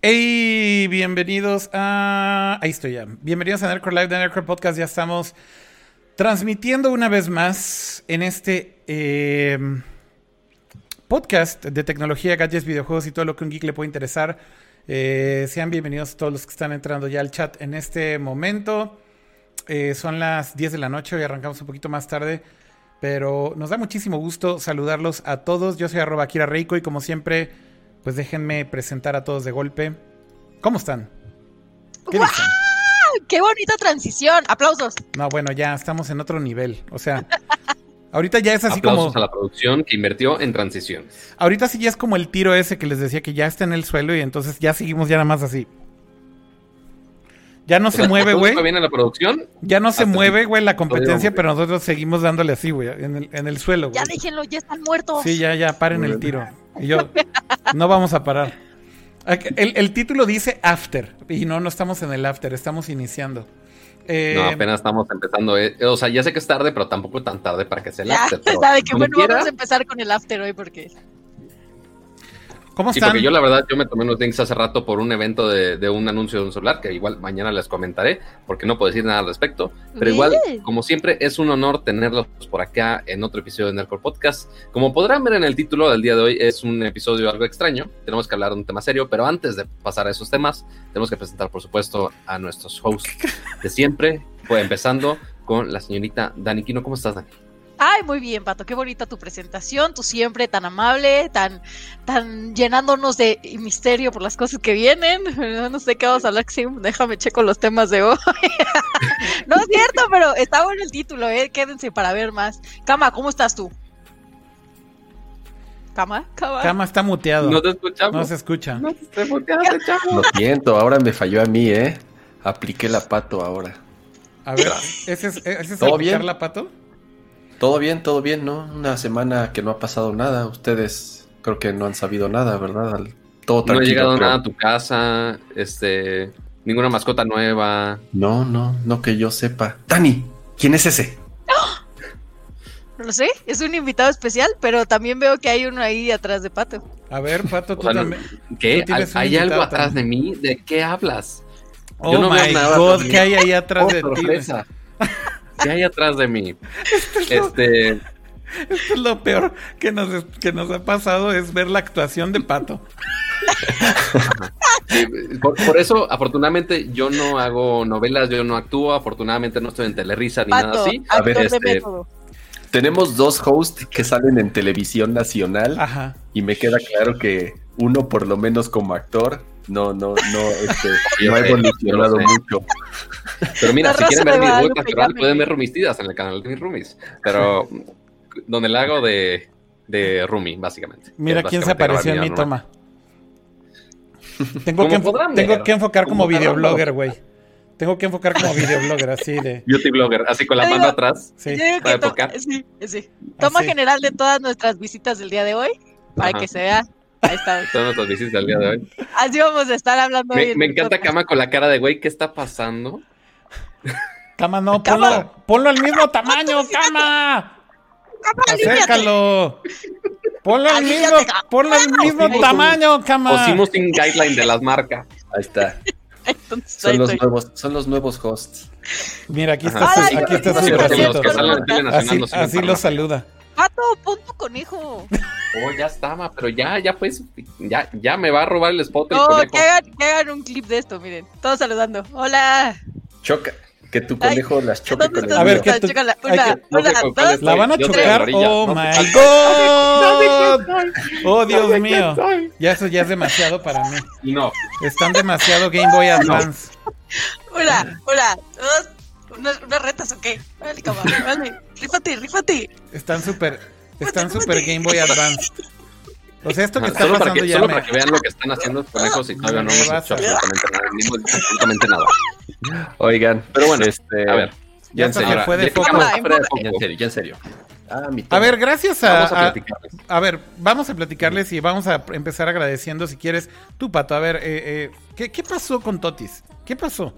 Hey, bienvenidos a. Ahí estoy ya. Bienvenidos a Nerdcore Live de Nerdcore Podcast. Ya estamos transmitiendo una vez más en este eh, podcast de tecnología, gadgets, videojuegos y todo lo que un geek le puede interesar. Eh, sean bienvenidos todos los que están entrando ya al chat en este momento. Eh, son las 10 de la noche, hoy arrancamos un poquito más tarde, pero nos da muchísimo gusto saludarlos a todos. Yo soy arroba Kira Reiko y como siempre, pues déjenme presentar a todos de golpe. ¿Cómo están? ¿Qué. ¡Qué bonita transición! ¡Aplausos! No, bueno, ya estamos en otro nivel. O sea, ahorita ya es así Aplausos como. a la producción que invirtió en transiciones. Ahorita sí ya es como el tiro ese que les decía que ya está en el suelo y entonces ya seguimos ya nada más así. Ya no O se sea, mueve, güey. bien en la producción. Ya no se hasta mueve, güey, la competencia, pero nosotros seguimos dándole así, güey, en el, en el suelo, güey. Ya déjenlo, ya están muertos. Sí, ya, ya, paren el tiro. Y yo, no vamos a parar. El, el título dice After, y no, no estamos en el After, estamos iniciando. Eh, No, apenas estamos empezando. eh, O sea, ya sé que es tarde, pero tampoco tan tarde para que se Ya, after. pero sabe que bueno, quiera- vamos a empezar con el after hoy porque ¿Cómo Sí, están? porque yo la verdad, yo me tomé unos links hace rato por un evento de, de un anuncio de un celular, que igual mañana les comentaré, porque no puedo decir nada al respecto. Pero igual, Bien. como siempre, es un honor tenerlos por acá en otro episodio de Nerdcore Podcast. Como podrán ver en el título del día de hoy, es un episodio algo extraño. Tenemos que hablar de un tema serio, pero antes de pasar a esos temas, tenemos que presentar, por supuesto, a nuestros hosts de siempre. Fue empezando con la señorita Dani Quino. ¿Cómo estás, Dani? Ay, muy bien, Pato, qué bonita tu presentación, tú siempre tan amable, tan, tan llenándonos de misterio por las cosas que vienen. No sé qué vamos a hablar, sí, déjame checo los temas de hoy. no es cierto, pero está bueno el título, eh, quédense para ver más. Cama, ¿cómo estás tú? Cama, Cama. Cama está muteado. No te escuchamos. No se escucha. No te escuchaste, chavo. Lo siento, ahora me falló a mí, ¿eh? Apliqué la pato ahora. A ver, ¿ese es, ese es ¿Todo aplicar bien? la pato? Todo bien, todo bien, ¿no? Una semana que no ha pasado nada. Ustedes creo que no han sabido nada, ¿verdad? Al- Todo No ha llegado pero- nada a tu casa, este, ninguna mascota nueva. No, no, no que yo sepa. Dani, ¿quién es ese? No lo sé, es un invitado especial, pero también veo que hay uno ahí atrás de Pato. A ver, Pato, O tú sea, no- también. ¿Qué? Tú ¿Hay algo atrás también. de mí? ¿De qué hablas? Oh Yo no veo nada god. ¿qué hay ahí atrás Oh, de ti? ¿Qué hay atrás de mí? Este, Esto es lo peor que nos, que nos ha pasado es ver la actuación de Pato. sí, por, por eso, afortunadamente, yo no hago novelas, yo no actúo, afortunadamente no estoy en Telerisa ni nada así. A ver, este-. Tenemos dos hosts que salen en televisión nacional Ajá. y me queda claro que uno por lo menos como actor no, no, no, este, Yo no ha evolucionado mucho. Pero mira, si quieren ver de mi Guadalupe, debut actoral, llame. pueden ver Rumistidas en el canal de mis Rumis. Pero donde la hago de, de Rumi, básicamente. Mira quién se apareció en mi toma. Tengo, que, enfo- podrán tengo ver, que enfocar como videoblogger, güey. Tengo que enfocar como videoblogger, así de. Beauty blogger, así con la Te mano digo- atrás. Sí. Digo ¿Para to- sí, sí. Toma Así. general de todas nuestras visitas del día de hoy, para Ajá. que se vea. Ahí está. Todas nuestras visitas del día de hoy. Así vamos a estar hablando Me, encanta podcast. Cama con la cara de güey, ¿qué está pasando? Cama, no, Cama. ponlo, ponlo al mismo tamaño, cama. Acércalo. Ponlo al mismo, ponlo al mismo Pusimos un- tamaño, cama. Pusimos sin guideline de las marcas. Ahí está. Entonces, ahí Son los estoy. nuevos, son los nuevos hosts. Mira, aquí está, su, aquí está su Así, así para lo saluda. Pato, pon tu conejo. Oh, ya estaba, pero ya, ya pues, ya, ya me va a robar el spot el No, conejo. que hagan, que hagan un clip de esto, miren. Todos saludando. Hola. Choca, que tu conejo las choque ¿Dónde con el? A ver, mío. ¿qué Chécala, tú- chécala. hay Una, que- no sé una, cuál dos, estoy. La van a chocar. Oh no my god. Oh Dios mío. Ya eso ya es demasiado para mí. No, Están demasiado Game Boy Advance. Una, dos. ¿Unas, unas retas o qué? Vale, cabrón. Vale. Rífate, rífate. Están súper, están súper Game Boy Advance. O sea, esto que está solo, para pasando que, ya solo me... para que vean lo que están haciendo los conejos y todavía no Me hemos hecho a- absolutamente nada. No hemos dicho absolutamente nada. Oigan, Pero bueno, este, a ver. Ya en se serio, me fue de foco. ya en foco, serio, ya en serio. Ah, A ver, gracias Vamos a a, a, platicarles. a ver, vamos a platicarles y vamos a empezar agradeciendo si quieres. Tú, Pato, a ver, eh, eh, ¿qué, qué pasó con Totis? ¿Qué pasó?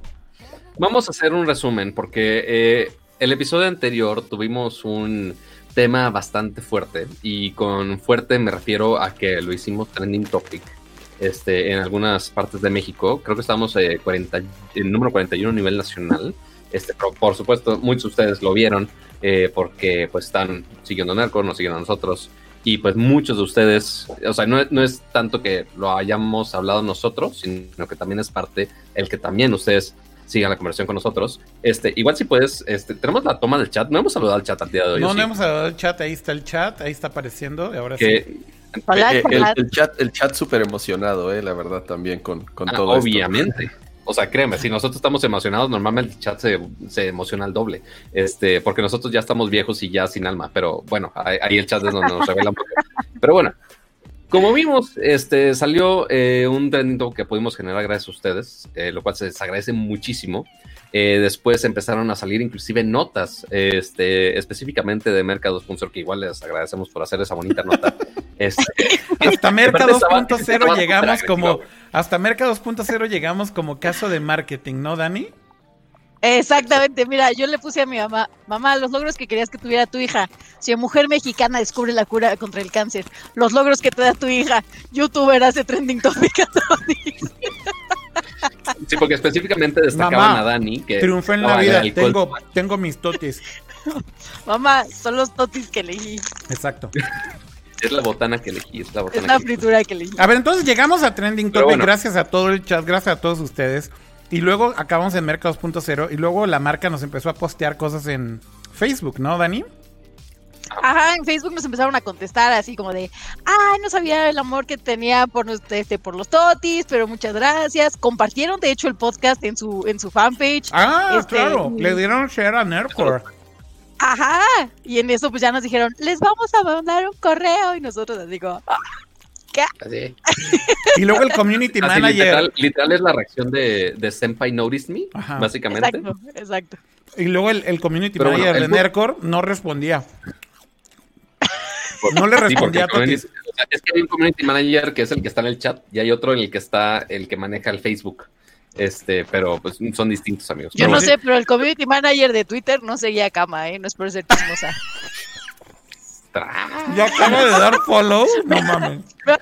Vamos a hacer un resumen porque eh, el episodio anterior tuvimos un tema bastante fuerte y con fuerte me refiero a que lo hicimos trending topic este, en algunas partes de México. Creo que estamos eh, 40, el número 41 a nivel nacional. Este, pero por supuesto, muchos de ustedes lo vieron eh, porque pues están siguiendo Nerco, nos siguen a nosotros. Y pues muchos de ustedes, o sea, no, no es tanto que lo hayamos hablado nosotros, sino que también es parte el que también ustedes sigan la conversación con nosotros. Este, igual si puedes, este, tenemos la toma del chat, no hemos saludado al chat al día de hoy. No, ¿o no sí? hemos saludado el chat, ahí está el chat, ahí está apareciendo, y ahora sí. que Hola, Eh, el, hola. el chat, el chat súper emocionado, eh, la verdad, también con, con Ah, todo esto. obviamente. O sea, créeme, si nosotros estamos emocionados, normalmente el chat se, se emociona al doble. Este, porque nosotros ya estamos viejos y ya sin alma. Pero bueno, ahí, ahí el chat es donde nos revela un poco. Pero bueno, como vimos, este salió eh, un trending topic que pudimos generar gracias a ustedes, eh, lo cual se les agradece muchísimo. Eh, después empezaron a salir inclusive notas, este, específicamente de Merca 2.0, que igual les agradecemos por hacer esa bonita nota. Este, Hasta Merca Aparte estaba- 2.0 estaba llegamos como hasta Merca 2.0 llegamos como caso de marketing, ¿no, Dani? Exactamente, mira, yo le puse a mi mamá, mamá, los logros que querías que tuviera tu hija. Si mujer mexicana descubre la cura contra el cáncer, los logros que te da tu hija, youtuber hace trending topic a Tony. sí, porque específicamente destacaban Mamá, a Dani que Triunfé en la vida, tengo tengo mis totis. Mamá, son los totis que elegí, Exacto. Es la botana que elegí, es la es botana la que fritura que elegí. A ver, entonces llegamos a Trending Topic bueno. gracias a todo el chat, gracias a todos ustedes. Y luego acabamos en Merca 2.0 y luego la marca nos empezó a postear cosas en Facebook, ¿no, Dani? Ajá, en Facebook nos empezaron a contestar así como de, ay, no sabía el amor que tenía por, este, por los totis, pero muchas gracias. Compartieron de hecho el podcast en su, en su fanpage. Ah, Este, claro, y- le dieron share a Nerdcore. Ajá, y en eso pues ya nos dijeron, les vamos a mandar un correo y nosotros les digo, "Ah, Así. Y luego el community Así, manager. literal, literal es la reacción de, de Senpai Noticed Me, Ajá. básicamente. exacto, exacto. Y luego el, el community Pero bueno, manager el de Nerdcore no respondía. No le respondía a Totis. community- o sea, es que hay un community manager que es el que está en el chat y hay otro en el que está el que maneja el Facebook. Este, pero pues son distintos amigos. Yo Pero no bueno, sé, pero el community manager de Twitter no seguía a cama, ¿eh? No es por ser chismosa. Ya acaba de dar follow. No mames.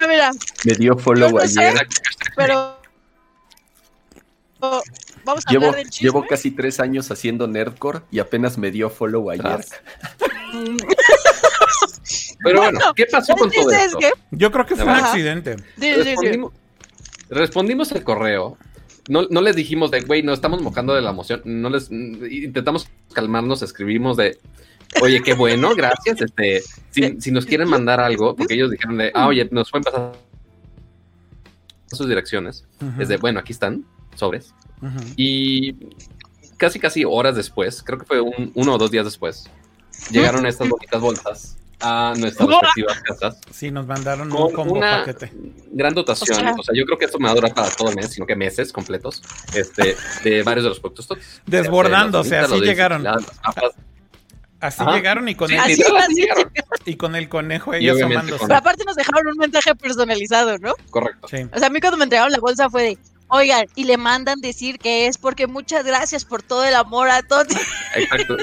Mira, Me dio follow no sé. ayer. pero... Vamos a Llevo, hablar del chisme. llevo casi tres años haciendo Nerdcore y apenas me dio follow ayer. Tras. Pero bueno, ¿qué pasó con todo esto? que... Yo creo que fue un accidente. Sí, sí, sí. Respondimos, respondimos el correo. No, no les dijimos de, güey, nos estamos mojando de la emoción. No les intentamos calmarnos, escribimos de, oye, qué bueno, gracias. Este, si, si nos quieren mandar algo, porque ellos dijeron de, ah, oye, nos pueden pasar sus direcciones. Ujú, Es de, bueno, aquí están, sobres. Y casi, casi horas después, creo que fue un- uno o dos días después, llegaron estas bonitas bolsas a nuestras respectivas casas Sí, nos mandaron con un combo una paquete. gran dotación. O sea- O sea, yo creo que esto me va a durar para todo el mes, sino que meses completos, este, de varios de los productos. todos. Desbordándose, Los así los de llegaron. las papas. Así Ajá. llegaron y con, Sí, el, Así, y con el conejo obviamente asomándose. con- Pero aparte nos dejaron un mensaje personalizado, ¿no? Correcto. Sí. O sea, a mí cuando me entregaron la bolsa fue de, oigan, y le mandan decir que es porque muchas gracias por todo el amor a todos. Exacto.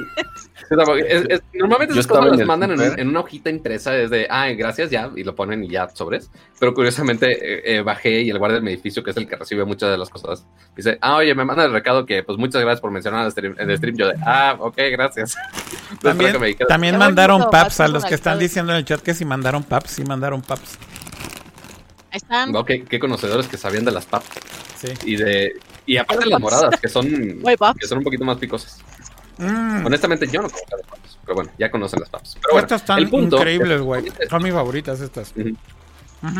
Es- es- normalmente esas cosas las el mandan en, una hojita impresa, es de, ah, gracias, ya, y lo ponen y ya sobres. Pero curiosamente eh, eh, bajé y el guardia de mi edificio, que es el que recibe muchas de las cosas, dice, ah, oye, me manda el recado que, pues, muchas gracias por mencionar el stream. El stream. Yo de, ah, ok, gracias. También, que me también mandaron bonito, paps a los que están diciendo en el chat que si mandaron paps, sí mandaron paps. Ahí están. Ok, qué conocedores que sabían de las papas. Sí. Y de. Y aparte las moradas, que son. Paps. que son un poquito más picosas. Mm, Honestamente, yo no conozco las papas. Pero bueno, ya conocen las papas. Pero bueno, estas están el punto increíbles, güey. es- Son mis favoritas estas.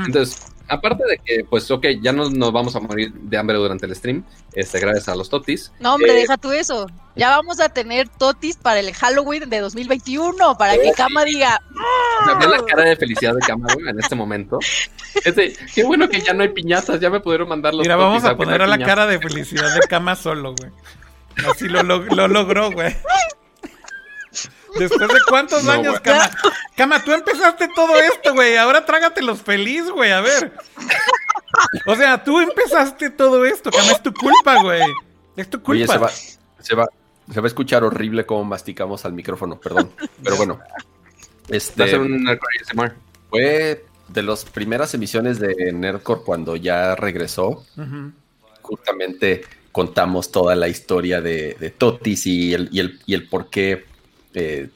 Entonces, aparte de que, pues, ok, ya no nos vamos a morir de hambre durante el stream, este, gracias a los totis. No, hombre, Eh, deja tú eso. Ya vamos a tener totis para el Halloween de 2021, para que Kama diga, O sea, ve la cara de felicidad de Cameron en este momento. Es de, qué bueno que ya no hay piñatas, ya me pudieron mandar los Mira, totis, vamos a poner a la piñatas. cara de felicidad de cama solo, güey. Así lo, log- lo logró, güey. Después de cuántos No, años. Cama. Cama, tú empezaste todo esto, güey. Ahora trágatelos feliz, güey. A ver. O sea, tú empezaste todo esto, Cama. Es tu culpa, güey. Es tu Oye, culpa. se va, se va, se va a escuchar horrible cómo masticamos al micrófono, perdón. Pero bueno. Este fue de las primeras emisiones de Nerdcore cuando ya regresó, justamente contamos toda la historia de, Totis y el, y el, y el por qué eh,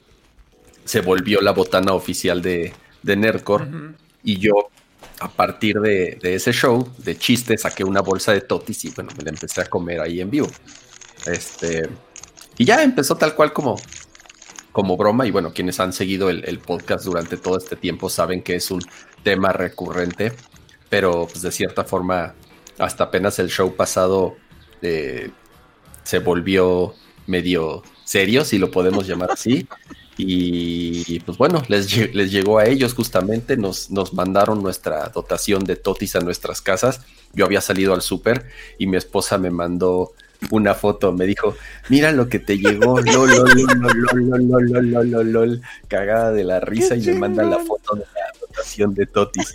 se volvió la botana oficial de, de Nerdcore. Y yo, a partir de, ese show, de chiste, saqué una bolsa de Totis y bueno, me la empecé a comer ahí en vivo. Este, y ya empezó tal cual como, como broma. Y bueno, quienes han seguido el, podcast durante todo este tiempo saben que es un tema recurrente, pero pues de cierta forma, hasta apenas el show pasado eh, se volvió medio serio, si lo podemos llamar así. Y pues bueno, les, les llegó a ellos justamente, nos, nos mandaron nuestra dotación de totis a nuestras casas. Yo había salido al súper y mi esposa me mandó una foto, me dijo, mira lo que te llegó, lol, lol, lol, lol, cagada de la risa y me manda la foto de la dotación de totis.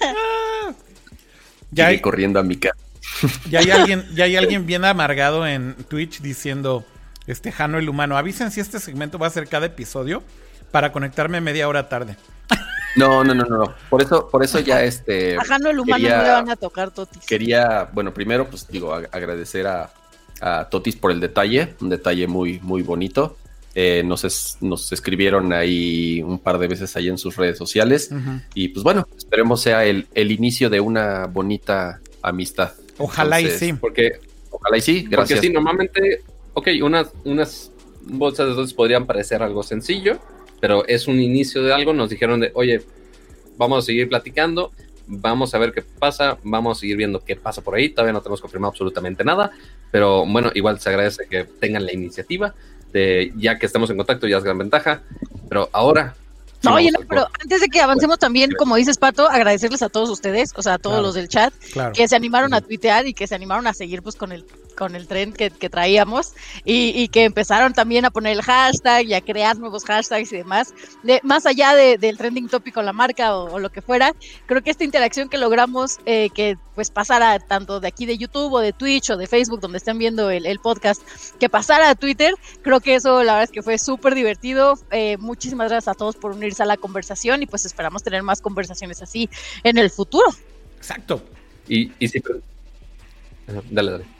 Ya corriendo a mi casa. Ya hay alguien, ya hay alguien bien amargado en Twitch diciendo, este Jano el humano, avisen si este segmento va a ser cada episodio para conectarme media hora tarde. No, no, no, no. Por eso, por eso ya este. A Jano el humano no le van a tocar Totis. Quería, bueno, primero, pues digo, agradecer a, Totis por el detalle, un detalle muy, muy bonito. Eh, nos, nos escribieron ahí un par de veces ahí en sus redes sociales. Y pues bueno, esperemos sea el, inicio de una bonita amistad. Ojalá y sí. Porque, ojalá y sí, gracias. Porque sí, normalmente, ok, unas, unas bolsas de totis podrían parecer algo sencillo pero es un inicio de algo. Nos dijeron de, oye, vamos a seguir platicando, vamos a ver qué pasa, vamos a seguir viendo qué pasa por ahí. Todavía no tenemos confirmado absolutamente nada, pero bueno, igual se agradece que tengan la iniciativa. De, ya que estamos en contacto, ya es gran ventaja. Pero ahora no, oye, pero antes de que avancemos también, como dices Pato, agradecerles a todos ustedes, o sea, a todos los del chat, que se animaron a tuitear y que se animaron a seguir pues con el con el tren que, traíamos y, que empezaron también a poner el hashtag y a crear nuevos hashtags y demás. De, más allá del trending topic o la marca o, lo que fuera, creo que esta interacción que logramos eh, que pues pasara tanto de aquí de YouTube o de Twitch o de Facebook donde estén viendo el, podcast, que pasara a Twitter, creo que eso la verdad es que fue súper divertido. Eh, muchísimas gracias a todos por unirse a la conversación y pues esperamos tener más conversaciones así en el futuro. Exacto. Y, y si... Dale, dale.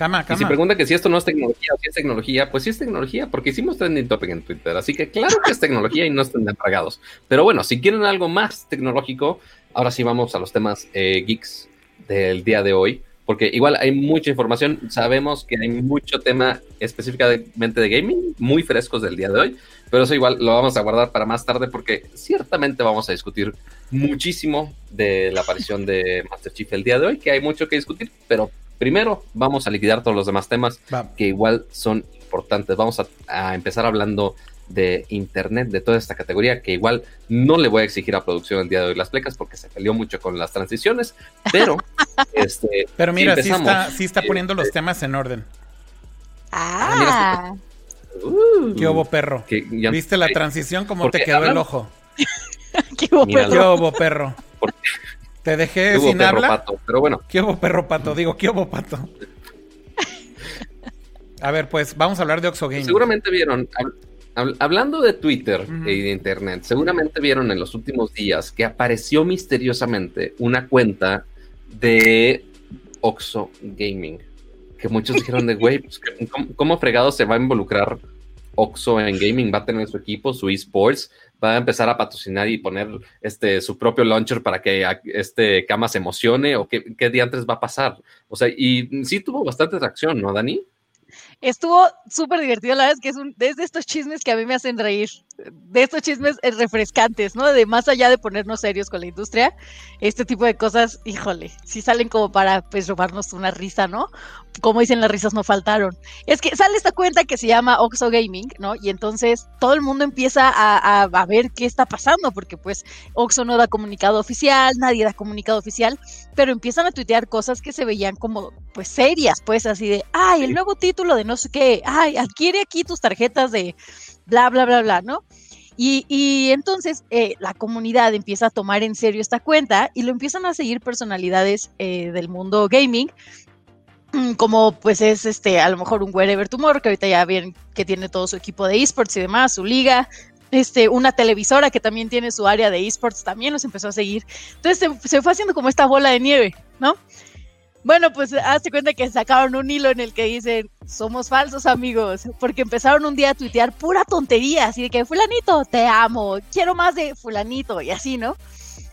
Cama, cama. Y si pregunta que si esto no es tecnología o si es tecnología, pues sí es tecnología, porque hicimos trending topic en Twitter. Así que claro que es tecnología y no estén apagados. Pero bueno, si quieren algo más tecnológico, ahora sí vamos a los temas eh, geeks del día de hoy porque igual hay mucha información, sabemos que hay mucho tema específicamente de gaming, muy frescos del día de hoy, pero eso igual lo vamos a guardar para más tarde porque ciertamente vamos a discutir muchísimo de la aparición de Master Chief el día de hoy, que hay mucho que discutir, pero primero vamos a liquidar todos los demás temas que igual son importantes. Vamos a, a empezar hablando de internet de toda esta categoría, que igual no le voy a exigir a producción el día de hoy las plecas porque se peleó mucho con las transiciones, pero este Pero mira, sí, está, sí está poniendo los temas en orden. Ah, uh, ¿Qué hubo, perro? ¿Viste la transición? ¿Cómo te quedó el ojo? ¿Qué hubo, perro? ¿Qué hubo, perro? Te dejé sin perro, habla. Pato, pero bueno. ¿Qué hubo, perro, pato? Digo, ¿qué hubo, pato? A ver, pues vamos a hablar de Oxogaming. Seguramente vieron, Hablando de Twitter y de Internet, seguramente vieron en los últimos días que apareció misteriosamente una cuenta de Oxo Gaming. Que muchos dijeron de, güey, pues, ¿cómo, fregado se va a involucrar Oxo en gaming? ¿Va a tener su equipo, su esports? ¿Va a empezar a patrocinar y poner este, su propio launcher para que este Kama se emocione? ¿O qué, qué diantres va a pasar? O sea, y sí tuvo bastante reacción, ¿no, Dani? Estuvo súper divertido, la verdad es que es, un, de estos chismes que a mí me hacen reír, de estos chismes eh, refrescantes, ¿no? De más allá de ponernos serios con la industria, este tipo de cosas, híjole, sí salen como para pues robarnos una risa, ¿no? Como dicen, las risas no faltaron. Es que sale esta cuenta que se llama Oxo Gaming, ¿no? Y entonces todo el mundo empieza a, a ver qué está pasando, porque pues Oxo no da comunicado oficial, nadie da comunicado oficial, pero empiezan a tuitear cosas que se veían como pues serias, pues así de, ay, el nuevo título de no sé qué, ay, adquiere aquí tus tarjetas de bla, bla, bla, bla, ¿no? Y, entonces eh, la comunidad empieza a tomar en serio esta cuenta y lo empiezan a seguir personalidades eh, del mundo gaming, mm, como pues es este, a lo mejor un Wherever Tomorrow, que ahorita ya ven que tiene todo su equipo de esports y demás, su liga, este, una televisora que también tiene su área de esports, también los empezó a seguir. Entonces se, fue haciendo como esta bola de nieve, ¿no? Bueno, pues hazte cuenta que sacaron un hilo en el que dicen, somos falsos amigos, porque empezaron un día a tuitear pura tontería, así de que fulanito, te amo, quiero más de fulanito, y así, ¿no?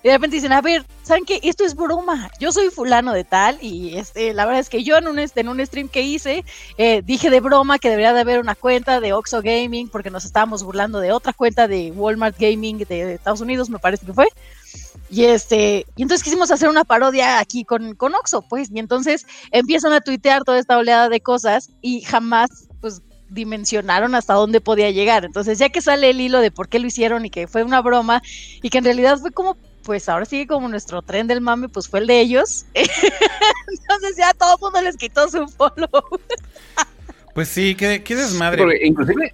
Y de repente dicen, a ver, ¿saben qué? Esto es broma. Yo soy fulano de tal y este, la verdad es que yo en un, en un stream que hice eh, dije de broma que debería de haber una cuenta de Oxo Gaming porque nos estábamos burlando de otra cuenta de Walmart Gaming de, Estados Unidos, me parece que fue. Y este, y entonces quisimos hacer una parodia aquí con, con Oxo, pues, y entonces empiezan a tuitear toda esta oleada de cosas y jamás, pues, dimensionaron hasta dónde podía llegar. Entonces, ya que sale el hilo de por qué lo hicieron y que fue una broma y que en realidad fue como pues ahora sí como nuestro tren del mame, pues fue el de ellos. Entonces ya todo el mundo les quitó su follow. pues sí, qué, qué desmadre. Porque inclusive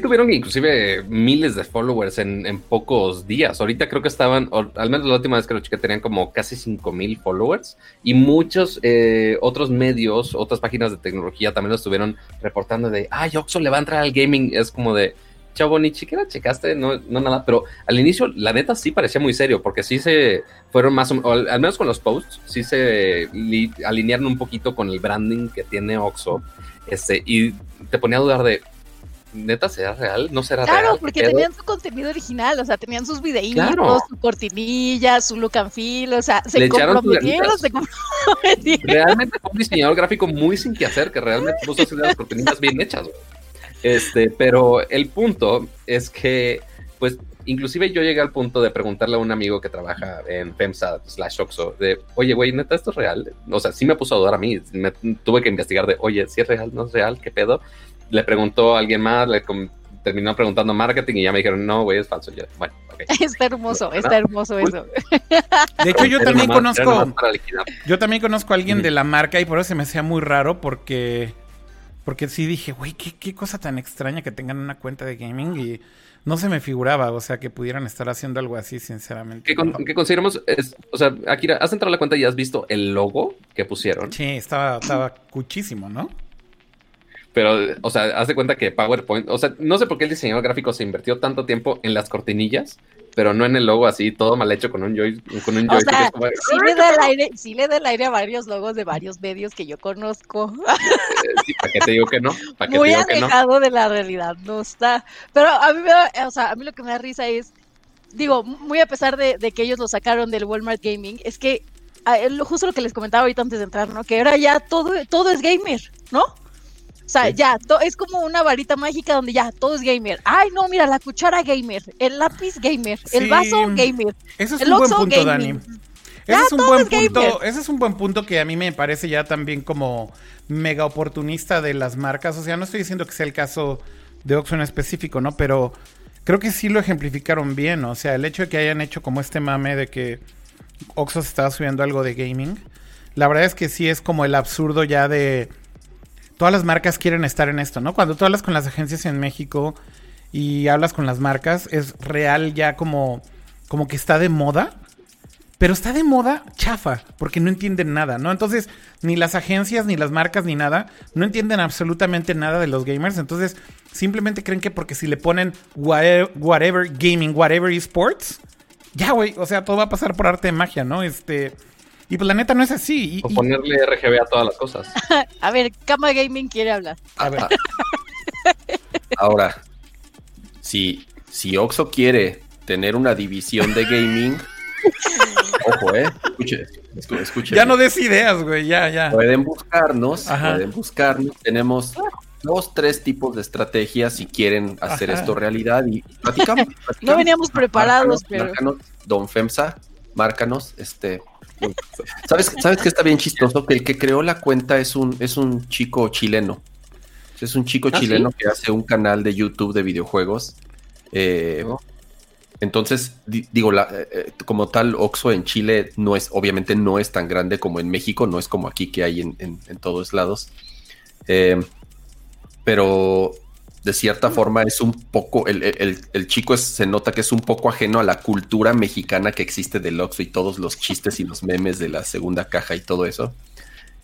tuvieron inclusive miles de followers en, pocos días. Ahorita creo que estaban, al menos la última vez que lo chequé, tenían como casi 5 mil followers. Y muchos eh, otros medios, otras páginas de tecnología también lo estuvieron reportando de, ay, Oxo le va a entrar al gaming. Es como de, chavo, ni siquiera checaste, no, no nada, pero al inicio, la neta sí parecía muy serio, porque sí se fueron más, o, al, menos con los posts, sí se alinearon un poquito con el branding que tiene Oxo, este, y te ponía a dudar de, neta, ¿será real? ¿No será real? Claro, porque tenían su contenido original, o sea, tenían sus videitos, su cortinilla, su look and feel, o sea, se comprometieron, se comprometieron. Realmente fue un diseñador gráfico muy sin que hacer, que realmente puso las cortinillas bien hechas, güey. Este, pero el punto es que, pues, inclusive yo llegué al punto de preguntarle a un amigo que trabaja en FEMSA slash Oxo de, oye, güey, neta, ¿esto es real? O sea, sí me puso a dudar a mí, me tuve que investigar de, oye, si es real, no es real, ¿qué pedo? Le preguntó a alguien más, le terminó preguntando marketing y ya me dijeron, no, güey, es falso. Yo, bueno, okay. Está hermoso, está hermoso eso. De hecho, yo también conozco, yo también conozco a alguien de la marca y por eso se me hacía muy raro porque porque sí dije, güey, ¿qué, cosa tan extraña que tengan una cuenta de gaming y no se me figuraba, o sea, que pudieran estar haciendo algo así, sinceramente. ¿Qué, consideramos? Es, o sea, Akira, ¿has entrado a la cuenta y has visto el logo que pusieron? Sí, estaba, estaba cuchísimo, ¿no? Pero, o sea, haz de cuenta que PowerPoint, o sea, no sé por qué el diseñador gráfico se invirtió tanto tiempo en las cortinillas pero no en el logo así, todo mal hecho con un, joy, con un joystick. sí, le da el aire, sí le da el aire a varios logos de varios medios que yo conozco. Sí, ¿Para qué te digo que no? Muy alejado de la realidad, no está. Pero a mí, o sea, a mí lo que me da risa es, digo, muy a pesar de, de que ellos lo sacaron del Walmart Gaming, es que justo lo que les comentaba ahorita antes de entrar, ¿no? Que ahora ya todo, todo es gamer, ¿no? O sea, ya, es como una varita mágica donde ya todo es gamer. Ay, no, mira, la cuchara gamer, el lápiz gamer, el vaso gamer. Ese es un buen punto, Dani. Ese es un buen punto, ese es un buen punto que a mí me parece ya también como mega oportunista de las marcas. O sea, no estoy diciendo que sea el caso de Oxxo en específico, ¿no? Pero creo que sí lo ejemplificaron bien. O sea, el hecho de que hayan hecho como este mame de que Oxxo se estaba subiendo algo de gaming. La verdad es que sí es como el absurdo ya de todas las marcas quieren estar en esto, ¿no? Cuando tú hablas con las agencias en México y hablas con las marcas, es real ya como, como que está de moda. Pero está de moda chafa, porque no entienden nada, ¿no? Entonces, ni las agencias, ni las marcas, ni nada, no entienden absolutamente nada de los gamers. Entonces, simplemente creen que porque si le ponen whatever, gaming, whatever esports, ya, güey, o sea, todo va a pasar por arte de magia, ¿no? Este, y pues la neta no es así. o ponerle RGB a todas las cosas. a ver, Cama Gaming quiere hablar. A ver. Ahora, si, si Oxo quiere tener una división de gaming, ojo, eh. Escuche, escuche. Ya no des ideas, güey, ya, ya. Pueden buscarnos, pueden buscarnos. Tenemos dos, tres tipos de estrategias si quieren hacer esto realidad y platicamos. No veníamos preparados, pero. Márcanos, Don FEMSA, márcanos, este, ¿Sabes, ¿Sabes que está bien chistoso? Que el que creó la cuenta es un, es un chico chileno. Es un chico ¿Ah, chileno que hace un canal de YouTube de videojuegos. Eh, oh. Entonces, digo, la, eh, eh, como tal, Oxo en Chile no es, obviamente no es tan grande como en México, no es como aquí que hay en, en todos lados. pero de cierta forma es un poco, el, chico se nota que es un poco ajeno a la cultura mexicana que existe del Oxxo y todos los chistes y los memes de la segunda caja y todo eso.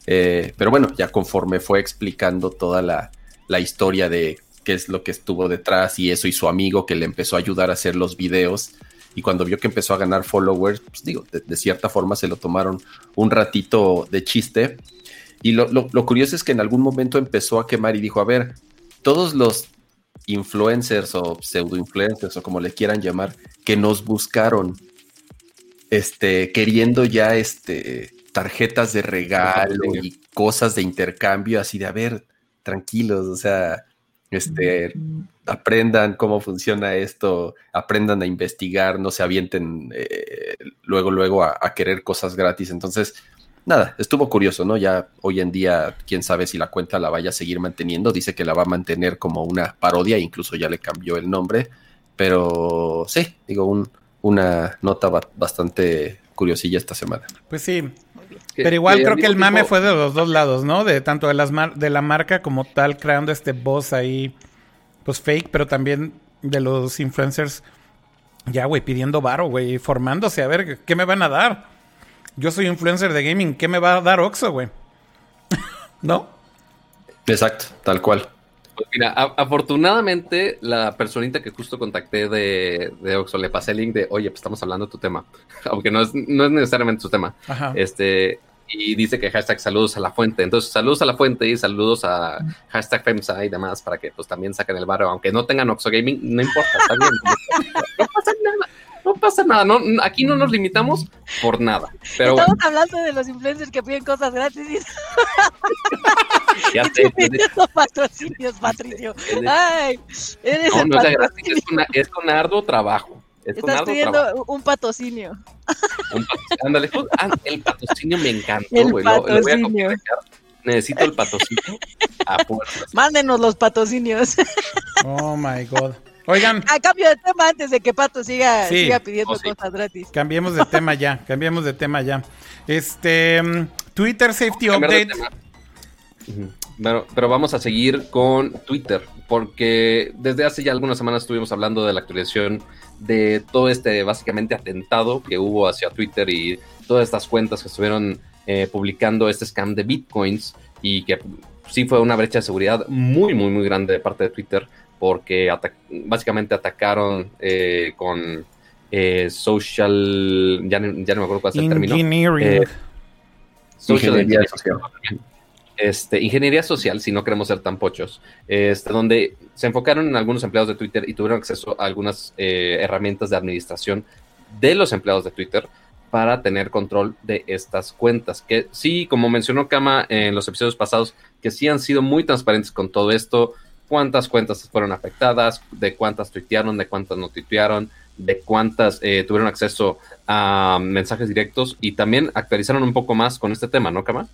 Eh, pero bueno, ya conforme fue explicando toda la, historia de qué es lo que estuvo detrás y eso, y su amigo que le empezó a ayudar a hacer los videos. Y cuando vio que empezó a ganar followers, pues digo, de, cierta forma se lo tomaron un ratito de chiste. Y lo, lo curioso es que en algún momento empezó a quemar y dijo, a ver, todos los influencers o pseudo influencers o como le quieran llamar, que nos buscaron, este, queriendo ya, este, tarjetas de regalo y cosas de intercambio, así de, a ver, tranquilos, o sea, este, aprendan cómo funciona esto, aprendan a investigar, no se avienten eh, luego, luego a, querer cosas gratis. Entonces, nada, estuvo curioso, ¿no? Ya hoy en día, quién sabe si la cuenta la vaya a seguir manteniendo. Dice que la va a mantener como una parodia, incluso ya le cambió el nombre. Pero sí, digo, un, una nota bastante curiosilla esta semana. Pues sí. Pero igual creo que el mame fue de los dos lados, ¿no? De tanto de, las de la marca como tal, creando este boss ahí, pues fake, pero también de los influencers, ya, güey, pidiendo varo, güey, formándose, a ver, ¿qué me van a dar? Yo soy influencer de gaming, ¿qué me va a dar Oxo, güey? ¿No? Exacto, tal cual. Pues mira, afortunadamente la personita que justo contacté de, de Oxo le pasé el link de, oye, pues estamos hablando de tu tema, aunque no es, no es necesariamente su tema. Este, y dice que hashtag saludos a la fuente. Entonces, saludos a la fuente y saludos a hashtag FEMSA y demás para que pues también saquen el barrio, aunque no tengan Oxo Gaming, no importa, está bien. no pasa nada no pasa nada, no, aquí no nos limitamos por nada. Pero Estamos hablando de los influencers que piden cosas gratis. ya sé. Pidiendo patrocinios, Patricio. Ay, eres no, no es gratis, es con, es con arduo trabajo. Es Estás pidiendo un patrocinio. Un Ándale, pues, ah, el patrocinio me encantó, güey. Lo, lo, voy a Necesito el patrocinio a Mándenos los patrocinios. Oh my god. Oigan. A cambio de tema antes de que Pato siga, siga pidiendo oh, cosas gratis. Cambiemos de tema ya, cambiemos de tema ya. Este, mm, Twitter Safety Update. Pero, pero vamos a seguir con Twitter, porque desde hace ya algunas semanas estuvimos hablando de la actualización de todo este básicamente atentado que hubo hacia Twitter y todas estas cuentas que estuvieron eh, publicando este scam de bitcoins y que sí fue una brecha de seguridad muy, muy, muy grande de parte de Twitter porque básicamente atacaron eh, con eh, social, ya, no me acuerdo cuál es el término. Eh, ingeniería social. Este, ingeniería social, si no queremos ser tan pochos, este, donde se enfocaron en algunos empleados de Twitter y tuvieron acceso a algunas herramientas de administración de los empleados de Twitter para tener control de estas cuentas. Que sí, como mencionó Kama en los episodios pasados, que sí han sido muy transparentes con todo esto cuántas cuentas fueron afectadas, de cuántas tuitearon, de cuántas no tuitearon, de cuántas eh, tuvieron acceso a mensajes directos y también actualizaron un poco más con este tema, ¿no, Kama?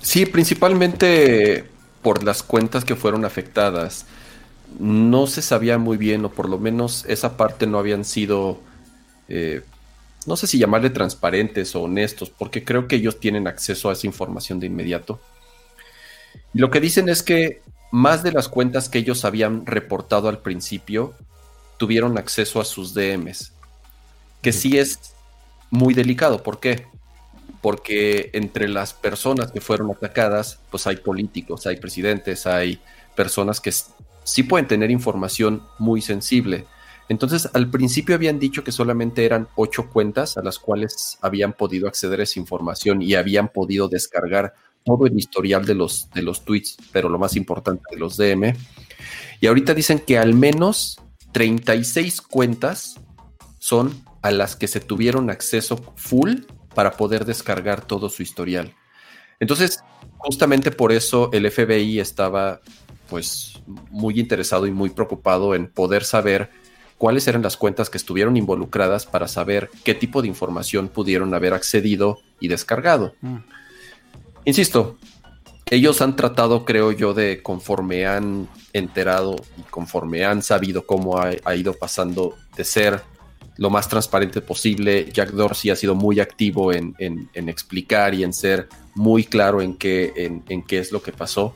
Sí, principalmente por las cuentas que fueron afectadas. No se sabía muy bien, o por lo menos esa parte no habían sido, eh, no sé si llamarle transparentes o honestos, porque creo que ellos tienen acceso a esa información de inmediato. Lo que dicen es que más de las cuentas que ellos habían reportado al principio tuvieron acceso a sus DMs, que sí es muy delicado. ¿Por qué? Porque entre las personas que fueron atacadas, pues hay políticos, hay presidentes, hay personas que sí pueden tener información muy sensible. Entonces, al principio habían dicho que solamente eran ocho cuentas a las cuales habían podido acceder a esa información y habían podido descargar todo el historial de los, de los tweets, pero lo más importante de los DM. Y ahorita dicen que al menos 36 cuentas son a las que se tuvieron acceso full para poder descargar todo su historial. Entonces, justamente por eso el FBI estaba pues muy interesado y muy preocupado en poder saber cuáles eran las cuentas que estuvieron involucradas para saber qué tipo de información pudieron haber accedido y descargado. Mm. Insisto, ellos han tratado, creo yo, de conforme han enterado y conforme han sabido cómo ha, ido pasando de ser lo más transparente posible. Jack Dorsey ha sido muy activo en, explicar y en ser muy claro en qué, en, qué es lo que pasó.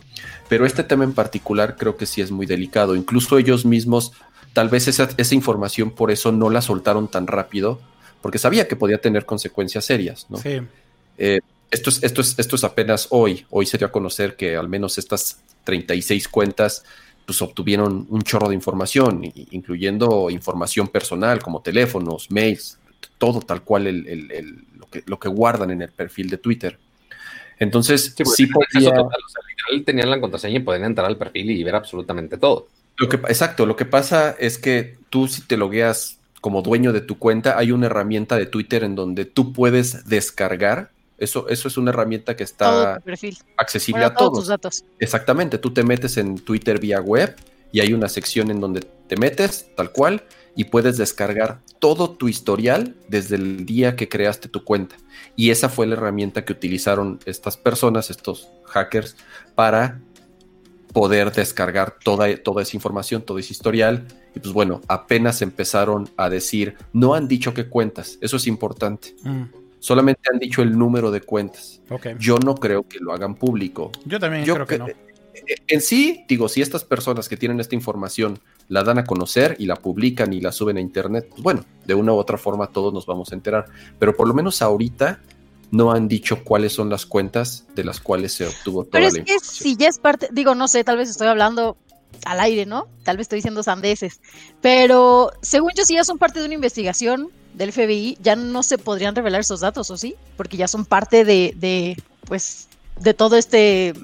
Pero este tema en particular creo que sí es muy delicado. Incluso ellos mismos, tal vez esa, esa información por eso no la soltaron tan rápido, porque sabía que podía tener consecuencias serias. ¿no? Sí. Eh, esto es, esto, es, apenas hoy. Hoy se dio a conocer que al menos estas 36 cuentas pues obtuvieron un chorro de información, incluyendo información personal como teléfonos, mails, todo tal cual lo, que, lo que guardan en el perfil de Twitter. Entonces, sí, pues, podía... tenían la contraseña y podían entrar al perfil y ver absolutamente todo. Lo que, exacto, lo que pasa es que tú si te logueas como dueño de tu cuenta, hay una herramienta de Twitter en donde tú puedes descargar. Eso, eso es una herramienta que está accesible a todos. Tus datos. Exactamente, tú te metes en Twitter vía web y hay una sección en donde te metes tal cual y puedes descargar todo tu historial desde el día que creaste tu cuenta. Y esa fue la herramienta que utilizaron estas personas, estos hackers, para poder descargar toda, toda esa información, todo ese historial. Y pues bueno, apenas empezaron a decir, no han dicho qué cuentas, eso es importante. Mm. Solamente han dicho el número de cuentas. Yo no creo que lo hagan público. Yo también creo que no. Eh, en sí, digo, si estas personas que tienen esta información la dan a conocer y la publican y la suben a internet, pues bueno, de una u otra forma todos nos vamos a enterar. Pero por lo menos ahorita no han dicho cuáles son las cuentas de las cuales se obtuvo toda Pero es que si ya es parte, digo, no sé, tal vez estoy hablando al aire, ¿no? Tal vez estoy diciendo sandeces. Pero según yo, si ya son parte de una investigación del FBI, ya no se podrían revelar esos datos, ¿o sí? Porque ya son parte de, de pues, de todo este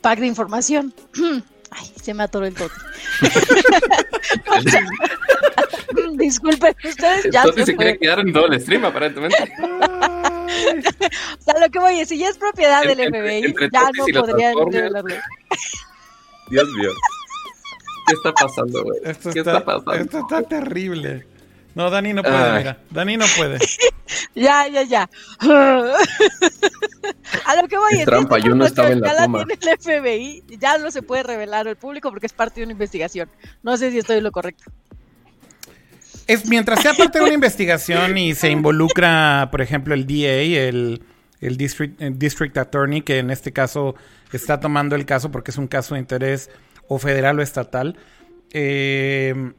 pack de información. Ay, se me atoró el tote. Disculpen, ustedes ya se, se quiere quedar en doble stream, aparentemente. o sea, lo que voy a decir, ya es propiedad del FBI, ya no podría revelarlo. Dios mío. ¿Qué está pasando, güey? Esto ¿Qué está, pasando? Esto está terrible. No, Dani no puede, mira. Dani no puede. ya, ya, ya. A lo que voy es trampa, yo no estaba en la toma. el FBI, ya no se puede revelar al público porque es parte de una investigación. No sé si estoy en lo correcto. Es mientras sea parte de una investigación y se involucra, por ejemplo, el DA, el, el, district, district Attorney, que en este caso está tomando el caso porque es un caso de interés o federal o estatal, eh,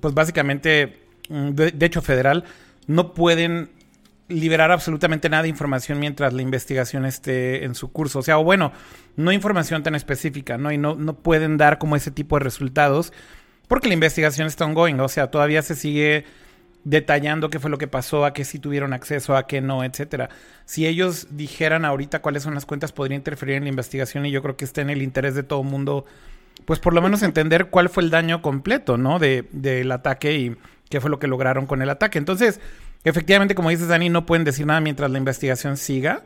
pues básicamente, mm, de, hecho federal, no pueden liberar absolutamente nada de información mientras la investigación esté en su curso. O sea, o bueno, no información tan específica, ¿no? Y no, no pueden dar como ese tipo de resultados porque la investigación está ongoing. O sea, todavía se sigue detallando qué fue lo que pasó, a qué sí tuvieron acceso, a qué no, etcétera. Si ellos dijeran ahorita cuáles son las cuentas, podría interferir en la investigación y yo creo que está en el interés de todo mundo, pues por lo menos entender cuál fue el daño completo, ¿no? De, del ataque y qué fue lo que lograron con el ataque. Entonces, efectivamente, como dices, Dani, no pueden decir nada mientras la investigación siga.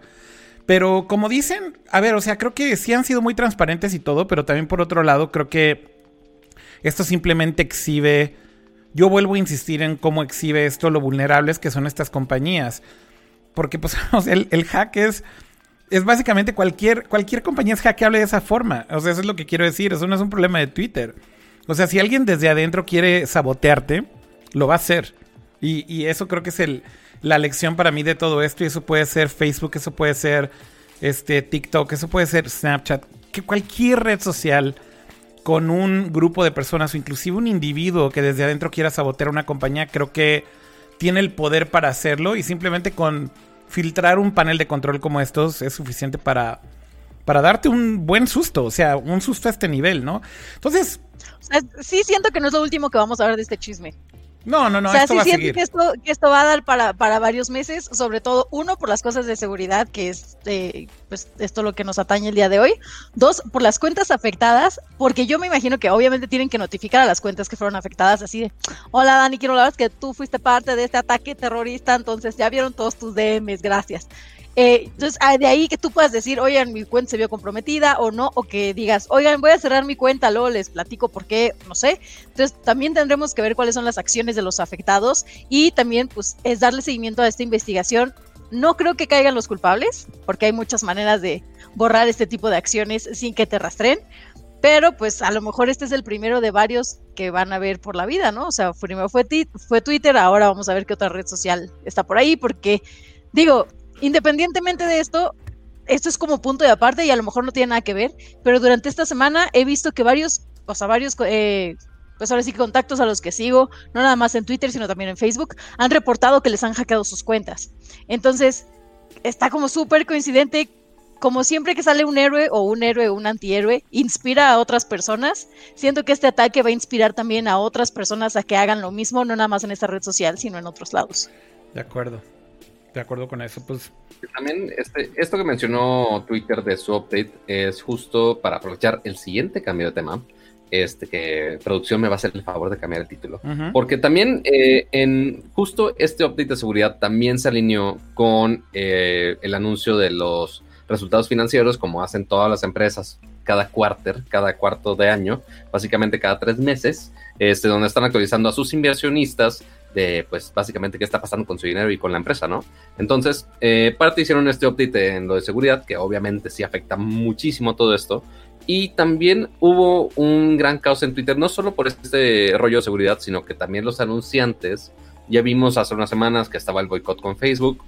Pero como dicen, a ver, o sea, creo que sí han sido muy transparentes y todo, pero también por otro lado, creo que esto simplemente exhibe yo vuelvo a insistir en cómo exhibe esto lo vulnerables que son estas compañías. Porque, pues, el, hack es, es básicamente cualquier, cualquier compañía es hackeable de esa forma. O sea, eso es lo que quiero decir. Eso no es un problema de Twitter. O sea, si alguien desde adentro quiere sabotearte, lo va a hacer. Y, eso creo que es el, la lección para mí de todo esto. Y eso puede ser Facebook, eso puede ser este, TikTok, eso puede ser Snapchat. Que cualquier red social con un grupo de personas o inclusive un individuo que desde adentro quiera sabotear una compañía, creo que tiene el poder para hacerlo y simplemente con filtrar un panel de control como estos es suficiente para, para darte un buen susto, o sea, un susto a este nivel, ¿no? Entonces... sí siento que no es lo último que vamos a ver de este chisme. No, no, no. O sea, esto sí siento que esto, que esto va a dar para, para varios meses, sobre todo, uno, por las cosas de seguridad, que es eh, pues esto lo que nos atañe el día de hoy. Dos, por las cuentas afectadas, porque yo me imagino que obviamente tienen que notificar a las cuentas que fueron afectadas, así de, hola Dani, quiero hablar que tú fuiste parte de este ataque terrorista, entonces ya vieron todos tus DMs, gracias. Eh, entonces, ah, de ahí que tú puedas decir, oigan, mi cuenta se vio comprometida o no, o que digas, oigan, voy a cerrar mi cuenta, luego les platico por qué, no sé. Entonces, también tendremos que ver cuáles son las acciones de los afectados y también, pues, es darle seguimiento a esta investigación. No creo que caigan los culpables, porque hay muchas maneras de borrar este tipo de acciones sin que te rastreen. Pero pues a lo mejor este es el primero de varios que van a ver por la vida, ¿no? O sea, primero fue, fue Twitter, ahora vamos a ver qué otra red social está por ahí, porque digo, Independientemente de esto, esto es como punto de aparte y a lo mejor no tiene nada que ver, pero durante esta semana he visto que varios, o sea, varios, eh, pues ahora sí contactos a los que sigo, no nada más en Twitter, sino también en Facebook, han reportado que les han hackeado sus cuentas. Entonces, está como súper coincidente como siempre que sale un héroe o un héroe o un antihéroe, inspira a otras personas, siento que este ataque va a inspirar también a otras personas a que hagan lo mismo, no nada más en esta red social, sino en otros lados. De acuerdo. De acuerdo con eso, pues. También este, esto que mencionó Twitter de su update es justo para aprovechar el siguiente cambio de tema. Este que producción me va a hacer el favor de cambiar el título. Porque también eh, en justo este update de seguridad también se alineó con eh, el anuncio de los resultados financieros, como hacen todas las empresas cada cuarter, cada cuarto de año, básicamente cada tres meses, este, donde están actualizando a sus inversionistas de, pues, básicamente qué está pasando con su dinero y con la empresa, ¿no? Entonces, eh, parte hicieron este update en lo de seguridad, que obviamente sí afecta muchísimo todo esto. Y también hubo un gran caos en Twitter, no solo por este rollo de seguridad, sino que también los anunciantes, ya vimos hace unas semanas que estaba el boicot con Facebook,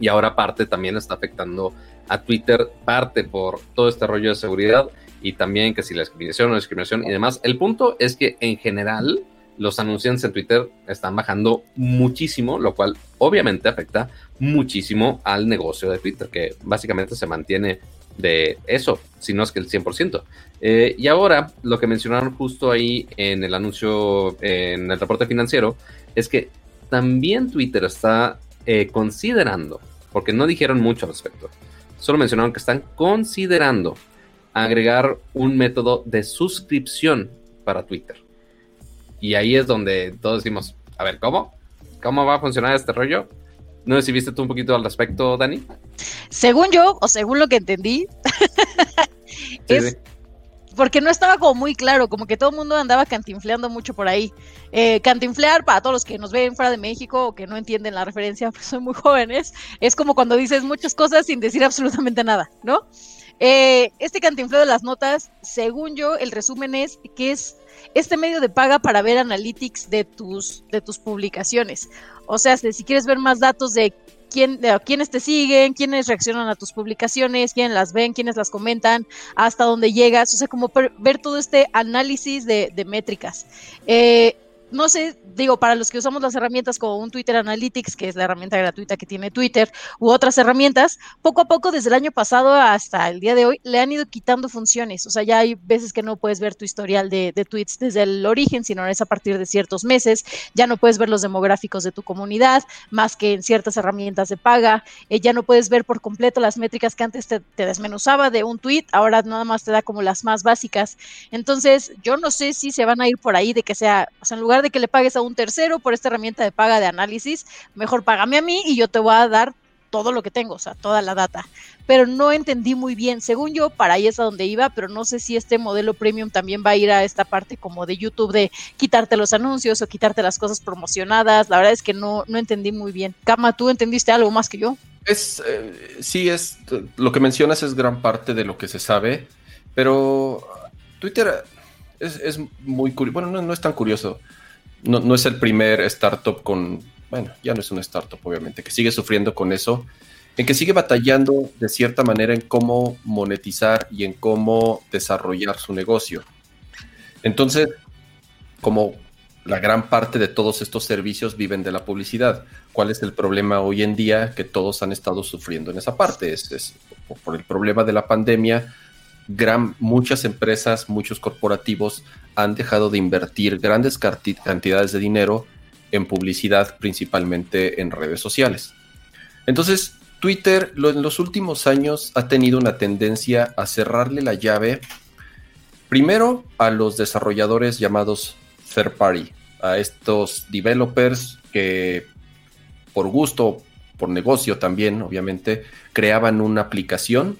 y ahora parte también está afectando a Twitter, parte por todo este rollo de seguridad y también que si la discriminación o discriminación y demás. El punto es que en general los anunciantes en Twitter están bajando muchísimo, lo cual obviamente afecta muchísimo al negocio de Twitter, que básicamente se mantiene de eso, si no es que el 100%. Eh, y ahora, lo que mencionaron justo ahí en el anuncio, en el reporte financiero, es que también Twitter está eh, considerando, porque no dijeron mucho al respecto, solo mencionaron que están considerando agregar un método de suscripción para Twitter. Y ahí es donde todos decimos, a ver, ¿cómo? ¿Cómo va a funcionar este rollo? No sé si viste tú un poquito al respecto, Dani. Según yo, o según lo que entendí, es porque no estaba como muy claro, como que todo el mundo andaba cantinfleando mucho por ahí. Eh, cantinflear, para todos los que nos ven fuera de México o que no entienden la referencia, pues son muy jóvenes, es como cuando dices muchas cosas sin decir absolutamente nada, ¿no? Eh, este cantinfleo de las notas, según yo, el resumen es que es este medio de paga para ver analytics de tus, de tus publicaciones. O sea, si quieres ver más datos de quién, de quiénes te siguen, quiénes reaccionan a tus publicaciones, quiénes las ven, quiénes las comentan, hasta dónde llegas, o sea, como ver todo este análisis de, de métricas. Eh, no sé, digo, para los que usamos las herramientas como un Twitter Analytics, que es la herramienta gratuita que tiene Twitter, u otras herramientas, poco a poco, desde el año pasado hasta el día de hoy, le han ido quitando funciones. O sea, ya hay veces que no puedes ver tu historial de, tweets desde el origen, sino es a partir de ciertos meses. Ya no puedes ver los demográficos de tu comunidad, más que en ciertas herramientas de paga. Eh, ya no puedes ver por completo las métricas que antes te, te desmenuzaba de un tweet, ahora nada más te da como las más básicas. Entonces, yo no sé si se van a ir por ahí de que sea, o sea, en lugar de que le pagues a un tercero por esta herramienta de paga de análisis, mejor págame a mí y yo te voy a dar todo lo que tengo, o sea, toda la data. Pero no entendí muy bien. Según yo, para ahí es a donde iba, pero no sé si este modelo premium también va a ir a esta parte como de YouTube de quitarte los anuncios o quitarte las cosas promocionadas. La verdad es que no, no entendí muy bien. Kama, ¿tú entendiste algo más que yo? Es, eh, sí, es, lo que mencionas es gran parte de lo que se sabe, pero Twitter es, muy curioso. Bueno, no, no es tan curioso no, es el primer startup con, bueno, ya no es una startup obviamente, que sigue sufriendo con eso, en que sigue batallando de cierta manera en cómo monetizar y en cómo desarrollar su negocio. Entonces, como la gran parte de todos estos servicios viven de la publicidad. ¿Cuál es el problema hoy en día que todos han estado sufriendo en esa parte? Es, por el problema de la pandemia, muchas empresas, muchos corporativos han dejado de invertir grandes cantidades de dinero en publicidad, principalmente en redes sociales. Entonces, Twitter en los últimos años ha tenido una tendencia a cerrarle la llave, primero a los desarrolladores llamados third party, a estos developers que por gusto, por negocio también, obviamente, creaban una aplicación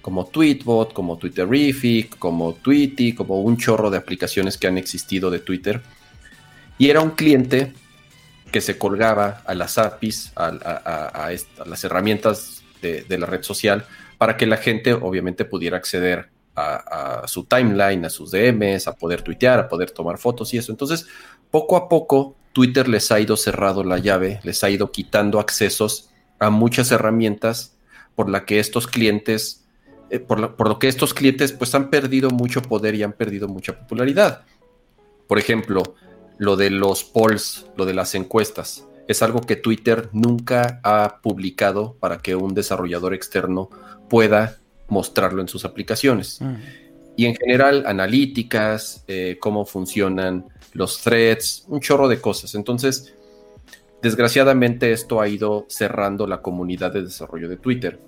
como Tweetbot, como Twitterific, como Tweety, como un chorro de aplicaciones que han existido de Twitter. Y era un cliente que se colgaba a las APIs, a, las herramientas de, la red social, para que la gente obviamente pudiera acceder a, su timeline, a sus DMs, a poder tuitear, a poder tomar fotos y eso. Entonces, poco a poco, Twitter les ha ido cerrado la llave, les ha ido quitando accesos a muchas herramientas por la que estos clientes eh, por, lo, que estos clientes pues han perdido mucho poder y han perdido mucha popularidad. Por ejemplo, lo de los polls, lo de las encuestas, es algo que Twitter nunca ha publicado para que un desarrollador externo pueda mostrarlo en sus aplicaciones. Mm. Y en general, analíticas, eh, cómo funcionan los threads, un chorro de cosas. Entonces, desgraciadamente esto ha ido cerrando la comunidad de desarrollo de Twitter.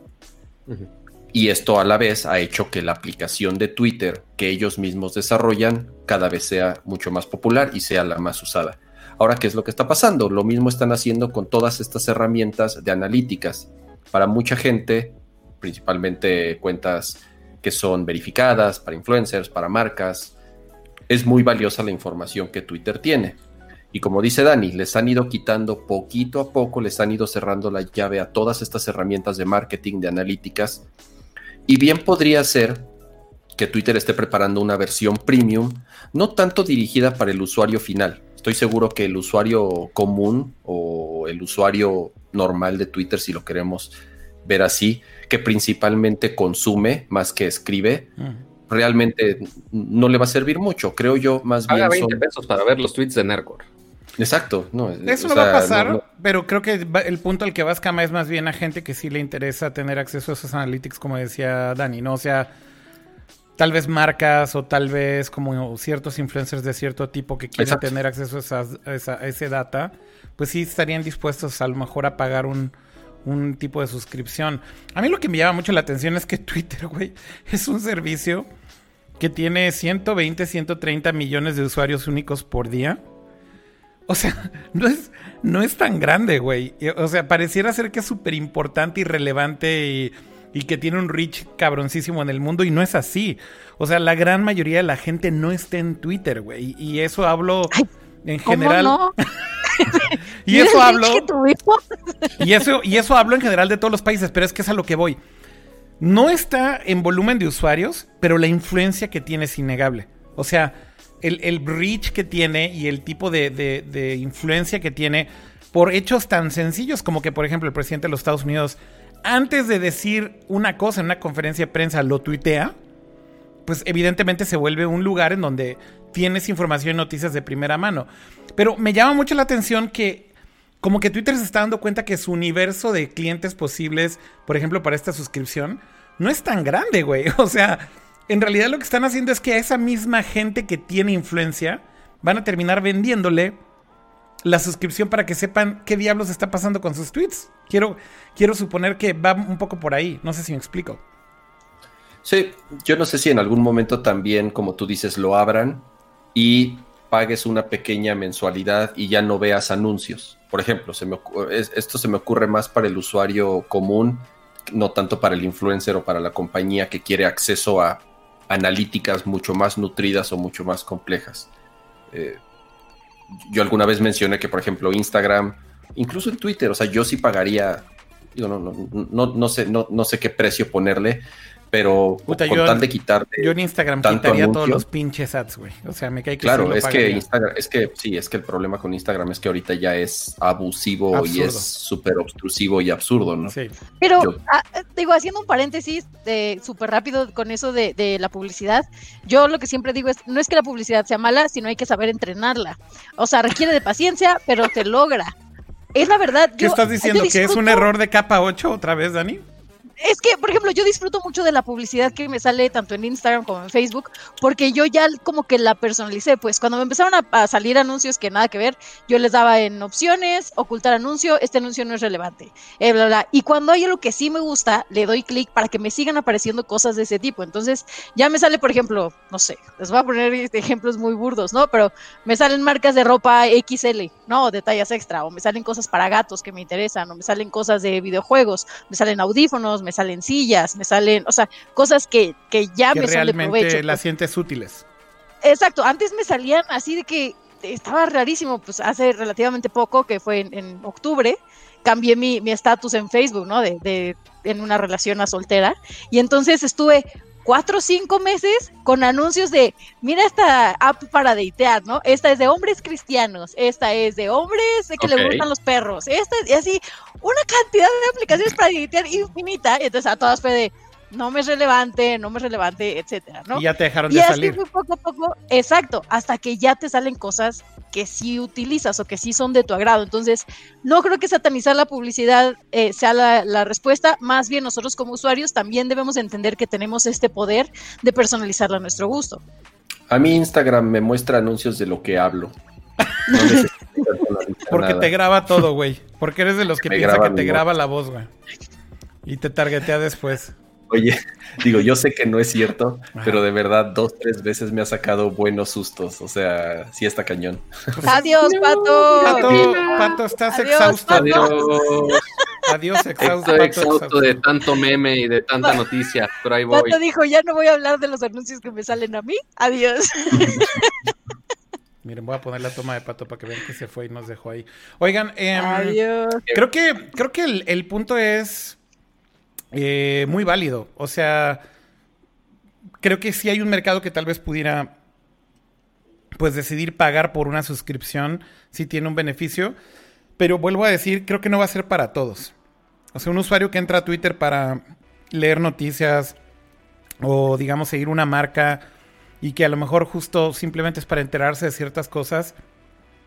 Ujú. Y esto a la vez ha hecho que la aplicación de Twitter que ellos mismos desarrollan cada vez sea mucho más popular y sea la más usada. Ahora, ¿qué es lo que está pasando? Lo mismo están haciendo con todas estas herramientas de analíticas. Para mucha gente, principalmente cuentas que son verificadas, para influencers, para marcas, es muy valiosa la información que Twitter tiene. Y como dice Dani, les han ido quitando poquito a poco, les han ido cerrando la llave a todas estas herramientas de marketing, de analíticas. Y bien podría ser que Twitter esté preparando una versión premium, no tanto dirigida para el usuario final. Estoy seguro que el usuario común o el usuario normal de Twitter, si lo queremos ver así, que principalmente consume más que escribe, Mm. realmente no le va a servir mucho. Creo yo más bien Paga 20 son- pesos para ver los tweets de Nercor. Exacto, no. Eso no va a pasar, no- no- pero creo que el punto al que vas, Kama, es más bien a gente que sí le interesa tener acceso a esos analytics, como decía Dani, ¿no? O sea, tal vez marcas o tal vez como ciertos influencers de cierto tipo que quieren Exacto. tener acceso a, esas- a esa, a ese data, pues sí estarían dispuestos a lo mejor a pagar un, un tipo de suscripción. A mí lo que me llama mucho la atención es que Twitter, güey, es un servicio que tiene 120, 130 millones de usuarios únicos por día. O sea, no es, no es tan grande, güey. O sea, pareciera ser que es súper importante y relevante y, y que tiene un reach cabroncísimo en el mundo y no es así. O sea, la gran mayoría de la gente no está en Twitter, güey. Y eso hablo Ay, en ¿Cómo general. no? Y eso hablo. Y eso, y eso hablo en general de todos los países, pero es que es a lo que voy. No está en volumen de usuarios, pero la influencia que tiene es innegable. O sea, el, el reach que tiene y el tipo de, de- de influencia que tiene por hechos tan sencillos como que, por ejemplo, el presidente de los Estados Unidos, antes de decir una cosa en una conferencia de prensa, lo tuitea, pues evidentemente se vuelve un lugar en donde tienes información y noticias de primera mano. Pero me llama mucho la atención que como que Twitter se está dando cuenta que su universo de clientes posibles, por ejemplo, para esta suscripción, no es tan grande, güey. O sea, en realidad lo que están haciendo es que a esa misma gente que tiene influencia van a terminar vendiéndole la suscripción para que sepan qué diablos está pasando con sus tweets. Quiero, quiero suponer que va un poco por ahí. No sé si me explico. Sí, yo no sé si en algún momento también, como tú dices, lo abran y pagues una pequeña mensualidad y ya no veas anuncios. Por ejemplo, esto se me ocurre más para el usuario común, no tanto para el influencer o para la compañía que quiere acceso a analíticas mucho más nutridas o mucho más complejas. Eh, yo alguna vez mencioné que, por ejemplo, Instagram, incluso en Twitter, o sea, yo sí pagaría, no, no, no sé, no, no sé qué precio ponerle, pero Puta, con yo- tal de quitarte. Yo en Instagram tanto quitaría todos los pinches ads, güey. O sea, me cae que sí Claro, es que. Instagram, es que sí, es que el problema con Instagram es que ahorita ya es abusivo y es súper obstrusivo y absurdo, ¿no? Sí. Pero, Yo- ah, eh, digo, haciendo un paréntesis de súper rápido con eso de, de la publicidad, yo lo que siempre digo es, no es que la publicidad sea mala, sino hay que saber entrenarla. O sea, requiere de paciencia, pero se logra. Es la verdad. ¿Qué yo- estás diciendo? ¿Que es un error de capa 8 otra vez, Dani? Es que, por ejemplo, yo disfruto mucho de la publicidad que me sale tanto en Instagram como en Facebook, porque yo ya como que la personalicé. Pues cuando me empezaron a, salir anuncios que nada que ver, yo les daba en opciones, ocultar anuncio, este anuncio no es relevante, eh, bla, bla. Y cuando hay algo que sí me gusta, le doy clic para que me sigan apareciendo cosas de ese tipo. Entonces, ya me sale, por ejemplo, no sé, les voy a poner este, ejemplos muy burdos, ¿no? Pero me salen marcas de ropa XL, ¿no? De tallas extra, o me salen cosas para gatos que me interesan, o me salen cosas de videojuegos, me salen audífonos, me salen sillas, me salen, o sea, cosas que, que ya que me son de realmente provecho. las pues. sientes útiles. Exacto, antes me salían así de que estaba rarísimo, pues hace relativamente poco, que fue en, en octubre, cambié mi mi estatus en Facebook, ¿no? De, de en una relación a soltera, y entonces estuve cuatro o cinco meses con anuncios de, mira esta app para datear, ¿no? Esta es de hombres cristianos, esta es de hombres que le gustan los perros, esta es, y así, una cantidad de aplicaciones para datear infinita, y entonces a todas fue de, no me es relevante, no me es relevante, etcétera, ¿no? Y ya te dejaron y de así salir. fue poco a poco, exacto, hasta que ya te salen cosas que sí utilizas o que sí son de tu agrado. Entonces, no creo que satanizar la publicidad eh, sea la, la respuesta, más bien nosotros como usuarios también debemos entender que tenemos este poder de personalizarla a nuestro gusto. A mí Instagram me muestra anuncios de lo que hablo. No Porque nada. te graba todo, güey. Porque eres de los que Me piensa que te voz. graba la voz, güey. Y te targetea después. Oye, digo, yo sé que no es cierto, Ajá. pero de verdad dos, tres veces me ha sacado buenos sustos. O sea, sí está cañón. Adiós, Pato. Pato, Pato, estás Adiós, exhausto. Pato. Adiós. Adiós, exhausto. Estoy exhausto de tanto meme y de tanta noticia, pero ahí voy. Pato dijo, ya no voy a hablar de los anuncios que me salen a mí. Adiós. Miren, voy a poner la toma de Pato para que vean que se fue y nos dejó ahí. Oigan, em, Adiós. creo que, creo que el, el punto es eh, muy válido. O sea, creo que sí hay un mercado que tal vez pudiera pues decidir pagar por una suscripción si tiene un beneficio. Pero vuelvo a decir, creo que no va a ser para todos. O sea, un usuario que entra a Twitter para leer noticias o digamos seguir una marca y que a lo mejor justo simplemente es para enterarse de ciertas cosas,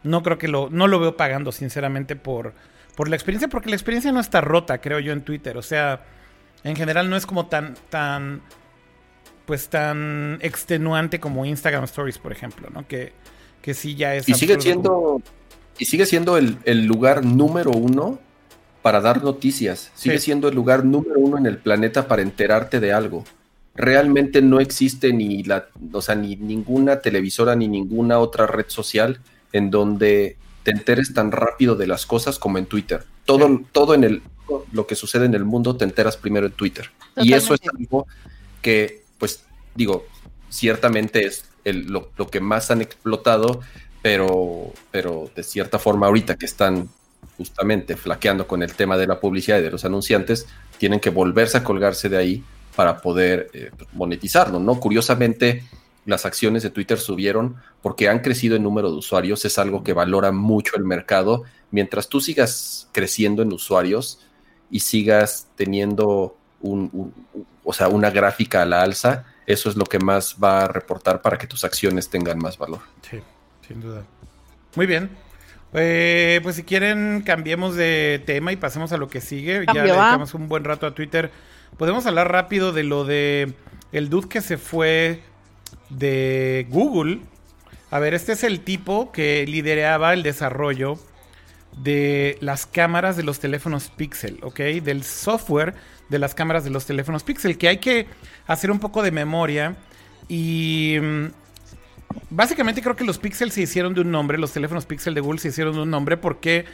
no creo que lo, no lo veo pagando sinceramente por, por la experiencia, porque la experiencia no está rota, creo yo, en Twitter. O sea, en general no es como tan, tan, pues tan extenuante como Instagram Stories, por ejemplo, ¿no? Que, que sí ya es... Y sigue siendo, y sigue siendo el, el lugar número uno para dar noticias. Sigue Sí. siendo el lugar número uno en el planeta para enterarte de algo. Realmente no existe ni la, o sea, ni ninguna televisora ni ninguna otra red social en donde te enteres tan rápido de las cosas como en Twitter. Todo, todo en el lo que sucede en el mundo te enteras primero en Twitter. Y eso es algo que, pues, digo, ciertamente es el- lo, lo que más han explotado, pero, pero de cierta forma ahorita que están justamente flaqueando con el tema de la publicidad y de los anunciantes, tienen que volverse a colgarse de ahí para poder eh, monetizarlo, ¿no? Curiosamente, las acciones de Twitter subieron porque han crecido en número de usuarios, es algo que valora mucho el mercado. Mientras tú sigas creciendo en usuarios y sigas teniendo un, un- un- o sea, una gráfica a la alza, eso es lo que más va a reportar para que tus acciones tengan más valor. Sí, sin duda. Muy bien. Eh, pues si quieren, cambiemos de tema y pasemos a lo que sigue. Cambio, ya dedicamos un buen rato a Twitter. Podemos hablar rápido de lo de el dude que se fue de Google. A ver, este es el tipo que lideraba el desarrollo de las cámaras de los teléfonos Pixel, ¿ok? Del software de las cámaras de los teléfonos Pixel, que hay que hacer un poco de memoria y... mm, Básicamente creo que los Pixel se hicieron de un nombre, los teléfonos Pixel de Google se hicieron de un nombre porque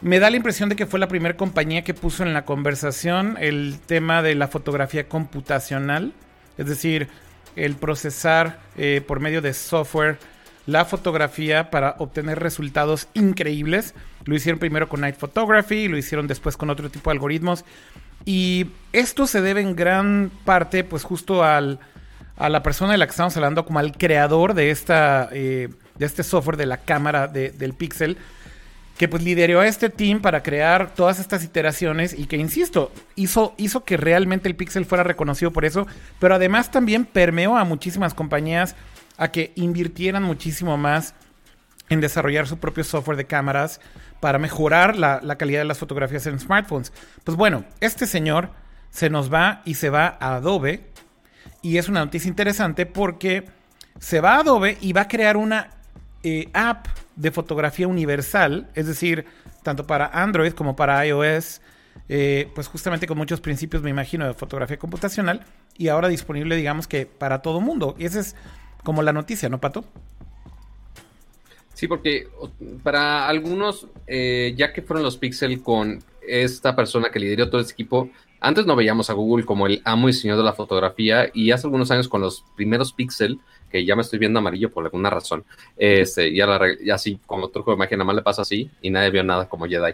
me da la impresión de que fue la primera compañía que puso en la conversación el tema de la fotografía computacional, es decir, el procesar eh, por medio de software la fotografía para obtener resultados increíbles. Lo hicieron primero con Night Photography, lo hicieron después con otro tipo de algoritmos. Y esto se debe en gran parte, pues justo al, a la persona de la que estamos hablando, como al creador de, esta, eh, de este software de la cámara de- del Pixel, que pues lideró a este team para crear todas estas iteraciones y que, insisto, hizo, hizo que realmente el Pixel fuera reconocido por eso, pero además también permeó a muchísimas compañías a que invirtieran muchísimo más en desarrollar su propio software de cámaras para mejorar la, la calidad de las fotografías en smartphones. Pues bueno, este señor se nos va y se va a Adobe. Y es una noticia interesante porque se va a Adobe y va a crear una eh, app de fotografía universal, es decir, tanto para Android como para iOS, eh, pues justamente con muchos principios, me imagino, de fotografía computacional, y ahora disponible, digamos que para todo mundo. Y esa es como la noticia, ¿no, Pato? Sí, porque para algunos, eh, ya que fueron los Pixel con esta persona que lideró todo este equipo, antes no veíamos a Google como el amo y señor de la fotografía y hace algunos años con los primeros Pixel, que ya me estoy viendo amarillo por alguna razón, este, ya, la, así como truco de magia nada más le pasa así y nadie vio nada como Jedi.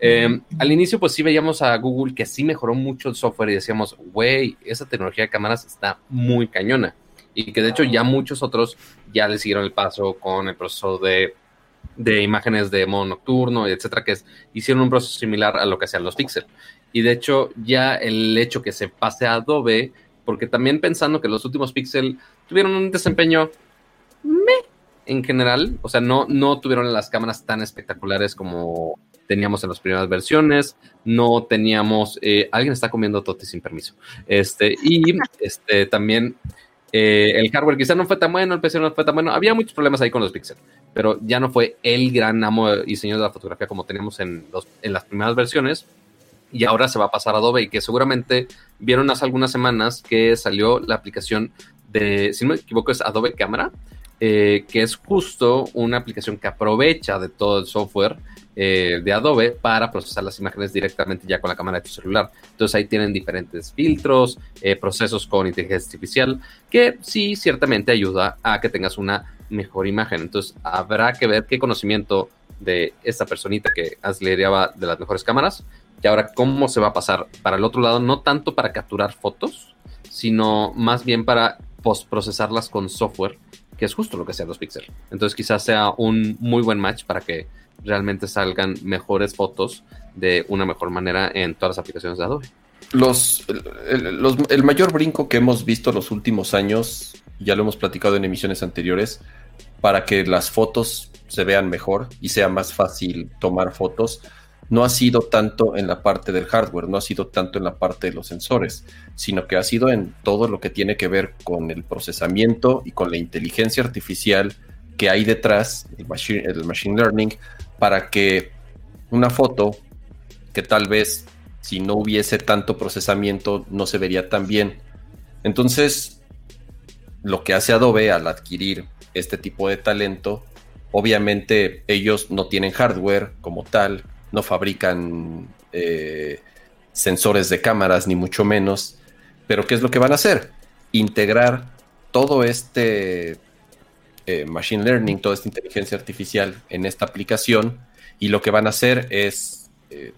Eh, al inicio pues sí veíamos a Google que sí mejoró mucho el software y decíamos, güey, esa tecnología de cámaras está muy cañona y que de hecho ya muchos otros ya le siguieron el paso con el proceso de, de imágenes de modo nocturno, etcétera, que es- hicieron un proceso similar a lo que hacían los Pixel. Y de hecho, ya el hecho que se pase a Adobe, porque también pensando que los últimos Pixel tuvieron un desempeño en general, o sea, no, no tuvieron las cámaras tan espectaculares como teníamos en las primeras versiones, no teníamos, eh, alguien está comiendo tote sin permiso, este, y este, también eh, el hardware quizá no fue tan bueno, el PC no fue tan bueno, había muchos problemas ahí con los Pixel, pero ya no fue el gran amo y señor de la fotografía como teníamos en, los, en las primeras versiones, y ahora se va a pasar a Adobe y que seguramente vieron hace algunas semanas que salió la aplicación si no me equivoco, es Adobe Cámara, eh, que es justo una aplicación que aprovecha de todo el software eh, de Adobe para procesar las imágenes directamente ya con la cámara de tu celular. Entonces ahí tienen diferentes filtros, eh, procesos con inteligencia artificial, que sí ciertamente ayuda a que tengas una mejor imagen. Entonces habrá que ver qué conocimiento de esta personita que lideraba de las mejores cámaras y ahora cómo se va a pasar para el otro lado, no tanto para capturar fotos, sino más bien para postprocesarlas con software que es justo lo que hacían los Pixel. Entonces quizás sea un muy buen match para que realmente salgan mejores fotos de una mejor manera en todas las aplicaciones de Adobe. Los, el, mayor brinco que hemos visto los últimos años, ya lo hemos platicado en emisiones anteriores, para que las fotos se vean mejor y sea más fácil tomar fotos, no ha sido tanto en la parte del hardware, no ha sido tanto en la parte de los sensores, sino que ha sido en todo lo que tiene que ver con el procesamiento y con la inteligencia artificial que hay detrás, el machine, machine learning, para que una foto que tal vez si no hubiese tanto procesamiento no se vería tan bien. Entonces, lo que hace Adobe al adquirir este tipo de talento, obviamente ellos no tienen hardware como tal, no fabrican eh, sensores de cámaras, ni mucho menos. Pero ¿qué es lo que van a hacer? Integrar todo este eh, machine learning, toda esta inteligencia artificial en esta aplicación y lo que van a hacer es eh,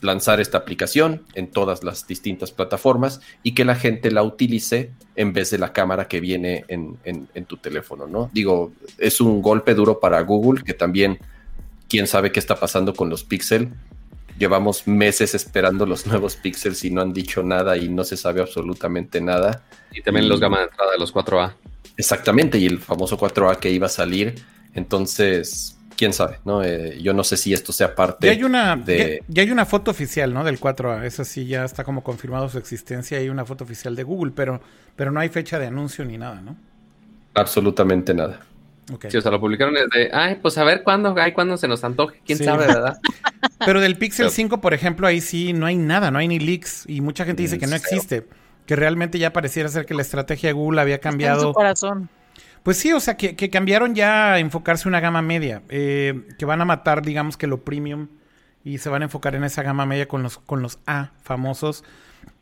lanzar esta aplicación en todas las distintas plataformas y que la gente la utilice en vez de la cámara que viene en, en tu teléfono, ¿no? Digo, es un golpe duro para Google que también quién sabe qué está pasando con los Pixel. Llevamos meses esperando los nuevos Pixels y no han dicho nada y no se sabe absolutamente nada. Y también los gama de entrada de los 4A. Exactamente, y el famoso 4A que iba a salir. Entonces, quién sabe, ¿no? Eh, yo no sé si esto sea parte ya hay una, de... Ya, hay una foto oficial, ¿no? Del 4A. Esa sí ya está como confirmado su existencia. Hay una foto oficial de Google, pero, pero no hay fecha de anuncio ni nada, ¿no? Absolutamente nada. Sí, o sea, lo publicaron desde, ay, pues a ver cuándo, ay, cuándo se nos antoje, quién sabe, ¿verdad? Pero del Pixel 5, por ejemplo, ahí sí no hay nada, no hay ni leaks. Y mucha gente dice que no existe. Que realmente ya pareciera ser que la estrategia de Google había cambiado. En su corazón. Pues sí, o sea, que, cambiaron ya a enfocarse una gama media. Eh, que van a matar, digamos que lo premium. Y se van a enfocar en esa gama media con los, con los A famosos.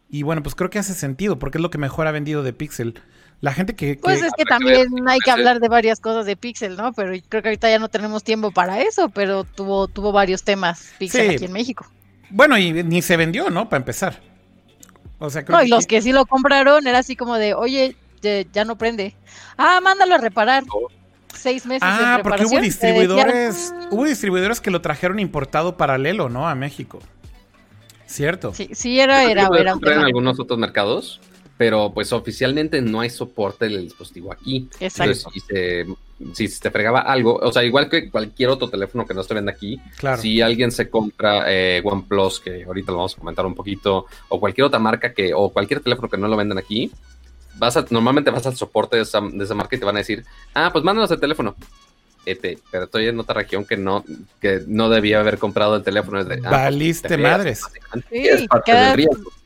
Y bueno, pues creo que hace sentido, porque es lo que mejor ha vendido de Pixel. La gente que... Pues es que también hay que hablar de varias cosas de Pixel, ¿no? Pero creo que ahorita ya no tenemos tiempo para eso, pero tuvo, tuvo varios temas Pixel aquí en México. Bueno, y ni se vendió, ¿no? Para empezar. O sea, creo no, y los que sí lo compraron era así como de, oye, ya, no prende. Ah, mándalo a reparar. Seis meses. Ah, porque hubo distribuidores, hubo distribuidores que lo trajeron importado paralelo, ¿no? A México. Cierto. Sí, sí era, era, era, en algunos otros mercados pero pues oficialmente no hay soporte del dispositivo aquí. Exacto. Entonces, si, se, te fregaba algo, o sea, igual que cualquier otro teléfono que no se venda aquí, claro. si alguien se compra eh, OnePlus, que ahorita lo vamos a comentar un poquito, o cualquier otra marca que, o cualquier teléfono que no lo vendan aquí, vas a, normalmente vas al soporte de esa, marca y te van a decir, ah, pues mándanos el teléfono. Ete, pero estoy en otra región que no, que no debía haber comprado el teléfono. De, ah, pues, madres. Sí,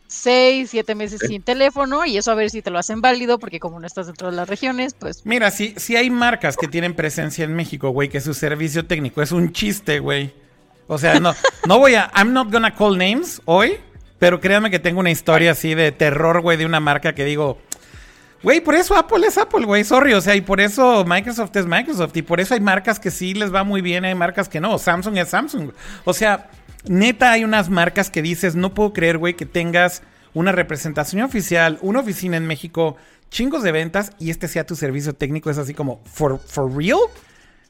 seis, siete meses sin teléfono y eso a ver si te lo hacen válido porque como no estás dentro de las regiones, pues... Mira, si, si hay marcas que tienen presencia en México, güey, que su servicio técnico es un chiste, güey. O sea, no, no voy a... I'm not gonna call names hoy, pero créanme que tengo una historia así de terror, güey, de una marca que digo... Güey, por eso Apple es Apple, güey, sorry. O sea, y por eso Microsoft es Microsoft. Y por eso hay marcas que sí les va muy bien, hay marcas que no. Samsung es Samsung. O sea, neta hay unas marcas que dices, no puedo creer, güey, que tengas una representación oficial, una oficina en México, chingos de ventas y este sea tu servicio técnico. Es así como, ¿for, for real?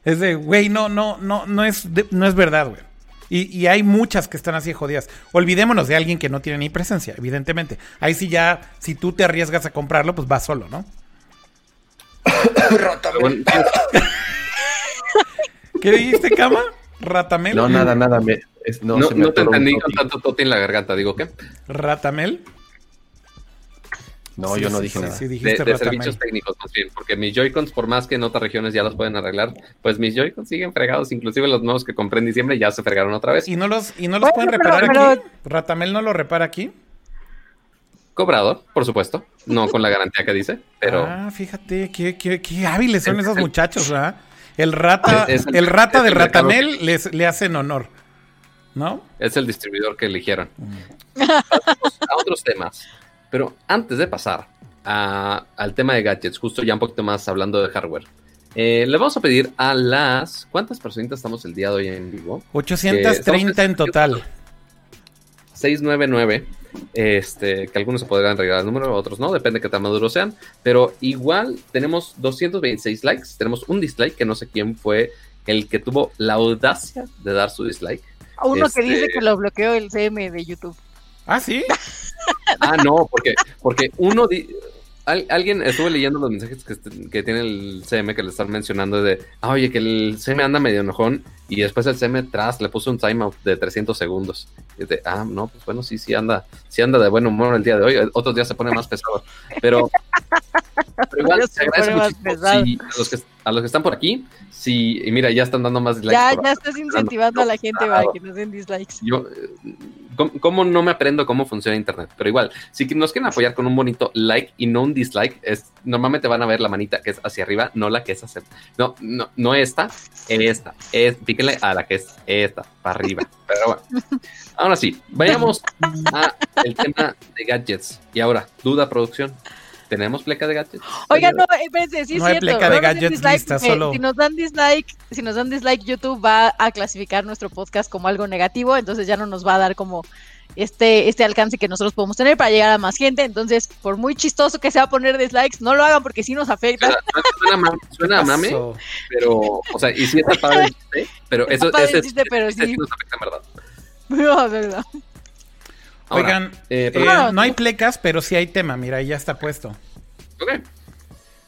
Es de, güey, no, no, no, no es, no es verdad, güey. Y, y hay muchas que están así jodidas. Olvidémonos de alguien que no tiene ni presencia, evidentemente. Ahí sí ya, si tú te arriesgas a comprarlo, pues vas solo, ¿no? ¿Qué dijiste, Cama? ¿Ratamel? No, nada, nada. Me, es- no, no, se me no te entendí con tanto toti en la garganta, digo ¿qué? ¿Ratamel? No, Sí, yo no dije sí, nada. sí, De, dijiste de Ratamel. servicios técnicos más bien, porque mis Joy-Cons, por más que en otras regiones ya los pueden arreglar, pues mis Joy-Cons siguen fregados, inclusive los nuevos que compré en diciembre ya se fregaron otra vez. ¿Y no los, y no los pueden reparar pero- aquí? ¿Ratamel no lo repara aquí? Cobrado, por supuesto, no con la garantía que dice, pero Ah, fíjate, qué, qué, qué hábiles son Es esos muchachos, ¿verdad? El rata, Es- es el- el rata de el Ratamel les, le hacen honor, ¿no? es el distribuidor que eligieron. Mm. Pasemos a otros temas, pero antes de pasar a- al tema de gadgets, justo ya un poquito más hablando de hardware, eh, le vamos a pedir a las... ¿Cuántas personitas estamos el día de hoy en vivo? 830 en total. 699, este, que algunos se podrán regalar el número, otros no, depende de qué tan maduros sean, pero igual tenemos 226 likes, tenemos un dislike, que no sé quién fue el que tuvo la audacia de dar su dislike. Uno Este- que dice que lo bloqueó el CM de YouTube. Ah, sí. Ah, no, porque, porque uno, di- al- alguien estuve leyendo los mensajes que, est- que tiene el CM que le están mencionando de, ah, oye, que el CM anda medio enojón y después el CM tras le puso un timeout de 300 segundos. Y de, ah, no, pues bueno, sí, sí anda, sí anda de buen humor el día de hoy, otros días se pone más pesado, pero, pero igual se agradece muchísimo. si- a, los que, a los que están por aquí, y mira, ya están dando más dislikes. Ya, ya estás incentivando a la gente para que nos den dislikes. yo, eh, ¿cómo, cómo no me aprendo cómo funciona Internet? Pero igual, si nos quieren apoyar con un bonito like y no un dislike, es, normalmente van a ver la manita que es hacia arriba, no la que es hacia... No, no, no esta, esta. Es, píquenle a la que es esta, para arriba. Pero bueno. Ahora sí, vayamos a el tema de gadgets. Y ahora, duda producción. ¿Tenemos pleca de gadgets? Oigan, no, eh, espérense, sí es No hay cierto. pleca de no gadgets dislike, lista, porque solo- Si nos dan dislike, si nos dan dislike, YouTube va a clasificar nuestro podcast como algo negativo, entonces ya no nos va a dar como este, este alcance que nosotros podemos tener para llegar a más gente. Entonces, por muy chistoso que sea poner dislikes, no lo hagan porque sí nos afecta. Suena, suena, mame, pero, o sea, y sí está padre el chiste, pero eso, ese, chiste, pero sí. nos afecta en verdad. No, es verdad. Ahora, Oigan, eh, eh, no hay plecas, pero sí hay tema. Mira, ahí ya está puesto. Ok.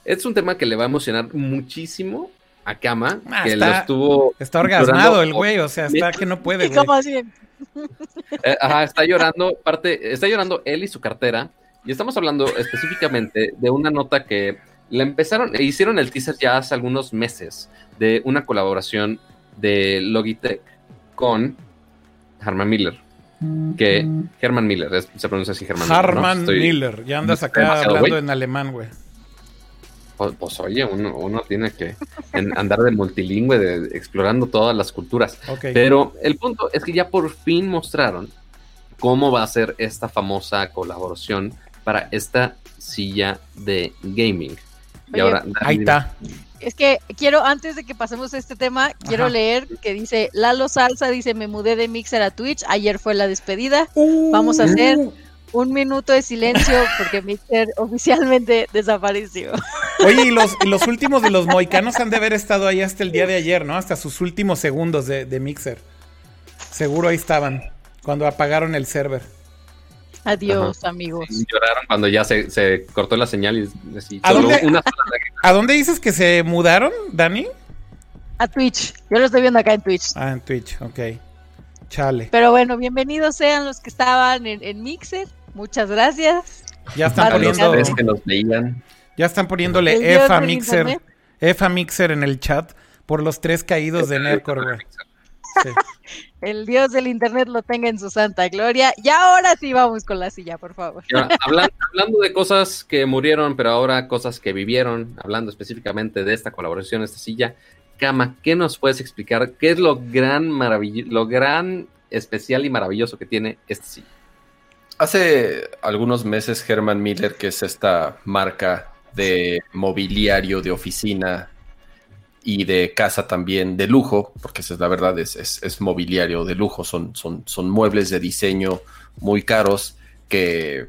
Es un tema que le va a emocionar muchísimo a Kama, Ah, que está- lo estuvo. Está orgasmado el güey, o sea, está que no puede, Y güey. así, Eh, ajá, está llorando, parte, está llorando él y su cartera. Y estamos hablando específicamente de una nota que le empezaron, e hicieron el teaser ya hace algunos meses de una colaboración de Logitech con Herman Miller. Que Herman Miller, es- se pronuncia así Herman Miller. ¿no? Harman Estoy- Miller. Ya andas acá hablando en alemán, güey. Pues, pues, oye, uno, uno tiene que en- andar de multilingüe, de, explorando todas las culturas. Pero el punto es que ya por fin mostraron cómo va a ser esta famosa colaboración para esta silla de gaming. Y ahora, Ahí está. Es que quiero, antes de que pasemos a este tema, quiero Ajá. leer que dice Lalo Salsa, dice, me mudé de Mixer a Twitch, ayer fue la despedida, Vamos a hacer un minuto de silencio porque Mixer oficialmente desapareció. Oye, y los, y los últimos de los moicanos han de haber estado ahí hasta el día de ayer, ¿no? Hasta sus últimos segundos de, de Mixer. Seguro ahí estaban, cuando apagaron el server. Adiós, amigos. lloraron cuando ya se, se cortó la señal y así, ¿A dónde? una. ¿A dónde dices que se mudaron, Dani? A Twitch. Yo lo estoy viendo acá en Twitch. Ah, en Twitch, ok. Chale. Pero bueno, bienvenidos sean los que estaban en, en Mixer. Muchas gracias. Ya están los poniendo, tres que nos veían. ya están poniéndole F a Mixer, internet. F a Mixer en el chat por los tres caídos de Nercor, güey. Sí. El dios del internet lo tenga en su santa gloria. Y ahora sí vamos con la silla, por favor. Ahora, hablando de cosas que murieron, pero ahora cosas que vivieron, hablando específicamente de esta colaboración, esta silla, Kama, ¿qué nos puedes explicar? ¿Qué es lo gran lo gran especial y maravilloso que tiene esta silla? Hace algunos meses Herman Miller, que es esta marca de mobiliario de oficina y de casa también de lujo, porque esa es la verdad, es, es- es mobiliario de lujo, son, son, son muebles de diseño muy caros que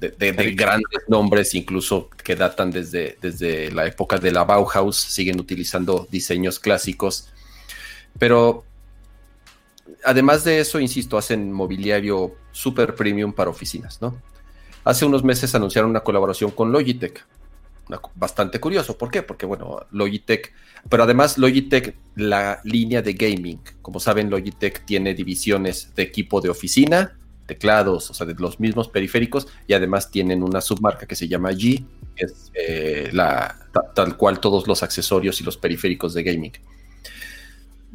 de, de- de grandes nombres, incluso que datan desde, desde la época de la Bauhaus, siguen utilizando diseños clásicos, pero además de eso, insisto, hacen mobiliario super premium para oficinas, ¿no? Hace unos meses anunciaron una colaboración con Logitech. bastante curioso. ¿Por qué? Porque, bueno, Logitech, pero además Logitech, la línea de gaming, como saben, Logitech tiene divisiones de equipo de oficina, teclados, o sea, de los mismos periféricos, y además tienen una submarca que se llama G, que es eh, la, tal cual todos los accesorios y los periféricos de gaming.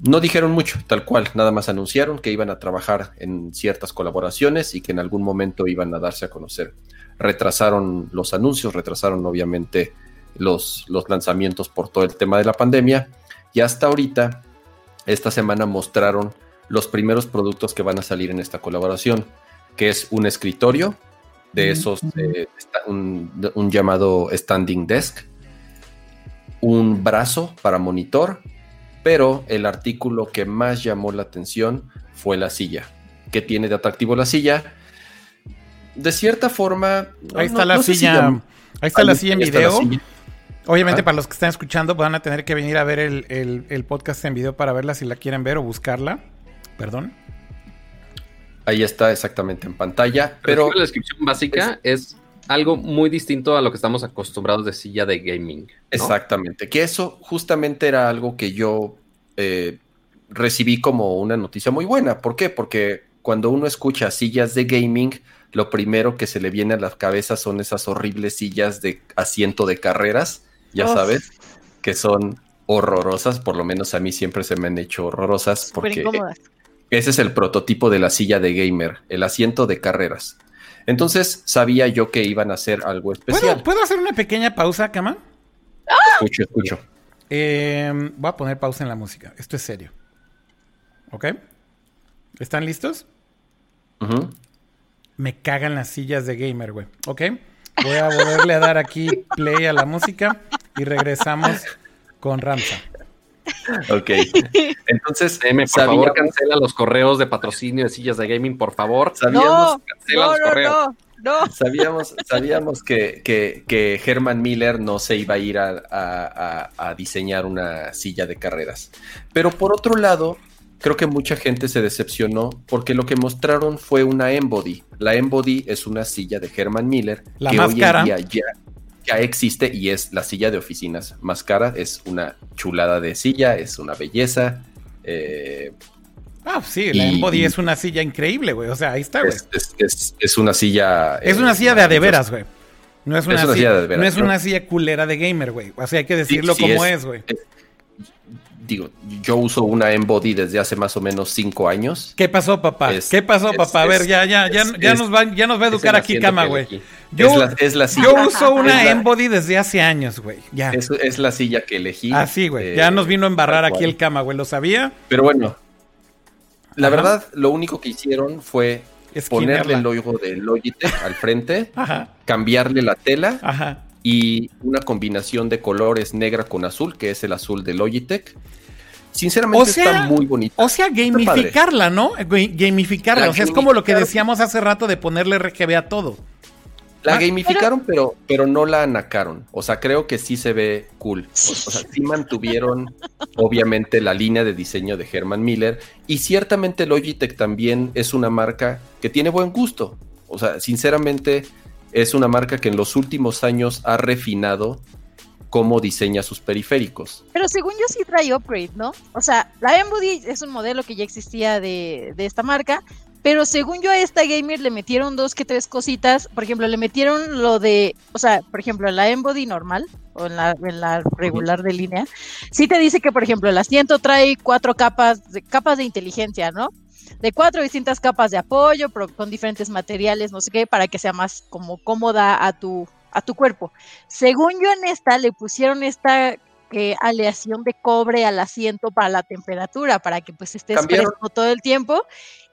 No dijeron mucho, tal cual, nada más anunciaron que iban a trabajar en ciertas colaboraciones y que en algún momento iban a darse a conocer. Retrasaron los anuncios, retrasaron obviamente los, los lanzamientos por todo el tema de la pandemia y hasta ahorita, esta semana mostraron los primeros productos que van a salir en esta colaboración, que es un escritorio de esos, eh, un, un llamado standing desk, un brazo para monitor pero el artículo que más llamó la atención fue la silla. ¿Qué tiene de atractivo la silla? De cierta forma... Ahí está la silla. ahí está la silla en video. Obviamente, para los que están escuchando, van a tener que venir a ver el, podcast en video para verla si la quieren ver o buscarla. Perdón. Ahí está exactamente en pantalla. Pero, la descripción básica es algo muy distinto a lo que estamos acostumbrados de silla de gaming. Exactamente, que eso justamente era algo que yo eh, recibí como una noticia muy buena. ¿Por qué? Porque cuando uno escucha sillas de gaming, lo primero que se le viene a la cabeza son esas horribles sillas de asiento de carreras, ya sabes, que son horrorosas, por lo menos a mí siempre se me han hecho horrorosas porque ese es el prototipo de la silla de gamer, el asiento de carreras. Entonces sabía yo que iban a hacer algo especial. ¿Puedo, hacer una pequeña pausa, Kama? Escucho, escucho. Em, voy a poner pausa en la música. Esto es serio. ¿Ok? ¿Están listos? Me cagan las sillas de gamer, güey. ¿Ok? Voy a volverle a dar aquí play a la música y regresamos con Ramsa. Ok. Entonces, M, por favor, cancela los correos de patrocinio de sillas de gaming, por favor. Sabíamos, no, no, No, Sabíamos, sabíamos que, que, Herman Miller no se iba a ir a, diseñar una silla de carreras. Pero por otro lado, creo que mucha gente se decepcionó porque lo que mostraron fue una Embody. La Embody es una silla de Herman Miller que hoy en día ya ya existe y es la silla de oficinas más cara. Es una chulada de silla, es una belleza. Eh, ah, sí, la Embody es una silla increíble, güey. O sea, ahí está, güey. Es, una silla. Es una silla de adeveras, güey. No es una, silla, de No es una silla culera de gamer, güey. O sea, hay que decirlo como es, güey digo, yo uso una Embody desde hace más o menos cinco años. ¿Qué pasó, papá? ¿Qué pasó, papá? a ver, ya, ya, ya, ya, nos va, ya nos va a educar aquí, cama, güey. Yo, es la, silla, yo uso una Embody desde hace años, güey. Ya. Es, es, la silla que elegí. Ah, sí, güey. ya nos vino a embarrar aquí el cama, güey. ¿Lo sabía? Pero bueno, la verdad, lo único que hicieron fue ponerle el logo de Logitech al frente, cambiarle la tela Ajá y una combinación de colores negra con azul, que es el azul de Logitech. Sinceramente está muy bonito. O sea, gamificarla, ¿no? Gamificarla. o sea, es como lo que decíamos hace rato de ponerle RGB a todo. La ah, gamificaron, pero... pero, no la anacaron. O sea, creo que sí se ve cool. O, sea, sí mantuvieron, obviamente, la línea de diseño de Herman Miller. Y ciertamente Logitech también es una marca que tiene buen gusto. O sea, sinceramente, es una marca que en los últimos años ha refinado cómo diseña sus periféricos. Pero según yo sí trae upgrade, ¿no? O sea, la Embody es un modelo que ya existía de, esta marca, pero según yo a esta gamer le metieron dos que tres cositas. Por ejemplo, le metieron lo de, o sea, por ejemplo, en la Embody normal o en la, en la regular de línea, sí te dice que, por ejemplo, el asiento trae cuatro capas de, capas de inteligencia, ¿no? de cuatro distintas capas de apoyo con diferentes materiales, no sé qué, para que sea más como cómoda a tu, a tu cuerpo. Según yo en esta le pusieron esta eh, aleación de cobre al asiento para la temperatura, para que pues estés fresco todo el tiempo.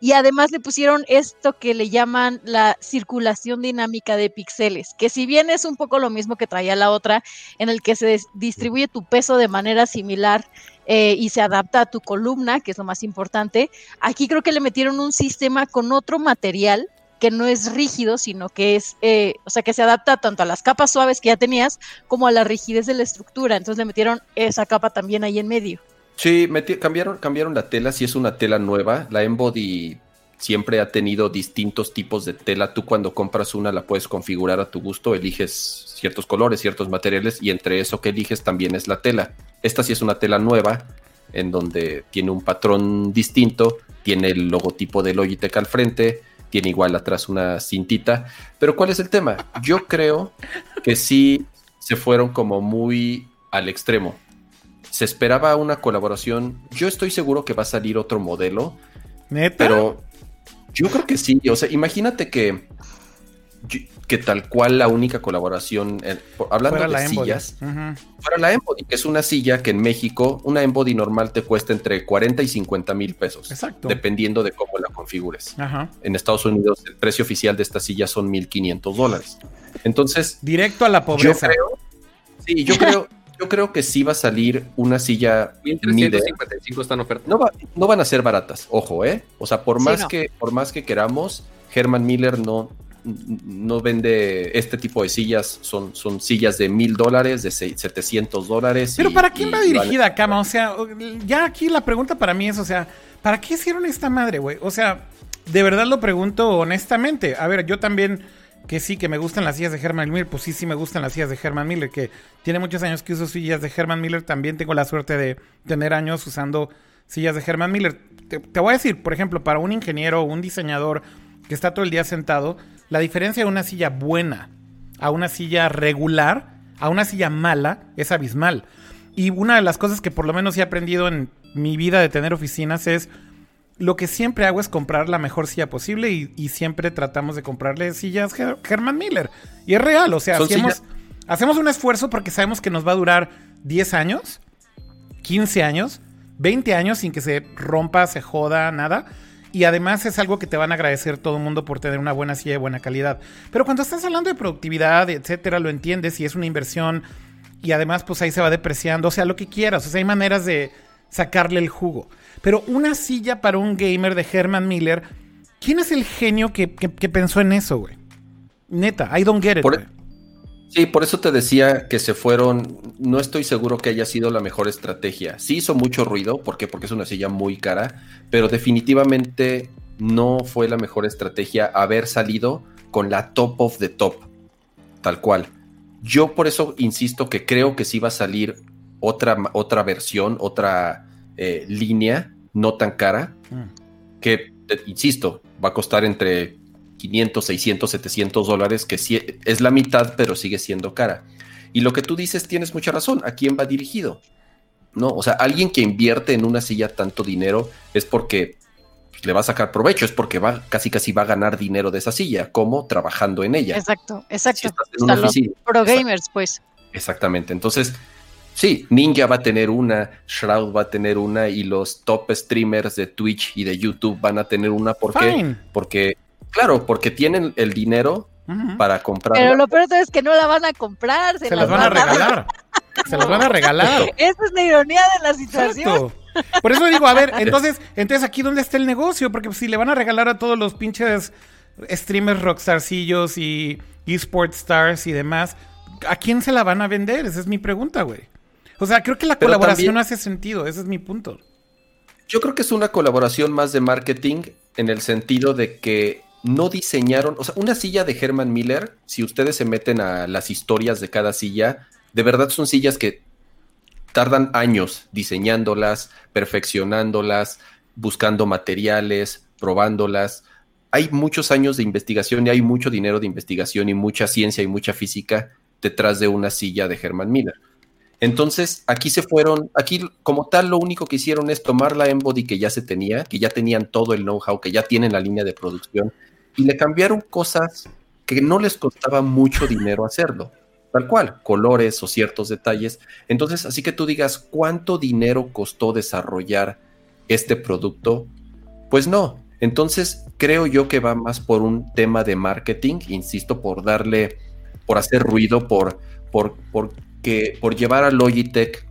Y además le pusieron esto que le llaman la circulación dinámica de píxeles, que si bien es un poco lo mismo que traía la otra, en el que se distribuye tu peso de manera similar eh, y se adapta a tu columna, que es lo más importante. Aquí creo que le metieron un sistema con otro material que no es rígido, sino que es, eh, o sea, que se adapta tanto a las capas suaves que ya tenías como a la rigidez de la estructura. Entonces le metieron esa capa también ahí en medio. Sí, cambiaron, cambiaron la tela, si es una tela nueva. La Embody siempre ha tenido distintos tipos de tela. Tú cuando compras una la puedes configurar a tu gusto, eliges ciertos colores, ciertos materiales y entre eso que eliges también es la tela. Esta sí es una tela nueva en donde tiene un patrón distinto, tiene el logotipo de Logitech al frente, tiene igual atrás una cintita. Pero ¿cuál es el tema? Yo creo que sí se fueron como muy al extremo. Se esperaba una colaboración. Yo estoy seguro que va a salir otro modelo. ¿Neta? Pero yo creo que sí. O sea, imagínate que que tal cual la única colaboración, hablando de sillas, para la Embody, que es una silla que en México, una Embody normal te cuesta entre 40 y 50 mil pesos, Exacto. dependiendo de cómo la configures. En Estados Unidos, el precio oficial de esta silla son 1.500 dólares. Entonces, directo a la pobreza. Yo creo, sí, yo creo, yo creo que sí va a salir una silla. 1355 están ofertas. No, no van a ser baratas, ojo, ¿eh? O sea, por más, que, por más que queramos, Herman Miller no, no vende este tipo de sillas, son, son sillas de mil dólares, de 700 dólares. Pero ¿para quién va dirigida, Cama? O sea, ya aquí la pregunta para mí es, o sea, ¿para qué hicieron esta madre, güey? O sea, de verdad lo pregunto honestamente. A ver, yo también, que sí, que me gustan las sillas de Herman Miller, pues sí, sí me gustan las sillas de Herman Miller, que tiene muchos años que uso sillas de Herman Miller, también tengo la suerte de tener años usando sillas de Herman Miller. Te, te voy a decir, por ejemplo, para un ingeniero o un diseñador que está todo el día sentado, la diferencia de una silla buena a una silla regular, a una silla mala, es abismal. Y una de las cosas que por lo menos he aprendido en mi vida de tener oficinas es lo que siempre hago es comprar la mejor silla posible y, siempre tratamos de comprarle sillas Herman Miller. Y es real, o sea, hacemos, hacemos un esfuerzo porque sabemos que nos va a durar 10 años, 15 años, 20 años sin que se rompa, se joda, nada. Y además es algo que te van a agradecer todo el mundo por tener una buena silla de buena calidad. Pero cuando estás hablando de productividad, etcétera, lo entiendes y es una inversión y además pues ahí se va depreciando, o sea, lo que quieras, o sea, hay maneras de sacarle el jugo. Pero una silla para un gamer de Herman Miller, ¿quién es el genio que, pensó en eso, güey? Neta, I don't get it. Sí, por eso te decía que se fueron. No estoy seguro que haya sido la mejor estrategia. Sí hizo mucho ruido, ¿por qué? Porque es una silla muy cara, pero definitivamente no fue la mejor estrategia haber salido con la top of the top, tal cual. Yo por eso insisto que creo que sí va a salir otra, otra versión, otra eh, línea no tan cara, mm. que, insisto, va a costar entre 500, 600, 700 dólares, que sí, es la mitad, pero sigue siendo cara. Y lo que tú dices, tienes mucha razón. ¿A quién va dirigido? ¿No? O sea, alguien que invierte en una silla tanto dinero es porque le va a sacar provecho, es porque va, casi casi va a ganar dinero de esa silla, como trabajando en ella. Exacto, exacto. pro gamers, pues. Exactamente. Entonces, sí, Ninja va a tener una, Shroud va a tener una, y los top streamers de Twitch y de YouTube van a tener una. ¿Por qué? Porque Claro, porque tienen el dinero para comprar. Pero lo peor es que no la van a comprar, se, las, van, a regalar. se las van a regalar. Esa es la ironía de la situación. Por eso digo, a ver, entonces, entonces aquí dónde está el negocio, porque si le van a regalar a todos los pinches streamers rockstarcillos y esports stars y demás, ¿a quién se la van a vender? Esa es mi pregunta, güey. O sea, creo que la colaboración hace sentido, ese es mi punto. Yo creo que es una colaboración más de marketing en el sentido de que no diseñaron, o sea, una silla de Herman Miller, si ustedes se meten a las historias de cada silla, de verdad son sillas que tardan años diseñándolas, perfeccionándolas, buscando materiales, probándolas. Hay muchos años de investigación y hay mucho dinero de investigación y mucha ciencia y mucha física detrás de una silla de Herman Miller. Entonces, aquí se fueron, aquí como tal lo único que hicieron es tomar la Embody que ya se tenía, que ya tenían todo el know-how, que ya tienen la línea de producción, y le cambiaron cosas que no les costaba mucho dinero hacerlo. Tal cual, colores o ciertos detalles. Entonces, así que tú digas, ¿cuánto dinero costó desarrollar este producto? Pues no. Entonces, creo yo que va más por un tema de marketing, insisto, por darle, por hacer ruido, por, por, por, que, por llevar a Logitech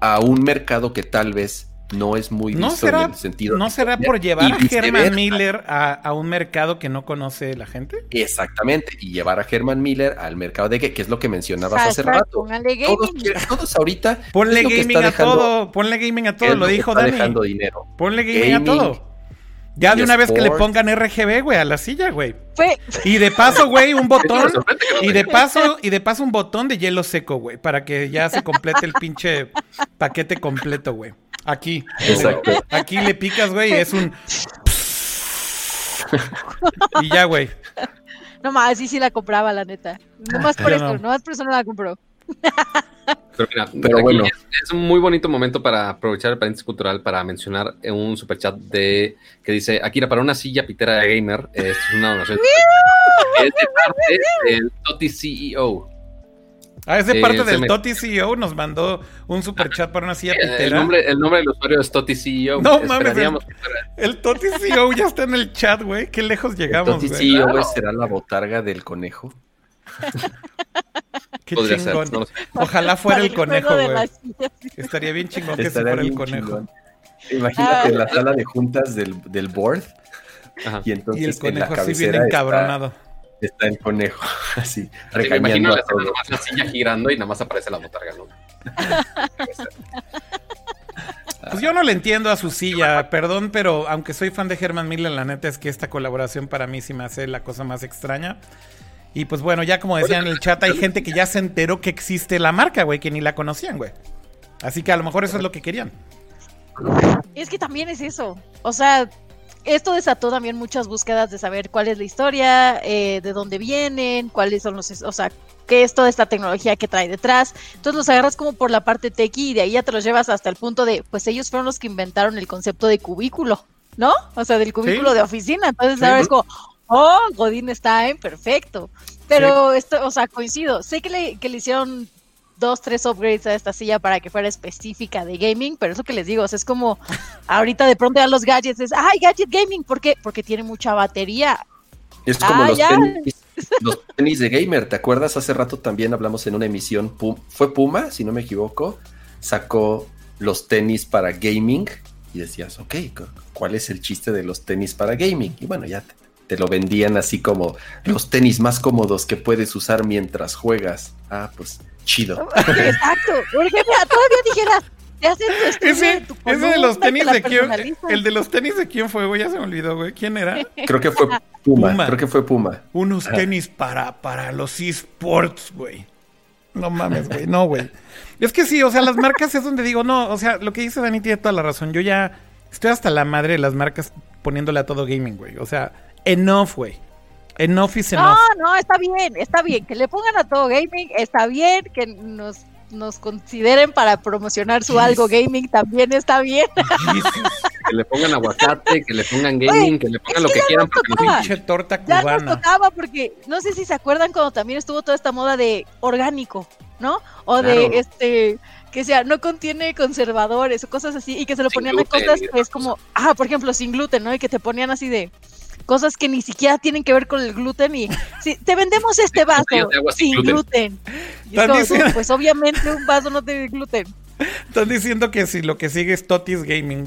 a un mercado que tal vez no es muy ¿No visto será, en el sentido. ¿no será por llevar a. Herman Miller a, a un mercado que no conoce la gente? Exactamente, y llevar a Herman Miller al mercado de que, que es lo que mencionabas hace Hashtag, rato. Todos, todos ahorita Ponle gaming a dejando- todo, ponle gaming a todo, lo dijo Dani. dejando dinero. Ponle gaming, a todo. Ya de y una vez que le pongan RGB, güey, a la silla, güey. Fue, Y de paso, güey, un botón. Y de paso, y de paso un botón de hielo seco, güey, para que ya se complete el pinche paquete completo, güey. Aquí. Exacto. Aquí le picas, güey, y es un. Y ya, güey. no más, sí, sí la compraba, la neta. No más por Yo esto, no. no más por eso no la compró. Pero mira, Pero bueno. es, es un muy bonito momento para aprovechar el paréntesis cultural para mencionar en un superchat de que dice Akira para una silla pitera de gamer. eh, Esto es una donación. es de parte del Toti CEO. Ah, es de Eh, parte del me- Toti CEO, nos mandó un super chat para una silla Eh, El pitera. nombre, el nombre del usuario es Toti CEO. No mames, fuera- El Toti CEO ya está en el chat, güey. Qué lejos llegamos, sí, Claro. güey, será la botarga del conejo. Qué podría ser, chingón. no lo sé. Ojalá fuera el conejo, güey. Estaría bien chingón que fuera el conejo. chingón. Imagínate Ah. en la sala de juntas del, del board Ajá. y entonces Y el en la conejo así bien cabecera está, encabronado. está el conejo, así, Sí, me imagino regañando la nomás la silla girando y nada más aparece la botarga, ¿no? Pues yo no le entiendo a su silla, perdón, pero aunque soy fan de Herman Miller, la neta es que esta colaboración para mí sí me hace la cosa más extraña. Y pues bueno, ya como decían en el chat, hay gente que ya se enteró que existe la marca, güey, que ni la conocían, güey. Así que a lo mejor eso es lo que querían. Es que también es eso. O sea, esto desató también muchas búsquedas de saber cuál es la historia, eh, de dónde vienen, cuáles son los, o sea, qué es toda esta tecnología que trae detrás. Entonces los agarras como por la parte techie y de ahí ya te los llevas hasta el punto de, pues ellos fueron los que inventaron el concepto de cubículo, ¿no? O sea, del cubículo Sí. de oficina. Entonces Sí. ahora es como, oh, Godín está en perfecto. Pero esto, o sea, coincido. Sé que le, que le hicieron dos, tres upgrades a esta silla para que fuera específica de gaming, pero es lo que les digo, o sea, es como ahorita de pronto ya los gadgets es, ay, gadget gaming, ¿por qué? Porque tiene mucha batería. Es como Ah, los, tenis, los tenis de gamer, ¿te acuerdas? Hace rato también hablamos en una emisión, fue Puma, si no me equivoco, sacó los tenis para gaming y decías, ok, cu- ¿cuál es el chiste de los tenis para gaming? Y bueno, ya te, te lo vendían así como los tenis más cómodos que puedes usar mientras juegas. Ah, pues chido. Exacto, porque mira, todavía dijera, te hacen tu estudio Ese, de tu ese de los tenis de quién, el de los tenis de quién fue, güey, ya se me olvidó, güey. ¿Quién era? Creo que fue Puma, Puma. creo que fue Puma. Unos Ajá. tenis para, para los esports, güey. No mames, güey. No, güey. Es que sí, o sea, las marcas es donde digo, no, o sea, lo que dice Dani tiene toda la razón. Yo ya estoy hasta la madre de las marcas poniéndole a todo gaming, güey. O sea, enough, güey. Enough is enough. No, no, está bien, está bien, que le pongan a todo gaming, está bien, que nos, nos consideren para promocionar su algo gaming, también está bien. Jesus, Que le pongan aguacate, que le pongan gaming, que le pongan lo que que quieran. pinche torta Ya nos cubana. tocaba porque no sé si se acuerdan cuando también estuvo toda esta moda de orgánico, ¿no? O Claro. de este que sea no contiene conservadores o cosas así y que se lo Sin ponían a gluten cosas y que es como, ah, por ejemplo, sin gluten, ¿no? Y que te ponían así de cosas que ni siquiera tienen que ver con el gluten y si te vendemos este vaso sin sin gluten. gluten. Y diciendo- pues obviamente un vaso no tiene gluten. Están diciendo que si lo que sigue es Totis Gaming.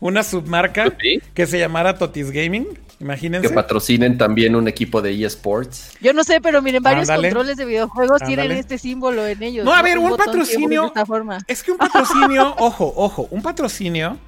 Una submarca Sí. que se llamara Totis Gaming. Imagínense. Que patrocinen también un equipo de eSports. Yo no sé, pero miren, varios controles de videojuegos tienen este símbolo en ellos. No, a ver, un patrocinio-. Es que un patrocinio, ojo, ojo, un patrocinio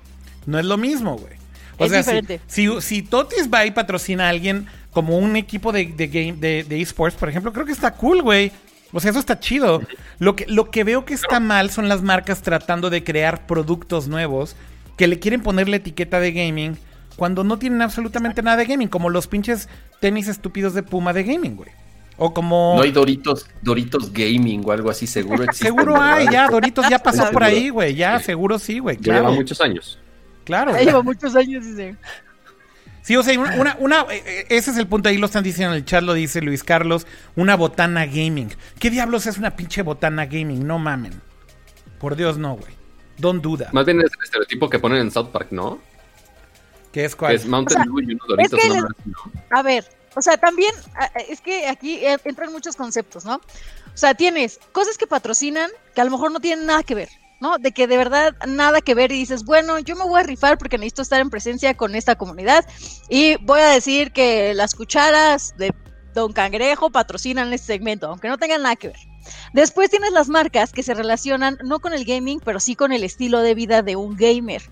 no es lo mismo, güey. O Es sea, si- diferente. Si, si, Totis va y patrocina a alguien como un equipo de, de game, de, de esports, por ejemplo, creo que está cool, güey. O sea, eso está chido. Lo que, lo que veo que está mal son las marcas tratando de crear productos nuevos que le quieren poner la etiqueta de gaming cuando no tienen absolutamente nada de gaming, como los pinches tenis estúpidos de Puma de gaming, güey. O como... No hay Doritos, Doritos Gaming o algo así, seguro existe. Seguro hay, ya, Doritos ya pasó Estoy por ahí, güey. Ya, seguro sí, güey. Ya lleva Claro, muchos años. Claro. Ya lleva muchos años, dice. Sí, o sea, una, una, una- eh, eh, ese es el punto, ahí lo están diciendo en el chat, lo dice Luis Carlos, una botana gaming. ¿Qué diablos es una pinche botana gaming? No mamen. Por Dios, no, güey. Don't do that. Más bien es el estereotipo que ponen en South Park, ¿no? ¿Qué es Que cuál? es Mountain O sea, Dew y unos doritos. que les- así, ¿no? A ver, o sea, también es que aquí eh, entran muchos conceptos, ¿no? O sea, tienes cosas que patrocinan que a lo mejor no tienen nada que ver, ¿no? De que de verdad nada que ver y dices, bueno, yo me voy a rifar porque necesito estar en presencia con esta comunidad y voy a decir que las cucharas de Don Cangrejo patrocinan este segmento, aunque no tengan nada que ver. Después tienes las marcas que se relacionan no con el gaming, pero sí con el estilo de vida de un gamer.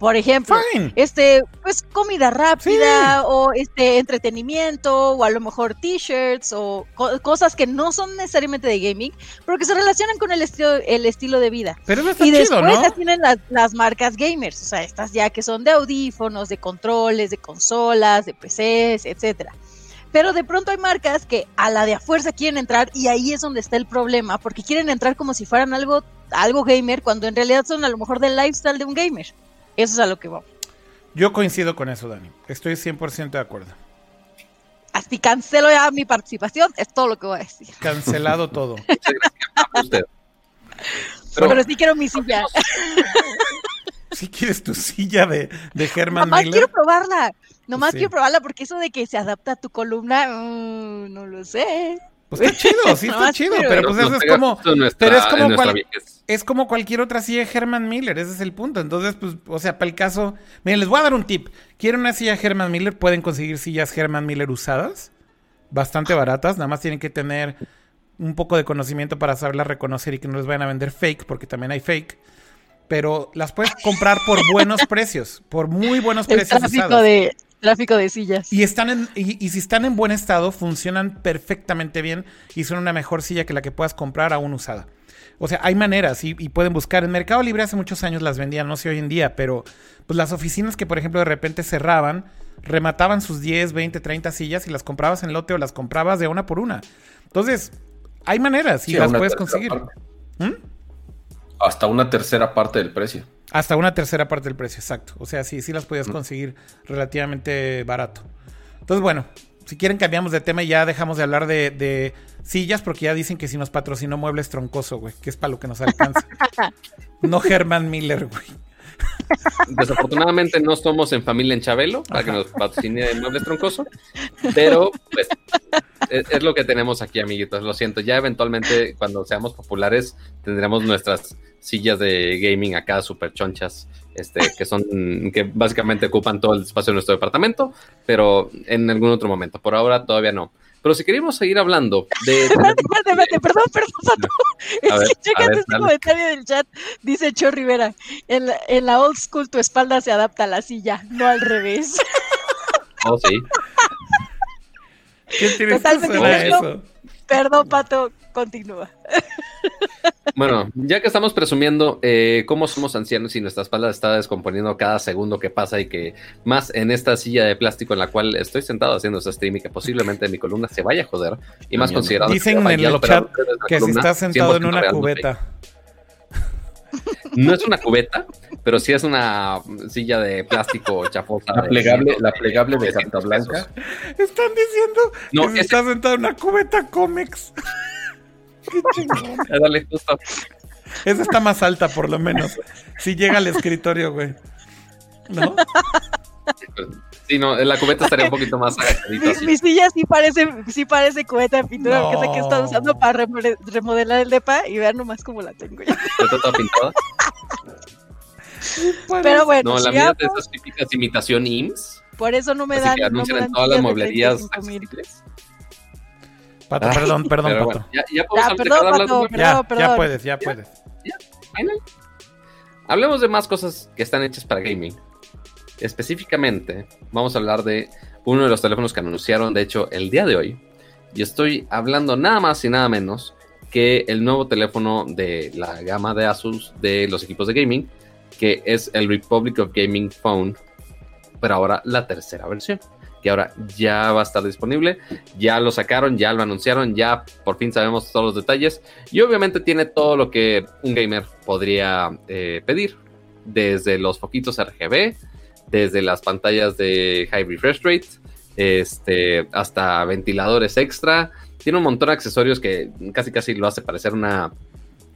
Por ejemplo, Fine. este, pues comida rápida o este entretenimiento o a lo mejor t-shirts o co- cosas que no son necesariamente de gaming, pero que se relacionan con el estilo, el estilo de vida. Pero eso está Y chido, después ¿no? ya tienen las, las marcas gamers, o sea, estas ya que son de audífonos, de controles, de consolas, de PCs, etcétera. Pero de pronto hay marcas que a la de a fuerza quieren entrar y ahí es donde está el problema, porque quieren entrar como si fueran algo, algo gamer, cuando en realidad son a lo mejor del lifestyle de un gamer. Eso es a lo que va. Yo coincido con eso, Dani. Estoy 100% de acuerdo. Así cancelo ya mi participación, es todo lo que voy a decir. Cancelado todo. Pero, Pero- sí quiero mi silla. Si quieres tu silla de, de Herman Nomás Miller. quiero probarla. Nomás Sí. quiero probarla porque eso de que se adapta a tu columna, mm, no lo sé. Pues está chido, sí está chido. Pero pues eso es como. nuestra- pero es como cual-. Es como cualquier otra silla Herman Miller, ese es el punto. Entonces, pues, o sea, para el caso. Miren, les voy a dar un tip. ¿Quieren una silla Herman Miller? Pueden conseguir sillas Herman Miller usadas. Bastante baratas. Nada más tienen que tener un poco de conocimiento para saberlas reconocer y que no les vayan a vender fake, porque también hay fake. Pero las puedes comprar por buenos precios. Por muy buenos El precios tráfico usadas. de, tráfico de sillas. Y están en, y, y si están en buen estado, funcionan perfectamente bien y son una mejor silla que la que puedas comprar aún usada. O sea, hay maneras y, y pueden buscar. En Mercado Libre hace muchos años las vendían, no sé hoy en día, pero pues las oficinas que, por ejemplo, de repente cerraban, remataban sus 10, 20, 30 sillas y las comprabas en lote o las comprabas de una por una. Entonces, hay maneras y Sí, las puedes conseguir. ¿Mm? Hasta una tercera parte del precio. Hasta una tercera parte del precio, exacto. O sea, sí, sí las podías conseguir relativamente barato. Entonces, bueno, si quieren cambiamos de tema y ya dejamos de hablar de, de sillas porque ya dicen que si nos patrocinó Muebles Troncoso, güey, que es para lo que nos alcanza. no Herman Miller, güey. Desafortunadamente no somos en familia en Chabelo para que nos patrocine Muebles Troncoso, pero pues es, es lo que tenemos aquí, amiguitos. Lo siento, ya eventualmente cuando seamos populares tendremos nuestras sillas de gaming acá súper chonchas, este, que son, que básicamente ocupan todo el espacio de nuestro departamento, pero en algún otro momento. Por ahora todavía no. Pero si queríamos seguir hablando de... Espérate, espérate, espérate, perdón, perdón, Pato. Es ver, que chécate ver, este dale. comentario del chat. Dice Cho Rivera, en la, en la old school tu espalda se adapta a la silla, no al revés. Oh, sí. ¿Qué tienes Totalmente cierto. eso? Perdón, Pato, continúa. Bueno, ya que estamos presumiendo eh, cómo somos ancianos y nuestra espalda está descomponiendo cada segundo que pasa y que más en esta silla de plástico en la cual estoy sentado haciendo este stream y que posiblemente mi columna se vaya a joder y más considerado Dicen que en el chat que si estás sentado en 100% una cubeta. No es una cubeta, pero sí es una silla de plástico chafosa. La de plegable, ciento- la plegable de 900 carta blanca. pesos. Están diciendo No, que si estás sentado en una cubeta cómics. Qué chingón. Dale, justo. Esa está más alta, por lo menos. Si llega al escritorio, güey. ¿No? Sí, no, la cubeta estaría un poquito más agachadita Mi, mi silla sí parece, sí parece cubeta de pintura, porque sé que No. estás usando para remodelar el depa y vean nomás cómo la tengo ya. Está toda pintada. Pero bueno, No, la mía de esas típicas imitación IMSS. por eso no me Así dan. que no me anuncian dan en todas las mueblerías 35,000. accesibles. Pato, Ah, perdón, perdón, Pato. bueno, ya, ya podemos Ya, perdón, de hablar de Pato, ya, perdón, ya perdón. puedes, ya puedes. Hablemos de más cosas que están hechas para gaming. Específicamente, vamos a hablar de uno de los teléfonos que anunciaron, de hecho, el día de hoy. Y estoy hablando nada más y nada menos que el nuevo teléfono de la gama de Asus de los equipos de gaming, que es el Republic of Gaming Phone, pero ahora la tercera versión, que ahora ya va a estar disponible. Ya lo sacaron, ya lo anunciaron, ya por fin sabemos todos los detalles. Y obviamente tiene todo lo que un gamer podría eh, pedir, desde los foquitos RGB, desde las pantallas de high refresh rate, este, hasta ventiladores extra. Tiene un montón de accesorios que casi casi lo hace parecer una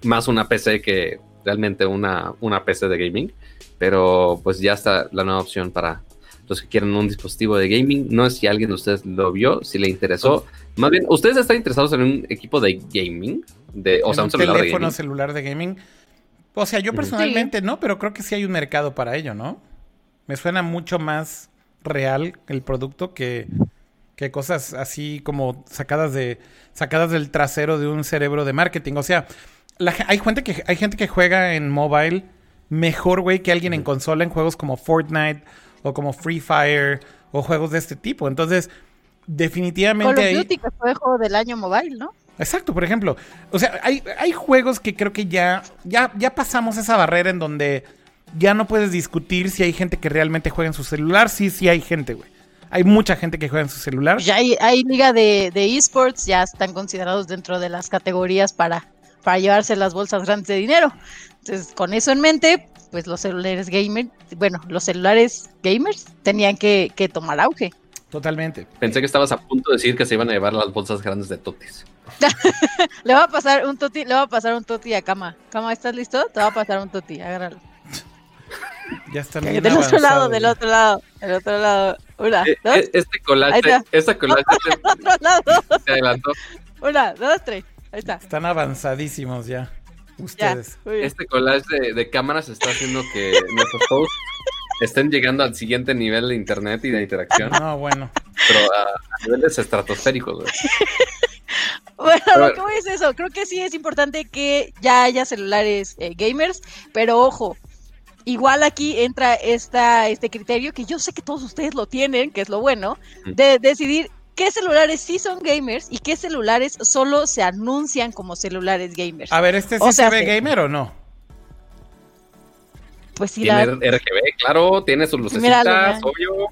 más una PC que realmente una, una PC de gaming. Pero pues ya está la nueva opción para los que quieren un dispositivo de gaming. No sé si alguien de ustedes lo vio, si le interesó. Más bien, ¿ustedes están interesados en un equipo de gaming? De, o sea, un celular de teléfono celular de gaming. O sea, yo personalmente no, pero creo que sí hay un mercado para ello, ¿no? Me suena mucho más real el producto que, que cosas así como sacadas de sacadas del trasero de un cerebro de marketing. O sea, hay gente que hay gente que juega en mobile mejor, güey, que alguien en consola en juegos como Fortnite o como Free Fire o juegos de este tipo. Entonces, definitivamente Call of Duty que fue juego del año mobile, ¿no? Exacto, por ejemplo. O sea, hay, hay juegos que creo que ya, ya, ya pasamos esa barrera en donde ya no puedes discutir si hay gente que realmente juega en su celular. Sí, sí hay gente, güey. Hay mucha gente que juega en su celular. Ya hay, hay liga de, de esports, ya están considerados dentro de las categorías para, para llevarse las bolsas grandes de dinero. Entonces, con eso en mente, pues los celulares gamer, bueno, los celulares gamers tenían que, que tomar auge. Totalmente. Pensé que estabas a punto de decir que se iban a llevar las bolsas grandes de totis. le va a pasar un toti, le va a pasar un toti a Cama. Cama, ¿estás listo? Te va a pasar un toti, agárralo. Ya está bien Del otro lado, del otro lado, del otro lado. Una, eh, dos. Eh, este collage, este collage del otro lado. se adelantó. Una, dos, tres. Ahí está. Están avanzadísimos ya. Ustedes. Ya, este collage de, de cámaras está haciendo que nuestros posts estén llegando al siguiente nivel de internet y de interacción. No, bueno. Pero a, niveles estratosféricos, güey. Bueno, lo que voy es eso. Creo que sí es importante que ya haya celulares eh, gamers, pero ojo, igual aquí entra esta, este criterio que yo sé que todos ustedes lo tienen, que es lo bueno, de decidir qué celulares sí son gamers y qué celulares solo se anuncian como celulares gamers. A ver, ¿este sí se ve gamer o no? Pues sí, tiene RGB, claro, tiene sus lucecitas, obvio.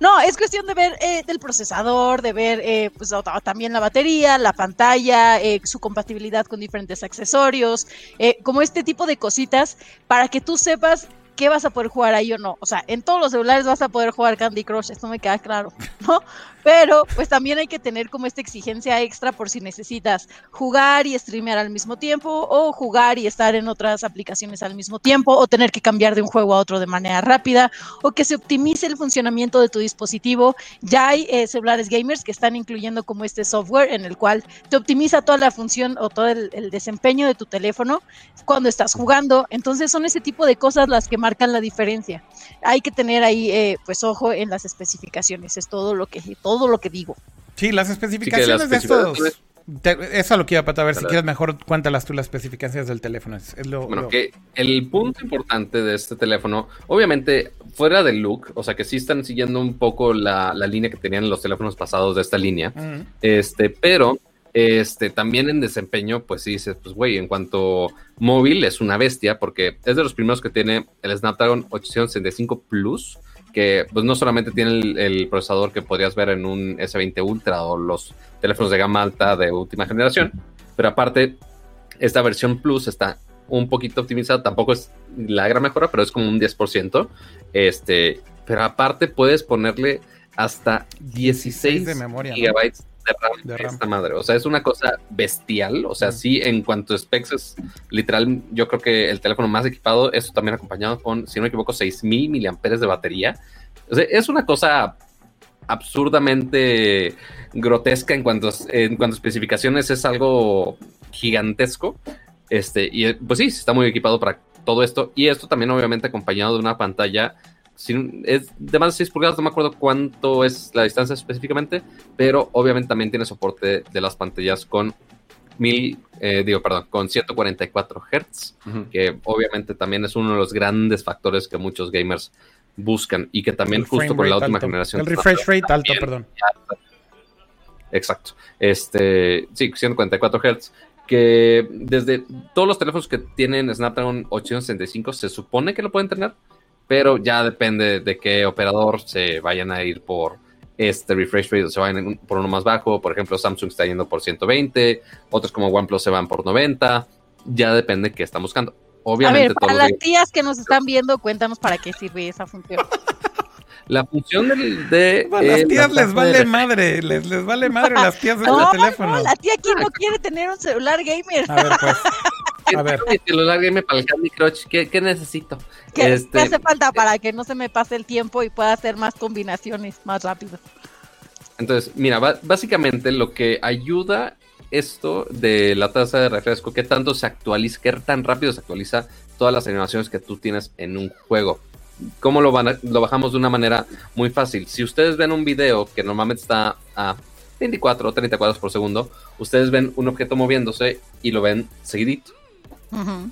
No, es cuestión de ver eh, del procesador, de ver eh, pues, también la batería, la pantalla, eh, su compatibilidad con diferentes accesorios, como este tipo de cositas para que tú sepas qué vas a poder jugar ahí o no. O sea, en todos los celulares vas a poder jugar Candy Crush, esto me queda claro, ¿no? Pero pues también hay que tener como esta exigencia extra por si necesitas jugar y streamear al mismo tiempo o jugar y estar en otras aplicaciones al mismo tiempo o tener que cambiar de un juego a otro de manera rápida o que se optimice el funcionamiento de tu dispositivo. Ya hay eh, celulares gamers que están incluyendo como este software en el cual te optimiza toda la función o todo el, desempeño de tu teléfono cuando estás jugando. Entonces son ese tipo de cosas las que marcan la diferencia. Hay que tener ahí, eh, pues, ojo en las especificaciones, es todo lo que, lo que digo. Sí, las especificaciones de estos... eso lo que iba a ver si quieres mejor cuéntalas tú las especificaciones del teléfono. Es, lo, bueno, que el punto importante de este teléfono, obviamente fuera del look, o sea que sí están siguiendo un poco la, la línea que tenían los teléfonos pasados de esta línea, este, pero este, también en desempeño, pues sí dices, pues güey, en cuanto móvil es una bestia, porque es de los primeros que tiene el Snapdragon 865 Plus, que pues no solamente tiene el, procesador que podrías ver en un S20 Ultra o los teléfonos de gama alta de última generación, pero aparte, esta versión Plus está un poquito optimizada, tampoco es la gran mejora, pero es como un 10%, este, pero aparte puedes ponerle hasta 16, de memoria, gigabytes esta madre. O sea, es una cosa bestial. O sea, sí, en cuanto a specs es literal, yo creo que el teléfono más equipado, eso también acompañado con, si no me equivoco, 6000 miliamperes de batería. O sea, es una cosa absurdamente grotesca en cuanto, en cuanto a especificaciones, es algo gigantesco. Este, y pues sí, está muy equipado para todo esto. Y esto también, obviamente, acompañado de una pantalla es de más de 6 pulgadas, no me acuerdo cuánto es la distancia específicamente, pero obviamente también tiene soporte de las pantallas con mil, eh, digo, perdón, con 144 Hz, que obviamente también es uno de los grandes factores que muchos gamers buscan y que también justo con la última generación. El refresh rate alto, perdón. Exacto. Este, sí, 144 Hz que desde todos los teléfonos que tienen Snapdragon 865 se supone que lo pueden tener, pero ya depende de qué operador se vayan a ir por este refresh rate o se vayan por uno más bajo. Por ejemplo, Samsung está yendo por 120, otros como OnePlus se van por 90. Ya depende de qué están buscando. Obviamente, a ver, para las tías que nos están viendo, cuéntanos para qué sirve esa función. La función del, de. a las tías les vale madre, les, les vale madre las tías de no, teléfono. No, la tía aquí no quiere tener un celular gamer. A ver, pues. A ver. Mi celular gamer para el Candy Crush, ¿qué, necesito? ¿Qué, este, hace falta para que no se me pase el tiempo y pueda hacer más combinaciones más rápido? Entonces, mira, básicamente lo que ayuda esto de la tasa de refresco, qué tanto se actualiza, qué tan rápido se actualiza todas las animaciones que tú tienes en un juego. ¿Cómo lo, van lo bajamos de una manera muy fácil? Si ustedes ven un video que normalmente está a 24 o 30 cuadros por segundo, ustedes ven un objeto moviéndose y lo ven seguidito.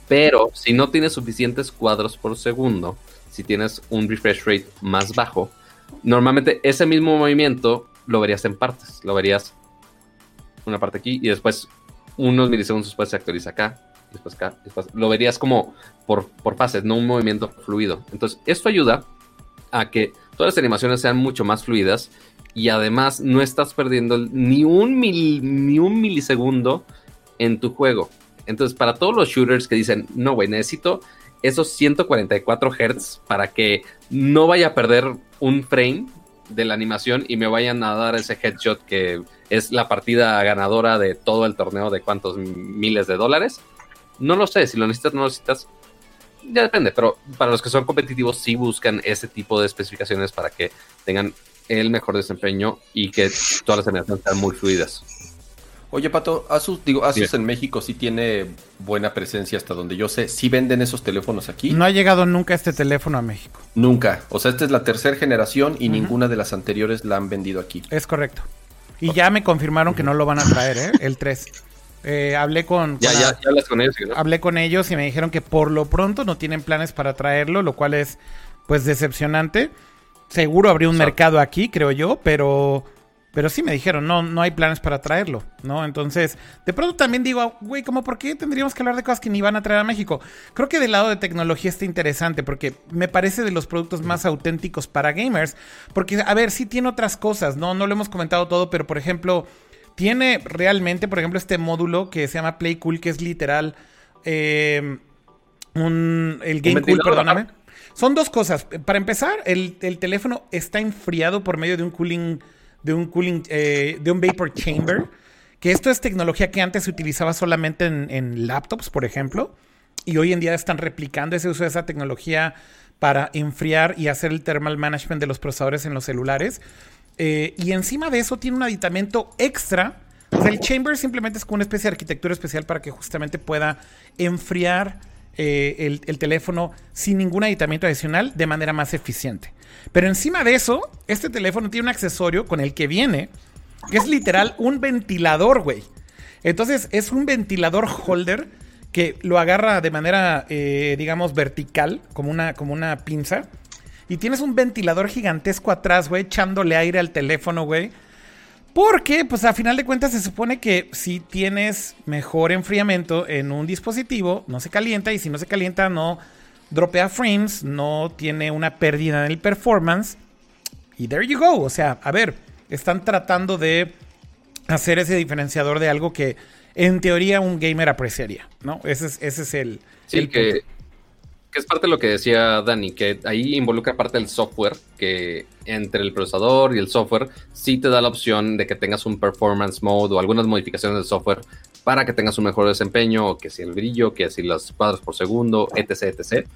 Pero si no tienes suficientes cuadros por segundo, si tienes un refresh rate más bajo, normalmente ese mismo movimiento lo verías en partes. Lo verías una parte aquí y después unos milisegundos después se actualiza acá, después acá, lo verías como por, por fases, no un movimiento fluido. Entonces, esto ayuda a que todas las animaciones sean mucho más fluidas y además no estás perdiendo ni un, ni un milisegundo en tu juego. Entonces, para todos los shooters que dicen, no, güey, necesito esos 144 Hz para que no vaya a perder un frame de la animación y me vayan a dar ese headshot que es la partida ganadora de todo el torneo de cuántos miles de dólares. No lo sé, si lo necesitas, no lo necesitas. Ya depende, pero para los que son competitivos sí buscan ese tipo de especificaciones para que tengan el mejor desempeño y que todas las animaciones sean muy fluidas. Oye, Pato, Asus, digo, Asus en México sí tiene buena presencia hasta donde yo sé. ¿Sí venden esos teléfonos aquí? No ha llegado nunca este teléfono a México. Nunca. O sea, esta es la tercera generación y ninguna de las anteriores la han vendido aquí. Es correcto. Y ya me confirmaron que no lo van a traer, ¿eh? El 3. Eh, hablé con, ya, ya, ya con ellos. Hablé con ellos y me dijeron que por lo pronto no tienen planes para traerlo, lo cual es pues decepcionante. Seguro habría un mercado aquí, creo yo, pero pero sí me dijeron, no, no hay planes para traerlo, ¿no? Entonces, de pronto también digo, güey, ¿cómo por qué tendríamos que hablar de cosas que ni van a traer a México? Creo que del lado de tecnología está interesante porque me parece de los productos más auténticos para gamers. Porque, a ver, sí tiene otras cosas, ¿no? No lo hemos comentado todo, pero por ejemplo, tiene realmente, por ejemplo, este módulo que se llama Play Cool, que es literal eh, un, el Game Cool, perdóname. Son dos cosas. Para empezar, el, el teléfono está enfriado por medio de un cooling de un cooling, eh, de un vapor chamber. Que esto es tecnología que antes se utilizaba solamente en, laptops, por ejemplo. Y hoy en día están replicando ese uso de esa tecnología para enfriar y hacer el thermal management de los procesadores en los celulares. Eh, y encima de eso tiene un aditamento extra. O sea, el chamber simplemente es como una especie de arquitectura especial para que justamente pueda enfriar eh, el, el, teléfono sin ningún aditamiento adicional de manera más eficiente. Pero encima de eso, este teléfono tiene un accesorio con el que viene, que es literal un ventilador, güey. Entonces es un ventilador holder que lo agarra de manera, eh, digamos, vertical, como una, como una pinza. Y tienes un ventilador gigantesco atrás, güey, echándole aire al teléfono, güey. Porque, pues a final de cuentas se supone que si tienes mejor enfriamiento en un dispositivo, no se calienta y si no se calienta no dropea frames, no tiene una pérdida en el performance. Y there you go. O sea, a ver, están tratando de hacer ese diferenciador de algo que en teoría un gamer apreciaría, ¿no? Ese es, ese es el... Sí, que, que, es parte de lo que decía Dani, que ahí involucra parte del software, que entre el procesador y el software sí te da la opción de que tengas un performance mode o algunas modificaciones del software para que tengas un mejor desempeño, que si el brillo, que si los cuadros por segundo, etc, etc.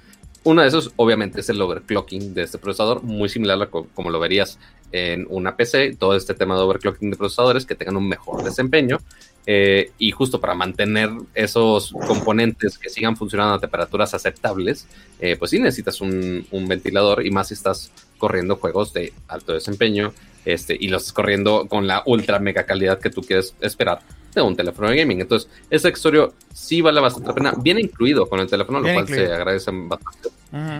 Uno de esos, obviamente, es el overclocking de este procesador, muy similar a como lo verías en una PC. Todo este tema de overclocking de procesadores que tengan un mejor desempeño. Eh, y justo para mantener esos componentes que sigan funcionando a temperaturas aceptables, eh, pues sí necesitas un, un, ventilador y más si estás corriendo juegos de alto desempeño este, y los corriendo con la ultra mega calidad que tú quieres esperar de un teléfono de gaming. Entonces, ese accesorio sí vale bastante la pena. Viene incluido con el teléfono, lo cual se agradece bastante.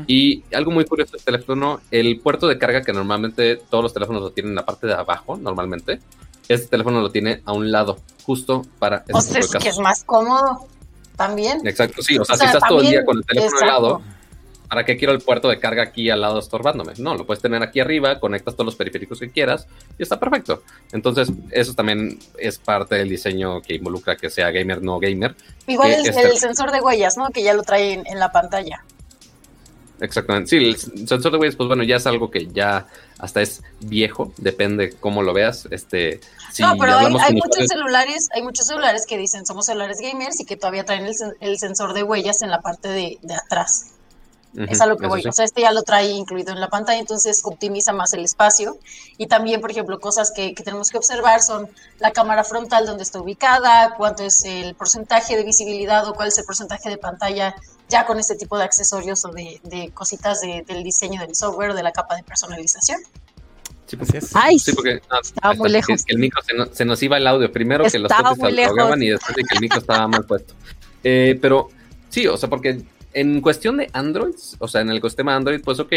Y algo muy curioso del teléfono, el puerto de carga que normalmente todos los teléfonos lo tienen en la parte de abajo, normalmente, este teléfono lo tiene a un lado, justo para... O sea, es que es más cómodo también. Exacto, sí. O sea, si estás todo el día con el teléfono al lado ¿para qué quiero el puerto de carga aquí al lado estorbándome? No, lo puedes tener aquí arriba, conectas todos los periféricos que quieras y está perfecto. Entonces, eso también es parte del diseño que involucra que sea gamer, no gamer. Igual el, el, sensor de huellas, ¿no? Que ya lo trae en, la pantalla. Exactamente. Sí, el sensor de huellas, pues bueno, ya es algo que ya hasta es viejo, depende cómo lo veas. Este, no, pero hay, muchos celulares, hay muchos celulares que dicen somos celulares gamers y que todavía traen el, sensor de huellas en la parte de, de atrás. Es a lo que voy. O sea, este ya lo trae incluido en la pantalla, entonces optimiza más el espacio. Y también, por ejemplo, cosas que, tenemos que observar son la cámara frontal, donde está ubicada, cuánto es el porcentaje de visibilidad o cuál es el porcentaje de pantalla ya con este tipo de accesorios o de, cositas del diseño del software, de la capa de personalización. Sí, pues, Ay, sí, porque estaba muy lejos. Que el micro se, nos iba el audio. Primero que los se y después de que el micro estaba mal puesto. Eh, pero sí, o sea, porque en cuestión de Android, o sea, en el ecosistema Android, pues ok,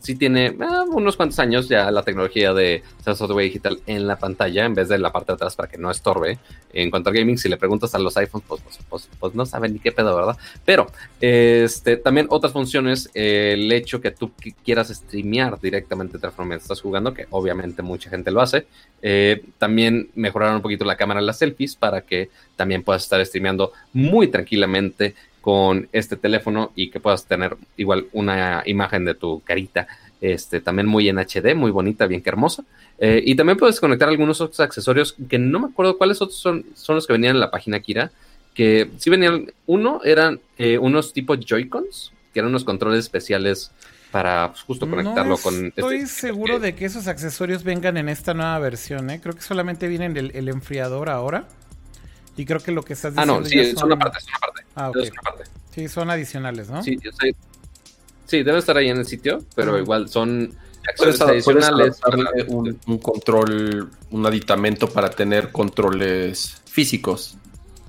sí tiene ah, unos cuantos años ya la tecnología de software digital en la pantalla en vez de la parte de atrás para que no estorbe. En cuanto al gaming, si le preguntas a los iPhones, pues, pues, pues, pues no saben ni qué pedo, ¿verdad? Pero este, también otras funciones, el hecho que tú quieras streamear directamente mientras estás jugando, que obviamente mucha gente lo hace, eh, también mejoraron un poquito la cámara de las selfies para que también puedas estar streameando muy tranquilamente con este teléfono y que puedas tener igual una imagen de tu carita, este, también muy en HD, muy bonita, bien que hermosa. Eh, y también puedes conectar algunos otros accesorios que no me acuerdo cuáles otros son, son los que venían en la página Kira, que sí venían, uno eran eh, unos tipo Joy-Cons, que eran unos controles especiales para pues, justo conectarlo con... Estoy este seguro de que esos accesorios vengan en esta nueva versión, ¿eh? creo que solamente viene el, el enfriador ahora. Y creo que lo que estás diciendo. Ah, no, sí, es una parte, es una parte. Ah, parte. Sí, son adicionales, ¿no? Sí, yo sé. Sí, debe estar ahí en el sitio, pero igual son accesorios adicionales. un, un, control, un aditamento para tener controles físicos.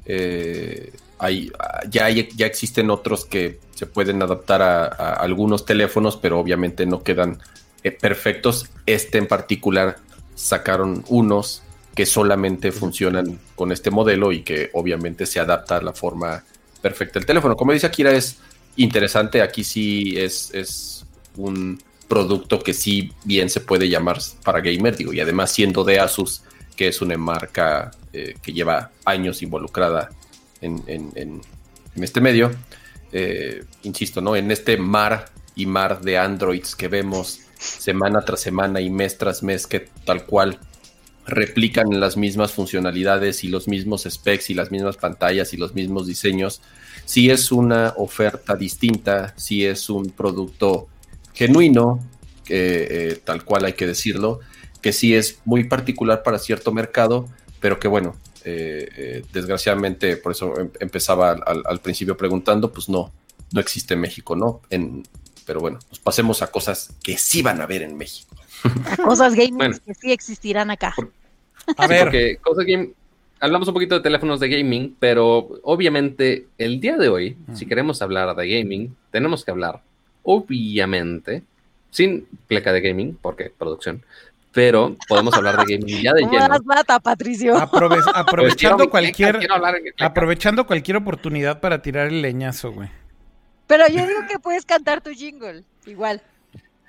Eh, hay, ya, ya existen otros que se pueden adaptar a, algunos teléfonos, pero obviamente no quedan eh, perfectos. Este en particular sacaron unos que solamente funcionan con este modelo y que obviamente se adapta a la forma perfecta del teléfono. Como dice Akira, es interesante. Aquí sí es, es un producto que sí bien se puede llamar para gamer, digo, y además siendo de Asus, que es una marca eh, que lleva años involucrada en, este medio, eh, insisto, ¿no? En este mar y mar de Androids que vemos semana tras semana y mes tras mes, que tal cual replican las mismas funcionalidades y los mismos specs y las mismas pantallas y los mismos diseños, si es una oferta distinta, si es un producto genuino, eh, tal cual hay que decirlo, que sí es muy particular para cierto mercado, pero que bueno, eh, eh, desgraciadamente, por eso em, empezaba al, principio preguntando, pues no, no existe en México, ¿no? En, pero bueno, pues pasemos a cosas que sí van a ver en México. Cosas gaming que sí existirán acá. A ver. Porque cosas game, hablamos un poquito de teléfonos de gaming, pero obviamente el día de hoy, si queremos hablar de gaming, tenemos que hablar, obviamente, sin pleca de gaming, porque producción, pero podemos hablar de gaming ya de lleno. Más Patricio. aprovechando cualquier aprovechando cualquier oportunidad para tirar el leñazo, güey. Pero yo digo que puedes cantar tu jingle, igual.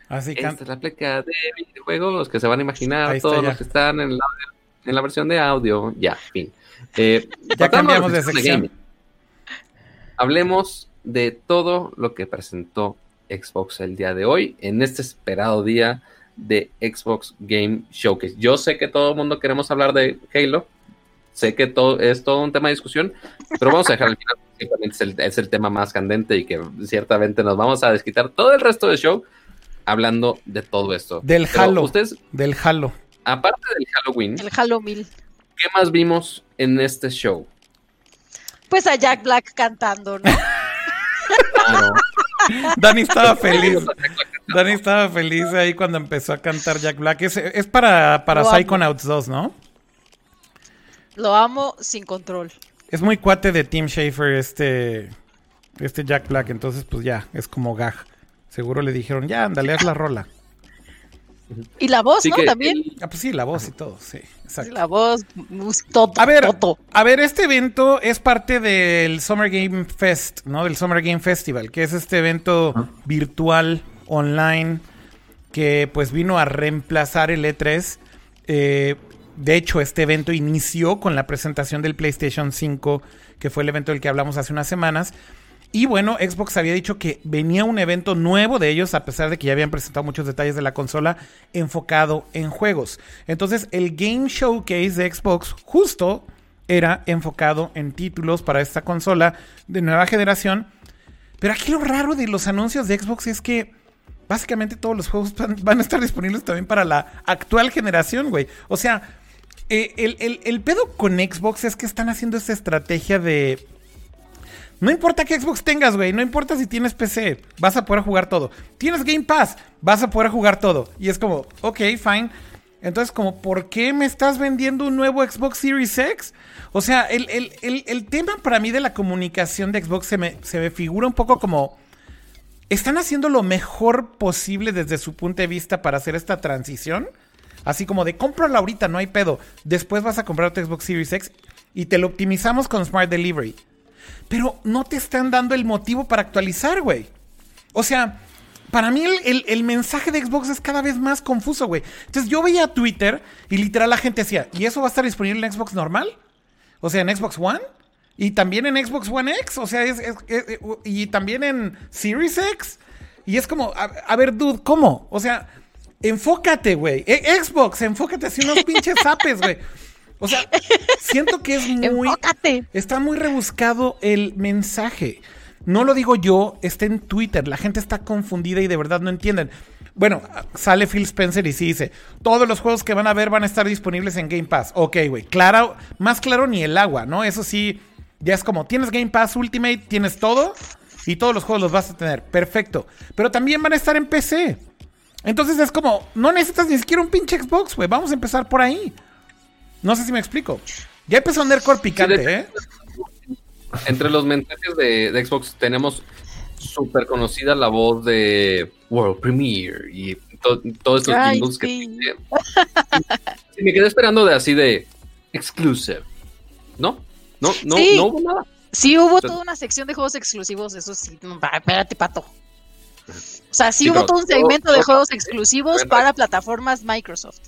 Así Esta es la pleca de videojuegos que se van a imaginar todos los que están en la, en la versión de audio. Ya, fin. Eh, ya cambiamos de sección. Hablemos de todo lo que presentó Xbox el día de hoy, en este esperado día de Xbox Game Showcase. Yo sé que todo el mundo queremos hablar de Halo, sé que todo es todo un tema de discusión, pero vamos a dejar al final, es el, es el tema más candente y que ciertamente nos vamos a desquitar todo el resto del show hablando de todo esto. Del Halo. Ustedes, del Halo. Aparte del Halloween. El Halloween. ¿Qué más vimos en este show? Pues a Jack Black cantando, ¿no? Dani estaba feliz. Dani estaba feliz ahí cuando empezó a cantar Jack Black. Es, para, para Psychonauts 2, ¿no? Lo amo sin control. Es muy cuate de Tim Schafer este, este Jack Black, entonces pues ya, es como gag. Seguro le dijeron, ya, ándale, haz la rola. Y la voz, ¿no? También. Ah, pues sí, la voz y todo, sí, exacto. La voz, todo. A ver, a ver, este evento es parte del Summer Game Fest, ¿no? Del Summer Game Festival, que es este evento virtual, online, que pues vino a reemplazar el E3. Eh, de hecho, este evento inició con la presentación del PlayStation 5, que fue el evento del que hablamos hace unas semanas. Y bueno, Xbox había dicho que venía un evento nuevo de ellos, a pesar de que ya habían presentado muchos detalles de la consola, enfocado en juegos. Entonces, el Game Showcase de Xbox justo era enfocado en títulos para esta consola de nueva generación. Pero aquí lo raro de los anuncios de Xbox es que básicamente todos los juegos van, a estar disponibles también para la actual generación, güey. O sea, eh, el, el pedo con Xbox es que están haciendo esta estrategia de no importa qué Xbox tengas, güey. No importa si tienes PC. Vas a poder jugar todo. Tienes Game Pass. Vas a poder jugar todo. Y es como, ok, fine. Entonces, como, ¿por qué me estás vendiendo un nuevo Xbox Series X? O sea, el, tema para mí de la comunicación de Xbox se me, se me figura un poco como... Están haciendo lo mejor posible desde su punto de vista para hacer esta transición. Así como de cómpralo ahorita, no hay pedo. Después vas a comprar tu Xbox Series X y te lo optimizamos con Smart Delivery pero no te están dando el motivo para actualizar, güey. O sea, para mí el, mensaje de Xbox es cada vez más confuso, güey. Entonces yo veía Twitter y literal la gente decía, ¿y eso va a estar disponible en Xbox normal? O sea, en Xbox One. Y también en Xbox One X. O sea, es, y también en Series X. Y es como, a, ver, dude, ¿cómo? O sea, enfócate, güey. E, Xbox, enfócate así unos pinches zapes, güey. O sea, siento que es muy. Está muy rebuscado el mensaje. No lo digo yo, está en Twitter. La gente está confundida y de verdad no entienden. Bueno, sale Phil Spencer y sí dice: Todos los juegos que van a ver van a estar disponibles en Game Pass. Ok, güey. Claro, más claro ni el agua, ¿no? Eso sí, ya es como: tienes Game Pass Ultimate, tienes todo y todos los juegos los vas a tener. Perfecto. Pero también van a estar en PC. Entonces es como: no necesitas ni siquiera un pinche Xbox, güey. Vamos a empezar por ahí. No sé si me explico. Ya empezó a Nerdcore picante, ¿eh? Entre los mensajes de, Xbox tenemos súper conocida la voz de World Premiere y todos estos jingles que me quedé esperando de así de exclusive. ¿No? No, no, no hubo nada. Sí, hubo toda una sección de juegos exclusivos, eso sí. Espérate, pato. O sea, sí, hubo todo un segmento de juegos exclusivos para plataformas Microsoft.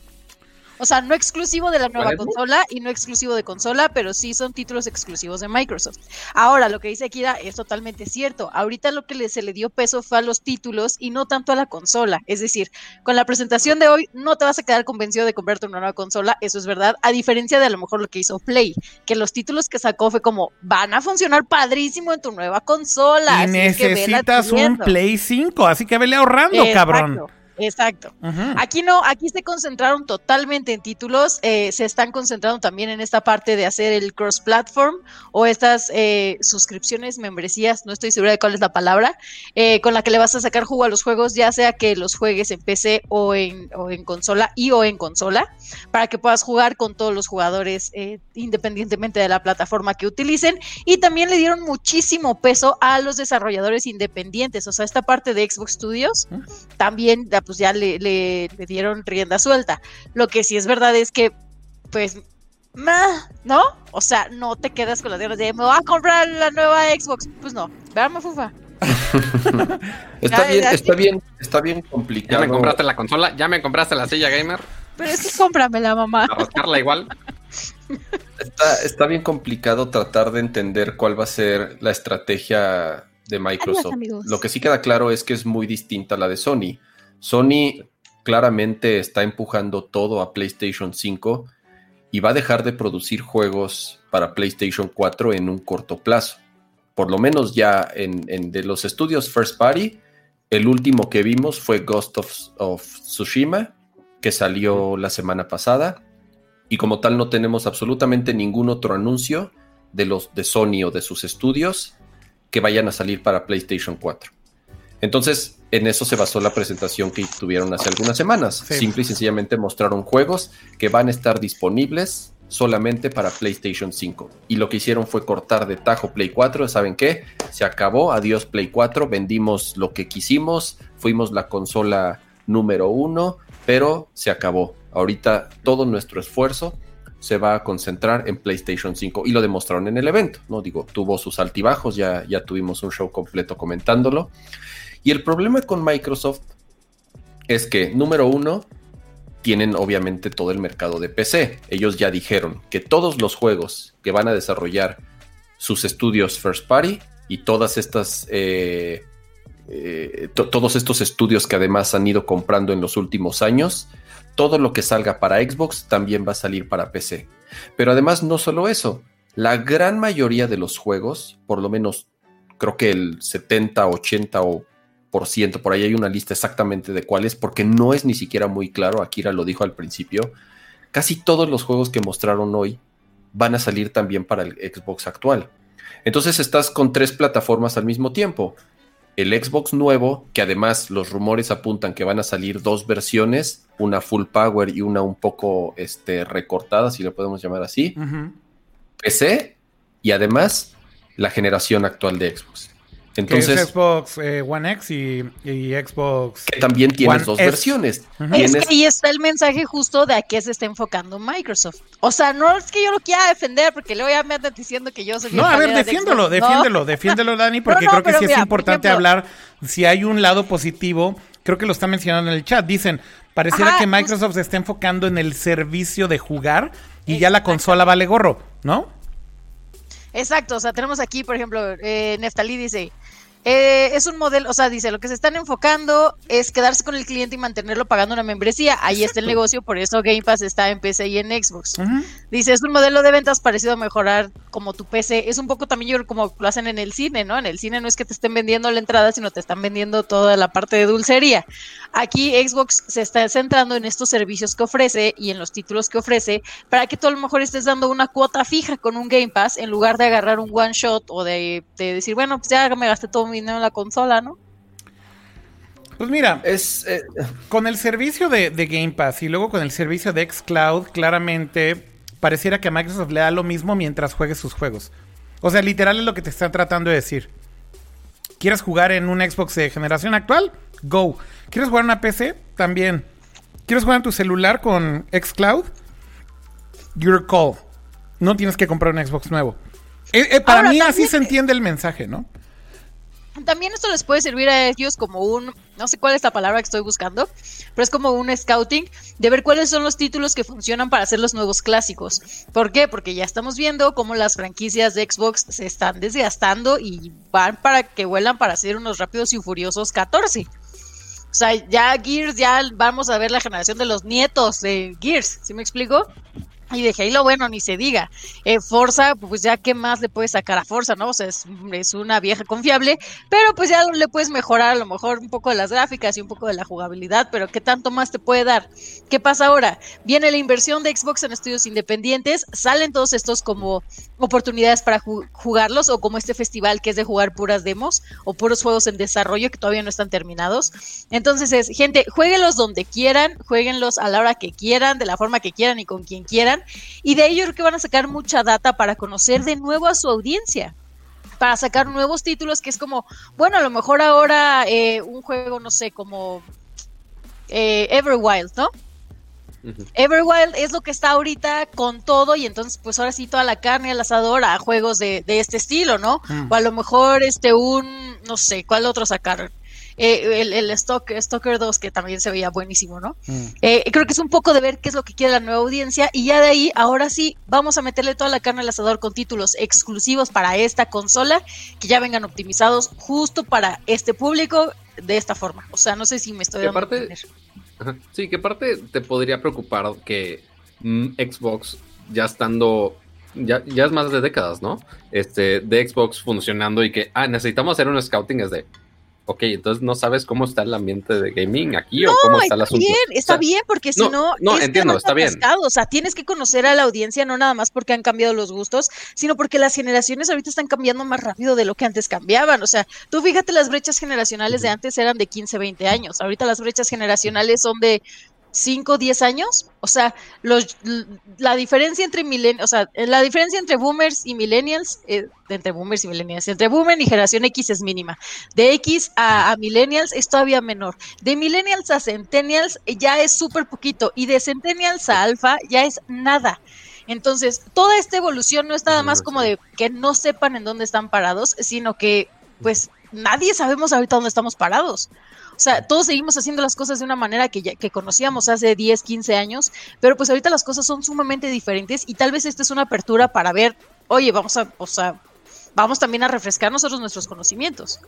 O sea, no exclusivo de la nueva consola y no exclusivo de consola, pero sí son títulos exclusivos de Microsoft. Ahora, lo que dice Akira es totalmente cierto. Ahorita lo que se le dio peso fue a los títulos y no tanto a la consola. Es decir, con la presentación de hoy no te vas a quedar convencido de comprarte una nueva consola, eso es verdad, a diferencia de a lo mejor lo que hizo Play, que los títulos que sacó fue como, van a funcionar padrísimo en tu nueva consola. Y necesitas un Play 5, así que vele ahorrando, cabrón. Exacto. Aquí no, aquí se concentraron totalmente en títulos, eh, se están concentrando también en esta parte de hacer el cross-platform o estas eh, suscripciones, membresías, no estoy segura de cuál es la palabra, eh, con la que le vas a sacar jugo a los juegos, ya sea que los juegues en PC o en, o en consola y o en consola, para que puedas jugar con todos los jugadores independientemente de la plataforma que utilicen. Y también le dieron muchísimo peso a los desarrolladores independientes, o sea, esta parte de Xbox Studios también pues ya le, le, dieron rienda suelta. Lo que sí es verdad es que, pues, ¿no? O sea, no te quedas con las ganas de me voy a comprar la nueva Xbox. Pues no, veamos, fufa. está bien, está bien, está bien complicado. Ya me compraste la consola, ya me compraste la silla gamer. Pero es que cómpramela, mamá. A rascarla igual. Está, está bien complicado tratar de entender cuál va a ser la estrategia de Microsoft. Lo que sí queda claro es que es muy distinta a la de Sony. Sony claramente está empujando todo a PlayStation 5 y va a dejar de producir juegos para PlayStation 4 en un corto plazo. Por lo menos ya en, de los estudios First Party, el último que vimos fue Ghost of, Tsushima, que salió la semana pasada. Y como tal no tenemos absolutamente ningún otro anuncio de los de Sony o de sus estudios que vayan a salir para PlayStation 4. Entonces, en eso se basó la presentación que tuvieron hace algunas semanas. Simple y sencillamente mostraron juegos que van a estar disponibles solamente para PlayStation 5. Y lo que hicieron fue cortar de tajo Play 4. ¿Saben qué? Se acabó. Adiós Play 4. Vendimos lo que quisimos. Fuimos la consola número uno. Pero se acabó. Ahorita todo nuestro esfuerzo se va a concentrar en PlayStation 5 y lo demostraron en el evento, ¿no? Digo, tuvo sus altibajos, ya, ya tuvimos un show completo comentándolo. Y el problema con Microsoft es que, número uno, tienen obviamente todo el mercado de PC. Ellos ya dijeron que todos los juegos que van a desarrollar sus estudios first party y todas estas eh, eh, todos estos estudios que además han ido comprando en los últimos años, todo lo que salga para Xbox también va a salir para PC. Pero además no solo eso, la gran mayoría de los juegos, por lo menos creo que el 70, 80 o por ciento, por ahí hay una lista exactamente de cuáles, porque no es ni siquiera muy claro, Akira lo dijo al principio, casi todos los juegos que mostraron hoy van a salir también para el Xbox actual. Entonces estás con tres plataformas al mismo tiempo. El Xbox nuevo, que además los rumores apuntan que van a salir dos versiones, una full power y una un poco este, recortada, si lo podemos llamar así. PC y además la generación actual de Xbox. Entonces, Xbox eh, One X y, Xbox. Que también tienes dos versiones. Es que ahí está el mensaje justo de a qué se está enfocando Microsoft. O sea, no es que yo lo quiera defender, porque luego ya me andan diciendo que yo soy. No, a ver, defiéndelo, defiéndelo, defiéndelo, Dani, porque creo que sí es importante hablar. Si hay un lado positivo, creo que lo está mencionando en el chat. Dicen, pareciera que Microsoft se está enfocando en el servicio de jugar y ya la consola vale gorro, ¿no? Exacto, o sea, tenemos aquí, por ejemplo, eh, Neftalí dice, eh, es un modelo, o sea, dice, lo que se están enfocando es quedarse con el cliente y mantenerlo pagando una membresía. Ahí está el negocio, por eso Game Pass está en PC y en Xbox. Dice, es un modelo de ventas parecido a mejorar como tu PC. Es un poco también como lo hacen en el cine, ¿no? En el cine no es que te estén vendiendo la entrada, sino te están vendiendo toda la parte de dulcería. Aquí Xbox se está centrando en estos servicios que ofrece y en los títulos que ofrece para que tú a lo mejor estés dando una cuota fija con un Game Pass en lugar de agarrar un one shot o de, de decir, bueno, pues ya me gasté todo mi dinero en la consola, ¿no? Pues mira, es eh, con el servicio de, Game Pass y luego con el servicio de Xcloud, claramente pareciera que a Microsoft le da lo mismo mientras juegues sus juegos. O sea, literal es lo que te están tratando de decir. ¿Quieres jugar en un Xbox de generación actual? Go. ¿Quieres jugar en una PC? También. ¿Quieres jugar en tu celular con Xcloud? Your call. No tienes que comprar un Xbox nuevo. Eh, eh, para mí así se entiende el mensaje, ¿no? También esto les puede servir a ellos como un, no sé cuál es la palabra que estoy buscando, pero es como un scouting de ver cuáles son los títulos que funcionan para hacer los nuevos clásicos. ¿Por qué? Porque ya estamos viendo cómo las franquicias de Xbox se están desgastando y van para que vuelan para hacer unos rápidos y furiosos 14. O sea, ya Gears, ya vamos a ver la generación de los nietos de Gears, ¿sí me explico? Y de Halo, bueno, ni se diga. Eh, Forza, pues ya qué más le puedes sacar a Forza, ¿no? O sea, es, es, una vieja confiable, pero pues ya le puedes mejorar a lo mejor un poco de las gráficas y un poco de la jugabilidad, pero ¿qué tanto más te puede dar? ¿Qué pasa ahora? Viene la inversión de Xbox en estudios independientes, salen todos estos como oportunidades para jugarlos o como este festival que es de jugar puras demos o puros juegos en desarrollo que todavía no están terminados. Entonces es, gente, jueguenlos donde quieran, jueguenlos a la hora que quieran, de la forma que quieran y con quien quieran y de ello creo que van a sacar mucha data para conocer de nuevo a su audiencia para sacar nuevos títulos que es como, bueno, a lo mejor ahora eh, un juego, no sé, como eh, Everwild, ¿no? Everwild es lo que está ahorita con todo y entonces pues ahora sí toda la carne al asador a juegos de, este estilo, ¿no? Mm. O a lo mejor este un, no sé, ¿cuál otro sacar? Eh, el, el Stalker, 2, que también se veía buenísimo, ¿no? Mm. Eh, creo que es un poco de ver qué es lo que quiere la nueva audiencia y ya de ahí, ahora sí, vamos a meterle toda la carne al asador con títulos exclusivos para esta consola que ya vengan optimizados justo para este público de esta forma. O sea, no sé si me estoy dando parte, Sí, que parte te podría preocupar que mm, Xbox ya estando ya, ya es más de décadas, ¿no? Este, de Xbox funcionando y que, ah, necesitamos hacer un scouting, es de, ok, entonces no sabes cómo está el ambiente de gaming aquí o cómo está el asunto. Bien, está bien, porque si no, no, entiendo, está bien. O sea, tienes que conocer a la audiencia no nada más porque han cambiado los gustos, sino porque las generaciones ahorita están cambiando más rápido de lo que antes cambiaban. O sea, tú fíjate, las brechas generacionales de antes eran de 15, 20 años. Ahorita las brechas generacionales son de 5, 10 años. O sea, los, la diferencia entre milen, o sea, la diferencia entre boomers y millennials, eh, entre boomers y millennials, entre boomer y generación X es mínima. De X a, millennials es todavía menor. De millennials a centennials ya es súper poquito. Y de centennials a alfa ya es nada. Entonces, toda esta evolución no es nada más como de que no sepan en dónde están parados, sino que, pues, nadie sabemos ahorita dónde estamos parados. O sea, todos seguimos haciendo las cosas de una manera que, ya, que conocíamos hace 10, 15 años, pero pues ahorita las cosas son sumamente diferentes y tal vez esta es una apertura para ver, oye, vamos a, o sea, vamos también a refrescar nosotros nuestros conocimientos.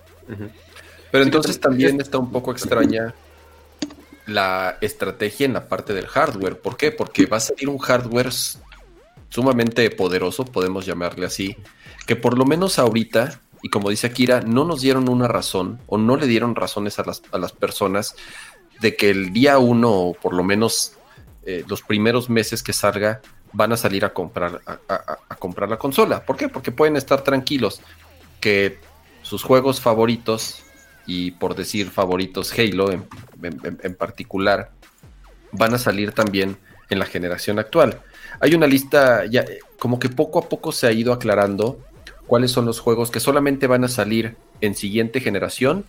Pero entonces también está un poco extraña la estrategia en la parte del hardware. ¿Por qué? Porque va a salir un hardware sumamente poderoso, podemos llamarle así, que por lo menos ahorita y como dice Akira, no nos dieron una razón o no le dieron razones a las, a las personas de que el día uno o por lo menos eh, los primeros meses que salga van a salir a comprar, a, comprar la consola. ¿Por qué? Porque pueden estar tranquilos que sus juegos favoritos, y por decir favoritos Halo en, particular, van a salir también en la generación actual. Hay una lista, ya como que poco a poco se ha ido aclarando cuáles son los juegos que solamente van a salir en siguiente generación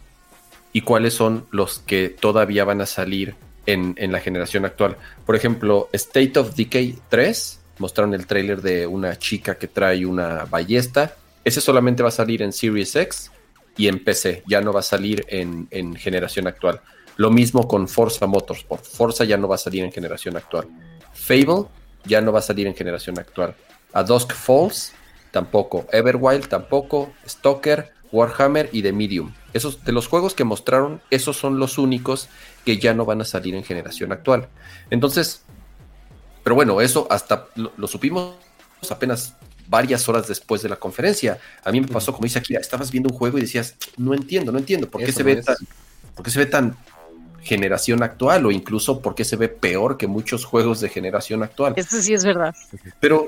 y cuáles son los que todavía van a salir en, la generación actual. Por ejemplo, State of Decay 3, mostraron el trailer de una chica que trae una ballesta. Ese solamente va a salir en Series X y en PC, ya no va a salir en, en generación actual. Lo mismo con Forza Motorsport. Forza ya no va a salir en generación actual. Fable ya no va a salir en generación actual. A Dusk Falls tampoco. Everwild tampoco. Stalker, Warhammer y The Medium. Esos de los juegos que mostraron, esos son los únicos que ya no van a salir en generación actual. Entonces, pero bueno, eso hasta lo, supimos apenas varias horas después de la conferencia. A mí me pasó, como dice aquí, estabas viendo un juego y decías, no entiendo, no entiendo, ¿por qué, se, ve tan, ¿por qué se ve tan generación actual o incluso porque se ve peor que muchos juegos de generación actual. Esto sí es verdad. Pero,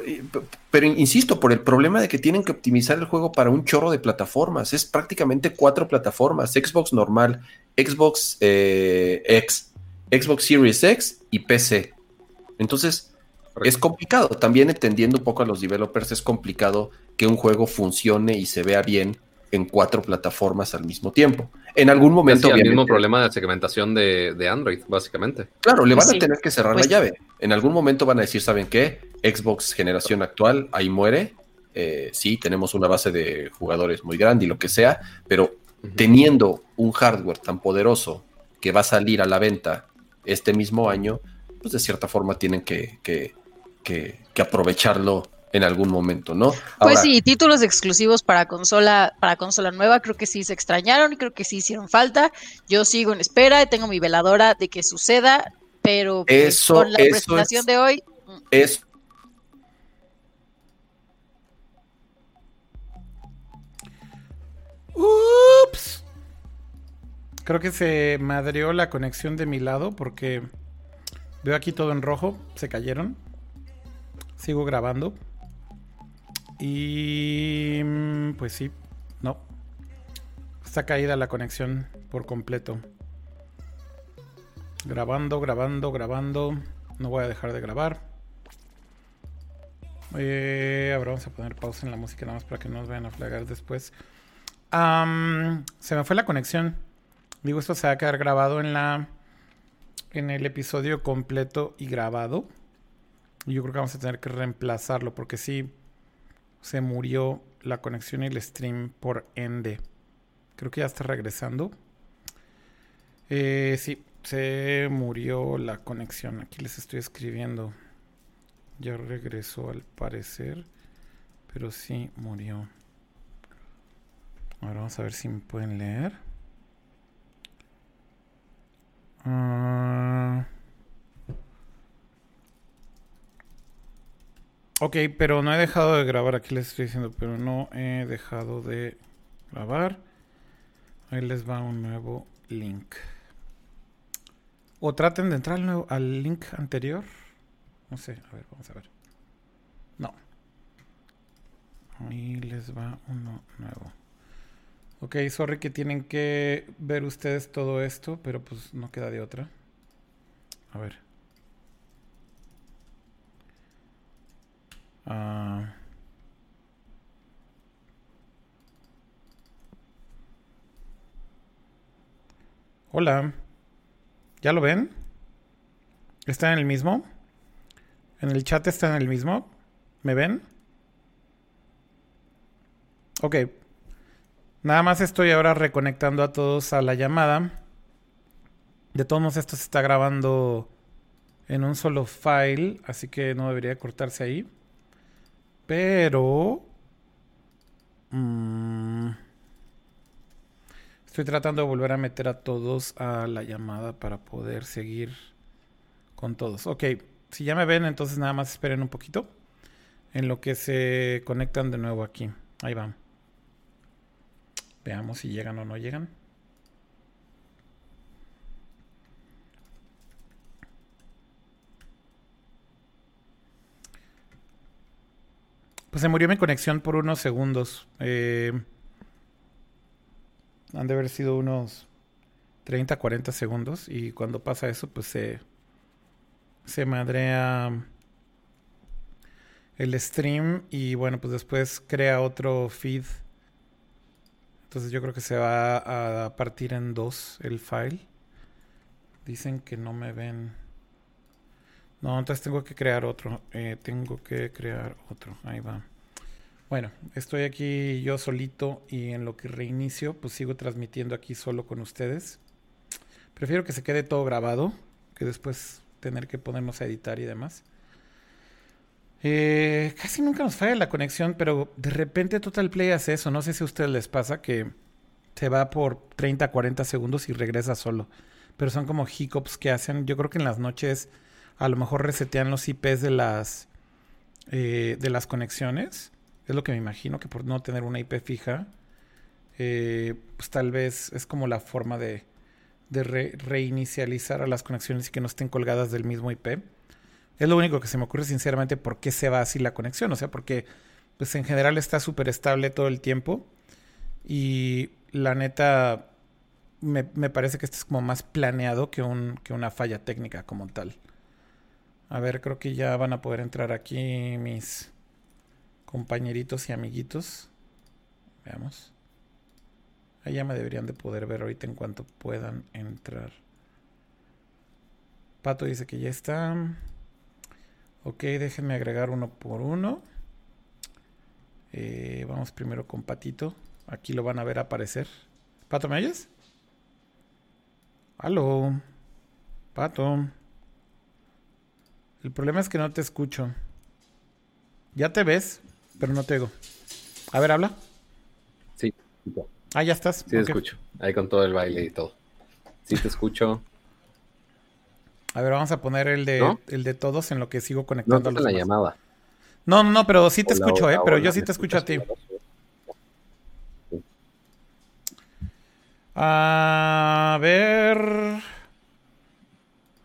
pero insisto, por el problema de que tienen que optimizar el juego para un chorro de plataformas. Es prácticamente cuatro plataformas: Xbox normal, Xbox eh, X, Xbox Series X y PC. Entonces, es complicado. También entendiendo un poco a los developers, es complicado que un juego funcione y se vea bien en cuatro plataformas al mismo tiempo. En algún momento. Es el mismo problema de segmentación de, Android, básicamente. Claro, le van a tener que cerrar la pues llave. En algún momento van a decir, ¿saben qué? Xbox generación actual, ahí muere. Eh, sí, tenemos una base de jugadores muy grande y lo que sea, pero teniendo un hardware tan poderoso que va a salir a la venta este mismo año, pues de cierta forma tienen que, que, que, que aprovecharlo en algún momento, ¿no? pues sí, títulos exclusivos para consola, para consola nueva, creo que sí se extrañaron y creo que sí hicieron falta. Yo sigo en espera y tengo mi veladora de que suceda, pero pues, con la presentación de hoy. Mm. Es Ups. Creo que se madreó la conexión de mi lado porque veo aquí todo en rojo. Se cayeron. Sigo grabando. Y mm, pues sí, no. Está caída la conexión por completo. Grabando, grabando, grabando. No voy a dejar de grabar. Eh, ahora vamos a poner pausa en la música nada más para que no nos vayan a flagar después. se me fue la conexión. Digo, esto se va a quedar grabado en la en el episodio completo y grabado. Yo creo que vamos a tener que reemplazarlo porque sí se murió la conexión y el stream por ende. Creo que ya está regresando. Eh, sí, se murió la conexión. Aquí les estoy escribiendo. Ya regresó al parecer. Pero sí murió. Ahora vamos a ver si me pueden leer. Ah... Ok, pero no he dejado de grabar. Aquí les estoy diciendo, pero no he dejado de grabar. Ahí les va un nuevo link. O traten de entrar al, link anterior. No sé, a ver, vamos a ver. No. Ahí les va uno nuevo. Ok, sorry que tienen que ver ustedes todo esto, pero pues no queda de otra. A ver. Ah. hola. ¿Ya lo ven? ¿Está en el mismo? ¿En el chat está en el mismo? ¿Me ven? Ok. Nada más estoy ahora reconectando a todos a la llamada. De todos modos, esto se está grabando en un solo file, así que no debería cortarse ahí. Pero... Mm, estoy tratando de volver a meter a todos a la llamada para poder seguir con todos. Ok, si ya me ven, entonces nada más esperen un poquito en lo que se conectan de nuevo aquí. Ahí van. Veamos si llegan o no llegan. Pues se murió mi conexión por unos segundos. Eh, han de haber sido unos 30, 40 segundos. Y cuando pasa eso, pues se, se madrea el stream. Y bueno, pues después crea otro feed. Entonces yo creo que se va a partir en dos el file. Dicen que no me ven. No, entonces tengo que crear otro. Eh, tengo que crear otro. Ahí va. Bueno, estoy aquí yo solito y en lo que reinicio, pues sigo transmitiendo aquí solo con ustedes. Prefiero que se quede todo grabado, que después tener que ponernos a editar y demás. Eh, casi nunca nos falla la conexión, pero de repente Total Play hace eso. No sé si a ustedes les pasa que se va por 30, 40 segundos y regresa solo. Pero son como hiccups que hacen. Yo creo que en las noches a lo mejor resetean los IPs de las, eh, de las conexiones. Es lo que me imagino, que por no tener una IP fija, eh, pues tal vez es como la forma de, de reinicializar a las conexiones y que no estén colgadas del mismo IP. Es lo único que se me ocurre sinceramente por qué se va así la conexión. O sea, porque pues en general está súper estable todo el tiempo. Y la neta, me, me, parece que esto es como más planeado que, un, que una falla técnica como tal. A ver, creo que ya van a poder entrar aquí mis compañeritos y amiguitos. Veamos. Allá me deberían de poder ver ahorita en cuanto puedan entrar. Pato dice que ya está. Ok, déjenme agregar uno por uno. Eh, vamos primero con Patito. Aquí lo van a ver aparecer. Pato, ¿me oyes? Aló. Pato. El problema es que no te escucho. ¿Ya te ves? pero no te oigo. A ver, habla. Sí. Ah, ya estás. Sí, te escucho. Ahí con todo el baile y todo. Sí, te escucho. A ver, vamos a poner el de, el de todos en lo que sigo conectando no, los la llamada. No, no, pero sí te escucho, ¿eh? Pero yo sí te escucho a ti. A ver.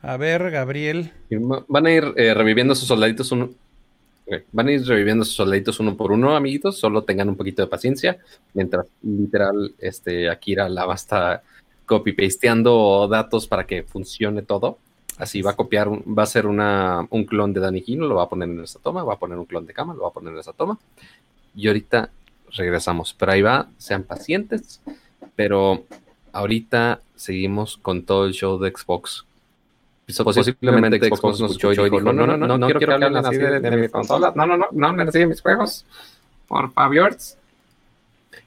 A ver, Gabriel. Van a ir eh, reviviendo sus soldaditos un, Van a ir reviviendo sus soldaditos uno por uno, amiguitos. Solo tengan un poquito de paciencia. Mientras literal, este, Akira la va a estar copy-pasteando datos para que funcione todo. Así va a copiar, va a ser una, un clon de Danny lo va a poner en esa toma, va a poner un clon de Kama, lo va a poner en esa toma. Y ahorita regresamos. Pero ahí va, sean pacientes. Pero ahorita seguimos con todo el show de Xbox posiblemente Xbox nos escuchó y dijo, no, no, no, no, no, quiero que hablen así de, de mi consola, no, no, no, no me reciben mis juegos, por favor.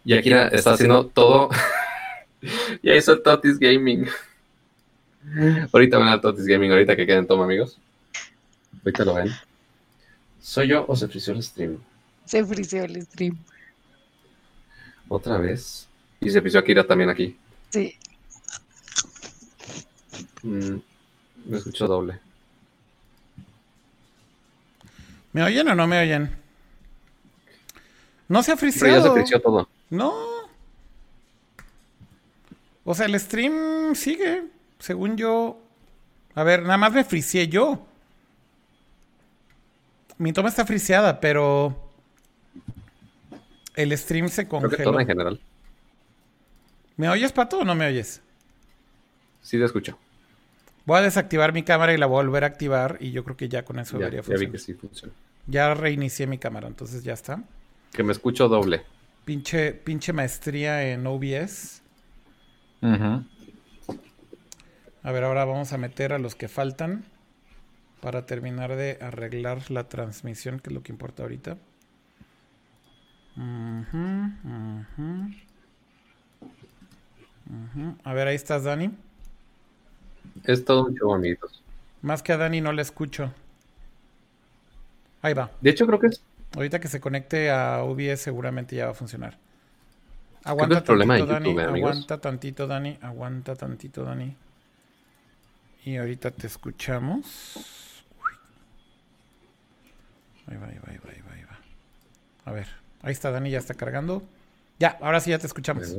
Y aquí está haciendo todo, ya hizo Totis Gaming. ahorita van a Totis Gaming, ahorita que queden toma, amigos. Ahorita lo ven. ¿Soy yo o se frició el stream? Se frició el stream. Otra vez. Y se frició Akira también aquí. Sí. Mm. Me escucho doble. ¿Me oyen o no me oyen? No se ha friseado. Pero ya se frició todo. No. O sea, el stream sigue. Según yo. A ver, nada más me friseé yo. Mi toma está friseada, pero. El stream se congeló. Creo que en general. ¿Me oyes, Pato, o no me oyes? Sí, te escucho. Voy a desactivar mi cámara y la voy a volver a activar y yo creo que ya con eso debería funcionar. Ya vi que sí funciona. Ya reinicié mi cámara, entonces ya está. Que me escucho doble. Pinche, pinche maestría en OBS. A ver, ahora vamos a meter a los que faltan para terminar de arreglar la transmisión, que es lo que importa ahorita. A ver, ahí estás, Dani. Es todo un show, amiguitos. Más que a Dani no le escucho. Ahí va. De hecho, creo que es. Ahorita que se conecte a OBS seguramente ya va a funcionar. Aguanta tantito, Dani. aguanta tantito, Dani. Aguanta tantito, Dani. Y ahorita te escuchamos. Ahí va, ahí va, ahí va, ahí va, A ver, ahí está Dani, ya está cargando. Ya, ahora sí ya te escuchamos.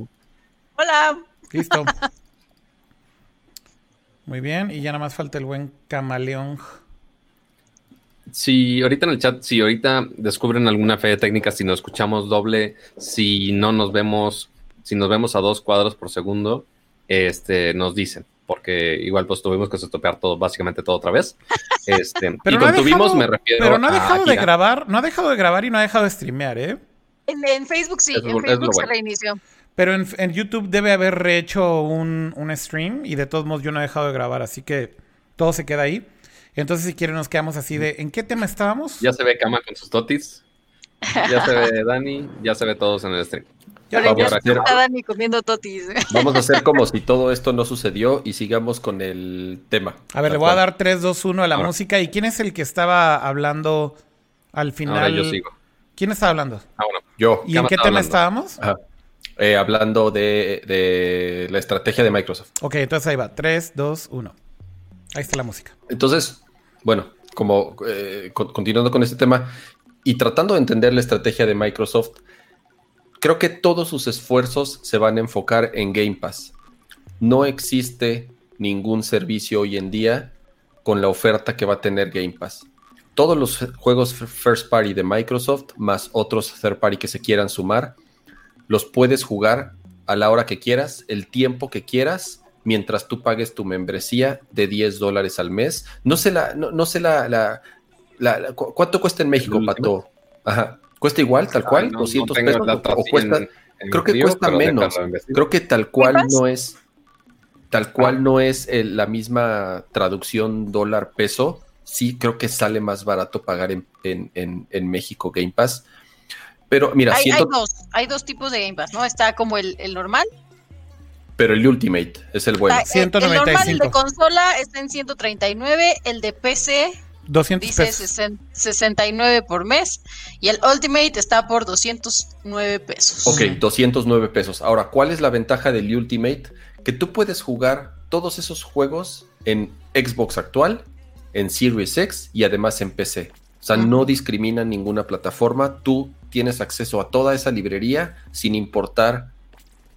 Hola. Listo. Muy bien, y ya nada más falta el buen camaleón. Si ahorita en el chat, si ahorita descubren alguna fe técnica, si nos escuchamos doble, si no nos vemos, si nos vemos a dos cuadros por segundo, este, nos dicen, porque igual pues tuvimos que topear todo, básicamente todo otra vez. Este, Pero y no con tuvimos me refiero Pero no ha a dejado de grabar, no ha dejado de grabar y no ha dejado de streamear, ¿eh? En, en Facebook sí, Es en Facebook se bueno. reinició. Pero en, en YouTube debe haber rehecho un, un stream y de todos modos yo no he dejado de grabar, así que todo se queda ahí. Entonces, si quieren, nos quedamos así de. ¿En qué tema estábamos? Ya se ve Kama con sus totis. Ya se ve Dani, ya se ve todos en el stream. Ya Pero vamos a hacer- Dani comiendo totis. Vamos a hacer como si todo esto no sucedió y sigamos con el tema. A ver, le voy a dar 3, 2, 1 a la Ahora. música. ¿Y quién es el que estaba hablando al final? Ahora yo sigo. ¿Quién estaba hablando? Ah, bueno. Yo. ¿Y en Cama qué tema hablando. estábamos? Ajá. Eh, hablando de, de la estrategia de Microsoft. Ok, entonces ahí va. 3, 2, 1. Ahí está la música. Entonces, bueno, como eh, con- continuando con este tema y tratando de entender la estrategia de Microsoft, creo que todos sus esfuerzos se van a enfocar en Game Pass. No existe ningún servicio hoy en día con la oferta que va a tener Game Pass. Todos los juegos first party de Microsoft, más otros third party que se quieran sumar, los puedes jugar a la hora que quieras, el tiempo que quieras, mientras tú pagues tu membresía de 10 dólares al mes. No sé la, no, no sé la, la- la- la- cu- ¿cuánto cuesta en México, ¿El Pato? Ajá. ¿Cuesta igual, tal cual? Ay, no, no 200 tengo pesos o cuesta en- en creo que cuesta menos. Creo que tal cual no es tal cual no es el- la misma traducción dólar peso. Sí, creo que sale más barato pagar en, en- en- en México Game Pass. Pero mira, hay, dos, hay dos tipos de Game Pass, ¿no? Está como el, el normal. pero el Ultimate es el bueno. Está- el- El normal, el 195. de consola está en 139, el de PC 200 dice pesos. sesen- 69 por mes y el Ultimate está por 209 pesos. Ok, 209 pesos. Ahora, ¿cuál es la ventaja del Ultimate? Que tú puedes jugar todos esos juegos en Xbox actual, en Series X y además en PC. O sea, no discriminan ninguna plataforma. Tú tienes acceso a toda esa librería sin importar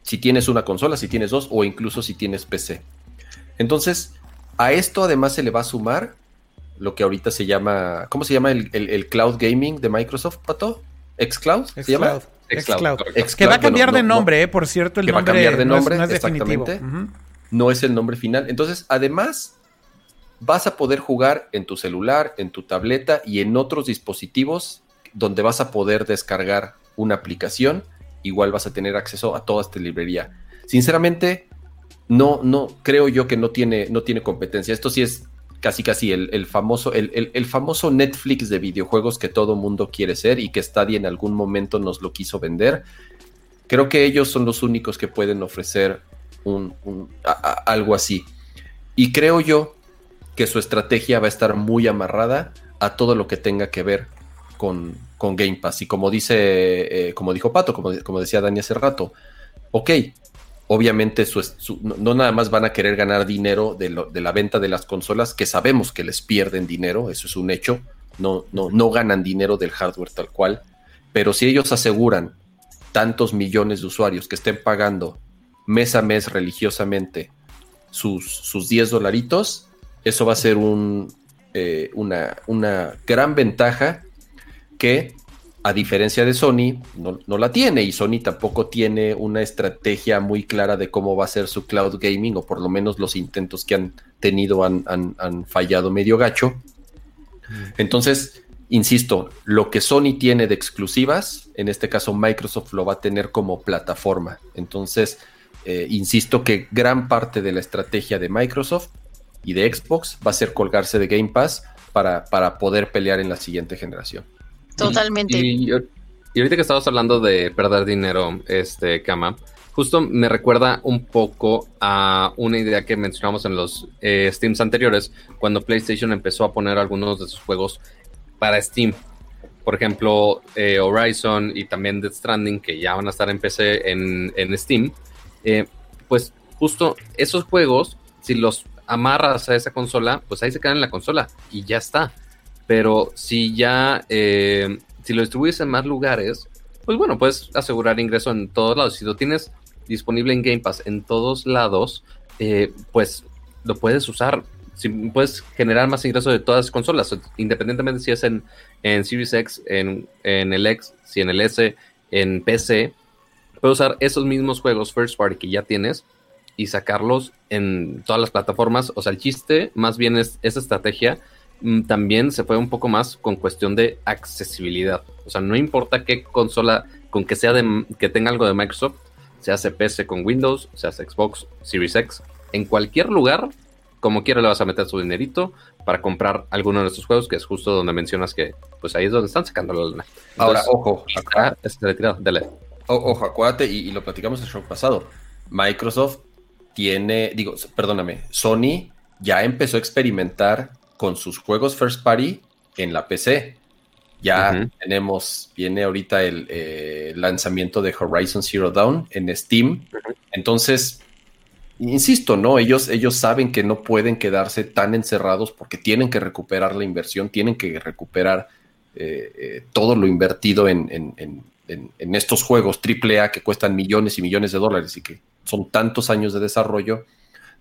si tienes una consola, si tienes dos o incluso si tienes PC. Entonces, a esto además se le va a sumar lo que ahorita se llama, ¿cómo se llama el, el- el cloud gaming de Microsoft, Pato? ¿Xcloud? ¿Se llama? Xcloud. Que va a cambiar bueno, de no- no- nombre, eh, por cierto, el Que va a nombre, cambiar de no es- nombre, no es, exactamente. No es el nombre final. Entonces, además, vas a poder jugar en tu celular, en tu tableta y en otros dispositivos donde vas a poder descargar una aplicación. Igual vas a tener acceso a toda esta librería. Sinceramente, no, no, creo yo que no tiene, no tiene competencia. Esto sí es casi casi el, el famoso, el, el- famoso Netflix de videojuegos que todo mundo quiere ser y que Stadia en algún momento nos lo quiso vender. Creo que ellos son los únicos que pueden ofrecer un- algo así. Y creo yo que su estrategia va a estar muy amarrada a todo lo que tenga que ver con, con Game Pass. Y como dice, eh, como dijo Pato, como, como decía Dani hace rato, ok, obviamente no, nada más van a querer ganar dinero de la venta de las consolas, que sabemos que les pierden dinero, eso es un hecho, no, no, no ganan dinero del hardware tal cual, pero si ellos aseguran tantos millones de usuarios que estén pagando mes a mes religiosamente sus, sus 10 dolaritos, eso va a ser un, eh, una, una gran ventaja que a diferencia de Sony, no, no la tiene y Sony tampoco tiene una estrategia muy clara de cómo va a ser su cloud gaming o por lo menos los intentos que han tenido han, han- han fallado medio gacho. Entonces, insisto, lo que Sony tiene de exclusivas, en este caso Microsoft lo va a tener como plataforma. Entonces, eh, insisto que gran parte de la estrategia de Microsoft y de Xbox va a ser colgarse de Game Pass para, para poder pelear en la siguiente generación. Totalmente. Y, y ahorita que estabas hablando de perder dinero, este, Kama, justo me recuerda un poco a una idea que mencionamos en los eh, Steams anteriores, cuando PlayStation empezó a poner algunos de sus juegos para Steam. Por ejemplo, eh, Horizon y también Death Stranding, que ya van a estar en PC en, en Steam. Eh, pues justo esos juegos, si los amarras a esa consola, pues ahí se quedan en la consola y ya está. Pero si ya, eh, si lo distribuyes en más lugares, pues bueno, puedes asegurar ingreso en todos lados. Si lo tienes disponible en Game Pass en todos lados, eh, pues lo puedes usar. Si puedes generar más ingresos de todas las consolas, independientemente si es en, en Series X, en, en el X, si en el S, en PC, puedes usar esos mismos juegos first party que ya tienes y sacarlos en todas las plataformas. O sea, el chiste más bien es esa estrategia. Mm, También se fue un poco más con cuestión de accesibilidad. O sea, no importa qué consola, con que sea de, que tenga algo de Microsoft, se hace PC con Windows, se hace Xbox, Series X, en cualquier lugar, como quiera le vas a meter su dinerito para comprar alguno de estos juegos, que es justo donde mencionas que, pues ahí es donde están sacando la lana. Ahora, ojo, está este retirado. Dale. O- ojo, acuérdate, y, y lo platicamos el show pasado. Microsoft tiene, digo, perdóname, Sony ya empezó a experimentar con sus juegos first party en la PC. Ya tenemos, viene ahorita el eh, lanzamiento de Horizon Zero Dawn en Steam. Entonces, insisto, ¿no? Ellos, ellos saben que no pueden quedarse tan encerrados porque tienen que recuperar la inversión, tienen que recuperar eh, eh, todo lo invertido en, en- en- en- en estos juegos AAA que cuestan millones y millones de dólares y que son tantos años de desarrollo,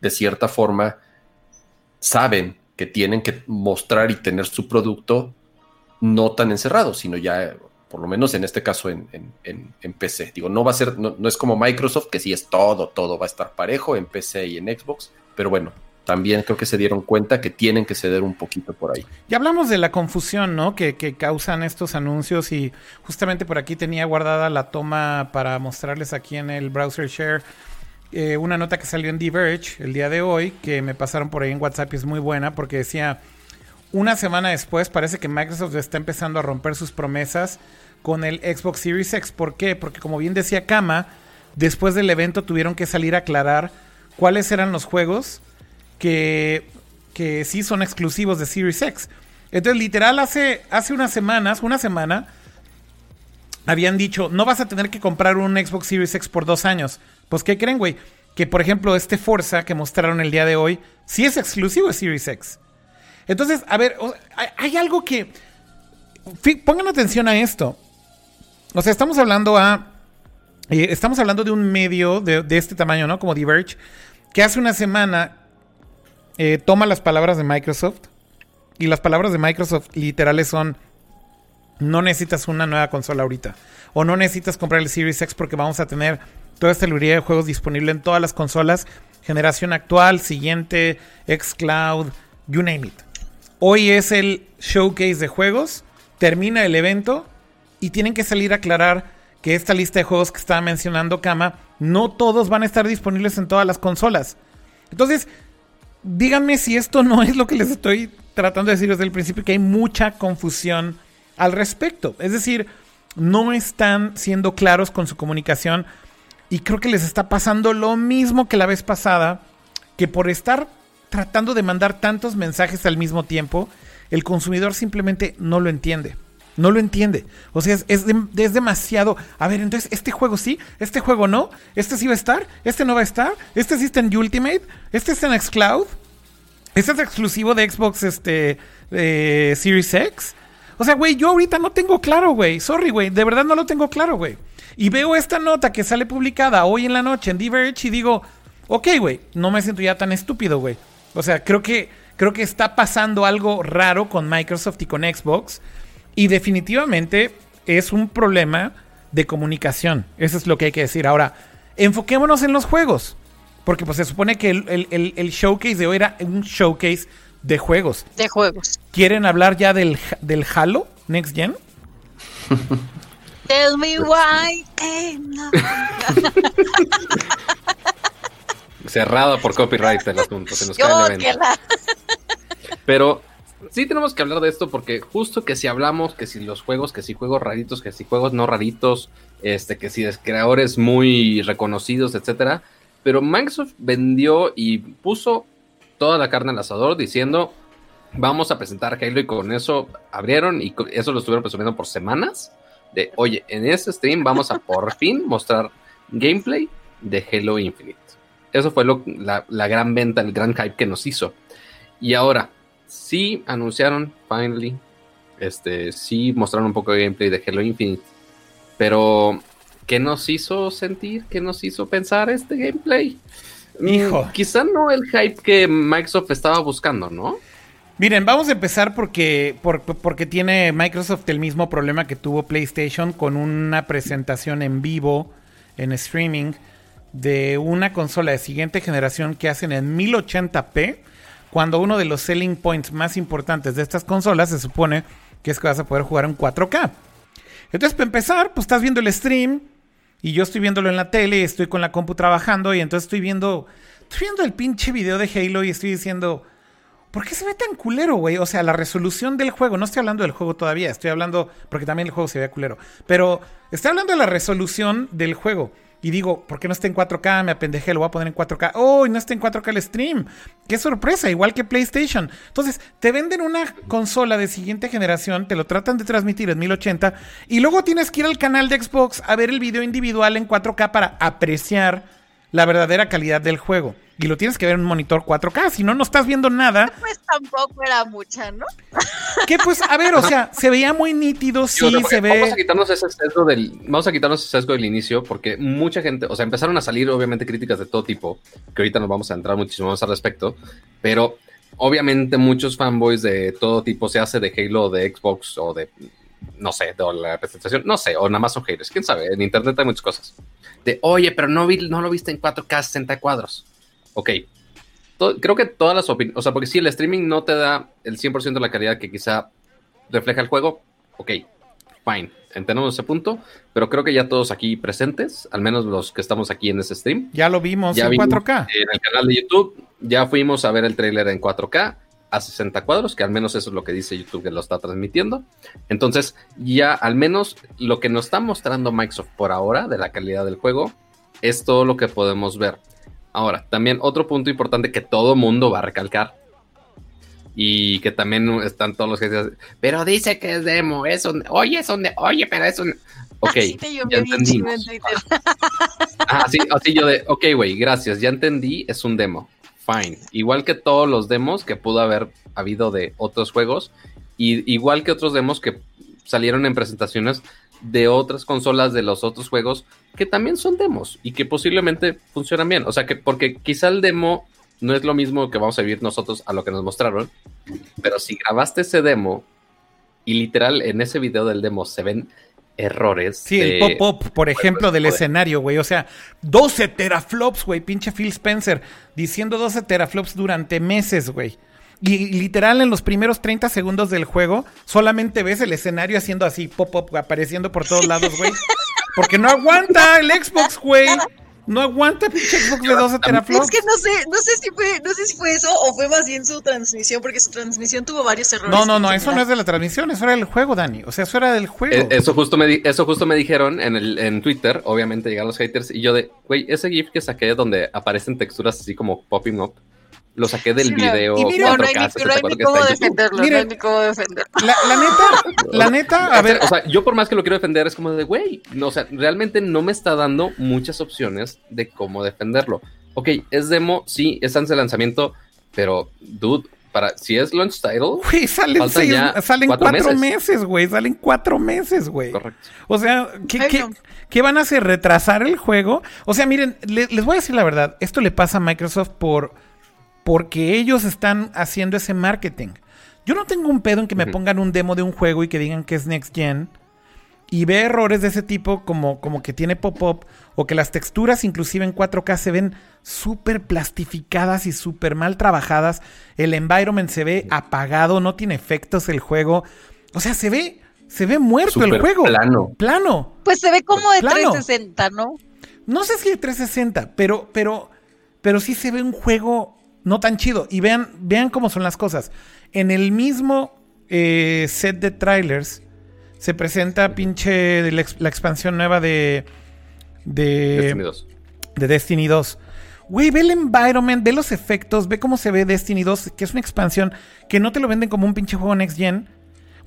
de cierta forma, saben que tienen que mostrar y tener su producto no tan encerrado, sino ya, por lo menos en este caso, en, en- en- PC. Digo, no va a ser, no, no es como Microsoft, que sí es todo, todo va a estar parejo en PC y en Xbox, pero bueno, también creo que se dieron cuenta que tienen que ceder un poquito por ahí. Ya hablamos de la confusión, ¿no? Que, que causan estos anuncios y justamente por aquí tenía guardada la toma para mostrarles aquí en el browser share eh, una nota que salió en Diverge el día de hoy que me pasaron por ahí en WhatsApp y es muy buena porque decía una semana después parece que Microsoft está empezando a romper sus promesas con el Xbox Series X. ¿Por qué? Porque como bien decía Kama, después del evento tuvieron que salir a aclarar cuáles eran los juegos que, que sí son exclusivos de Series X. Entonces, literal, hace, hace unas semanas, una semana, habían dicho, no vas a tener que comprar un Xbox Series X por dos años. Pues, ¿qué creen, güey? Que, por ejemplo, este Forza que mostraron el día de hoy, sí es exclusivo de Series X. Entonces, a ver, hay, algo que... Pongan atención a esto. O sea, estamos hablando a... eh, estamos hablando de un medio de, de este tamaño, ¿no? Como Diverge, que hace una semana eh, toma las palabras de Microsoft y las palabras de Microsoft literales son no necesitas una nueva consola ahorita o no necesitas comprar el Series X porque vamos a tener toda esta librería de juegos disponible en todas las consolas generación actual, siguiente, xCloud, you name it. Hoy es el showcase de juegos, termina el evento y tienen que salir a aclarar que esta lista de juegos que estaba mencionando Kama, no todos van a estar disponibles en todas las consolas. Entonces, díganme si esto no es lo que les estoy tratando de decir desde el principio, que hay mucha confusión al respecto. Es decir, no están siendo claros con su comunicación y creo que les está pasando lo mismo que la vez pasada, que por estar tratando de mandar tantos mensajes al mismo tiempo, el consumidor simplemente no lo entiende. No lo entiende. O sea, es, es dem- es demasiado. A ver, entonces, este juego sí, este juego no, este sí va a estar, este no va a estar, este sí está en Ultimate, este está en Xcloud, este es exclusivo de Xbox este, Series X. O sea, güey, yo ahorita no tengo claro, güey. Sorry, güey, de verdad no lo tengo claro, güey. Y veo esta nota que sale publicada hoy en la noche en Diverge y digo, ok, güey, no me siento ya tan estúpido, güey. O sea, creo que, creo que está pasando algo raro con Microsoft y con Xbox. Y definitivamente es un problema de comunicación. Eso es lo que hay que decir. Ahora, enfoquémonos en los juegos. Porque pues se supone que el, el- el- el showcase de hoy era un showcase de juegos. de juegos. ¿Quieren hablar ya del, del Halo Next Gen? Tell me why. no. Cerrado por copyright el asunto. Se nos cae el evento. Pero sí tenemos que hablar de esto porque justo que si hablamos que si los juegos, que si juegos raritos, que si juegos no raritos, este, que si es creadores muy reconocidos, etcétera. Pero Microsoft vendió y puso toda la carne al asador diciendo vamos a presentar Halo y con eso abrieron y eso lo estuvieron presumiendo por semanas. De oye, en este stream vamos a por fin mostrar gameplay de Halo Infinite. Eso fue lo- la, la gran venta, el gran hype que nos hizo. Y ahora, sí anunciaron, finally, este, sí mostraron un poco de gameplay de Halo Infinite, pero ¿qué nos hizo sentir? ¿Qué nos hizo pensar este gameplay? Mm, Hijo. Quizá no el hype que Microsoft estaba buscando, ¿no? Miren, vamos a empezar porque, por- porque tiene Microsoft el mismo problema que tuvo PlayStation con una presentación en vivo, en streaming, de una consola de siguiente generación que hacen en 1080p, cuando uno de los selling points más importantes de estas consolas se supone que es que vas a poder jugar en 4K. Entonces, para empezar, pues estás viendo el stream y yo estoy viéndolo en la tele estoy con la compu trabajando y entonces estoy viendo, estoy viendo el pinche video de Halo y estoy diciendo... ¿Por qué se ve tan culero, güey? O sea, la resolución del juego, no estoy hablando del juego todavía, estoy hablando, porque también el juego se ve culero, pero estoy hablando de la resolución del juego. Y digo, ¿por qué no está en 4K? Me apendejé, lo voy a poner en 4K. ¡Oh! no está en 4K el stream. ¡Qué sorpresa! Igual que PlayStation. Entonces, te venden una consola de siguiente generación, te lo tratan de transmitir en 1080, y luego tienes que ir al canal de Xbox a ver el video individual en 4K para apreciar la verdadera calidad del juego. Y lo tienes que ver en un monitor 4K, si no, no estás viendo nada. Pues tampoco era mucha, ¿no? Que pues, a ver, o sea, se veía muy nítido, sí, se Vamos a ve. quitarnos ese sesgo del, vamos a quitarnos ese sesgo del inicio, porque mucha gente, o sea, empezaron a salir obviamente críticas de todo tipo, que ahorita nos vamos a entrar muchísimo más al respecto, pero obviamente muchos fanboys de todo tipo, se hace de Halo, de Xbox o de, no sé, de la presentación, no sé, o nada más son haters, quién sabe, en internet hay muchas cosas. De, oye, pero no, vi, no lo viste en 4K 60 cuadros. Ok. Creo que todas las opiniones, o sea, porque si el streaming no te da el 100% de la calidad que quizá refleja el juego, ok, fine, entendemos ese punto, pero creo que ya todos aquí presentes, al menos los que estamos aquí en ese stream, Ya lo vimos ya en vimos 4K. en el canal de YouTube, ya fuimos a ver el tráiler en 4K a 60 cuadros, que al menos eso es lo que dice YouTube que lo está transmitiendo. Entonces, ya al menos lo que nos está mostrando Microsoft por ahora de la calidad del juego es todo lo que podemos ver. Ahora, también otro punto importante que todo mundo va a recalcar y que también están todos los que dicen, pero dice que es demo, es un, oye, es un, oye, pero es un, ok, Así te ya en así, así yo de, ok, güey, gracias, ya entendí, es un demo. Fine. Igual que todos los demos que pudo haber habido de otros juegos, y igual que otros demos que salieron en presentaciones de otras consolas de los otros juegos que también son demos y que posiblemente funcionan bien. O sea que, porque quizá el demo no es lo mismo que vamos a vivir nosotros a lo que nos mostraron, pero si grabaste ese demo y literal en ese video del demo se ven errores. Sí, el pop-up, por ejemplo, del escenario, güey. O sea, 12 teraflops, güey. Pinche Phil Spencer diciendo 12 teraflops durante meses, güey. Y literal en los primeros 30 segundos del juego solamente ves el escenario haciendo así, pop-up, apareciendo por todos lados, güey. Porque no aguanta el Xbox, güey. No aguanta pinche Xbox de 12 teraflops. Es que no sé, no sé si fue, no sé si fue eso o fue más bien su transmisión, porque su transmisión tuvo varios errores. No, no, no, eso no es de la transmisión, eso era del juego, Dani. O sea, eso era del juego. Eh, Eso justo, me di- eso justo me dijeron en, el, en Twitter, obviamente llegaron los haters, y yo de, güey, ese GIF que saqué donde aparecen texturas así como popping up, lo saqué del Sí, video Y mira, No, no hay 4K, ni, no hay 64 ni que cómo defenderlo, no hay ni cómo defenderlo. La, la neta, la neta, a ver, O sea, yo por más que lo quiero defender, es como de, güey, no, o sea, realmente no me está dando muchas opciones de cómo defenderlo. Ok, es demo, sí, es antes de lanzamiento, pero, dude, para, si es launch title, güey, salen, Faltan seis- ya salen cuatro cuatro meses. meses, güey. Salen cuatro meses, güey. correcto. O sea, ¿qué, Ay, qué- no. qué van a hacer? ¿Retrasar el juego? O sea, miren, le- les voy a decir la verdad. Esto le pasa a Microsoft por porque ellos están haciendo ese marketing. Yo no tengo un pedo en que me pongan un demo de un juego y que digan que es Next Gen y ve errores de ese tipo como, como que tiene pop-up o que las texturas inclusive en 4K se ven súper plastificadas y súper mal trabajadas. El environment se ve apagado, no tiene efectos el juego. O sea, se ve, se ve muerto el juego. plano. Plano. Pues se ve como de Plano. 360, ¿no? No sé si de 360, pero, pero, pero sí se ve un juego no tan chido. Y vean, vean cómo son las cosas. En el mismo eh, set de trailers se presenta pinche la, ex- la expansión nueva de, de, Destiny 2. de Destiny 2. Güey, ve el environment, ve los efectos, ve cómo se ve Destiny 2, que es una expansión que no te lo venden como un pinche juego next gen.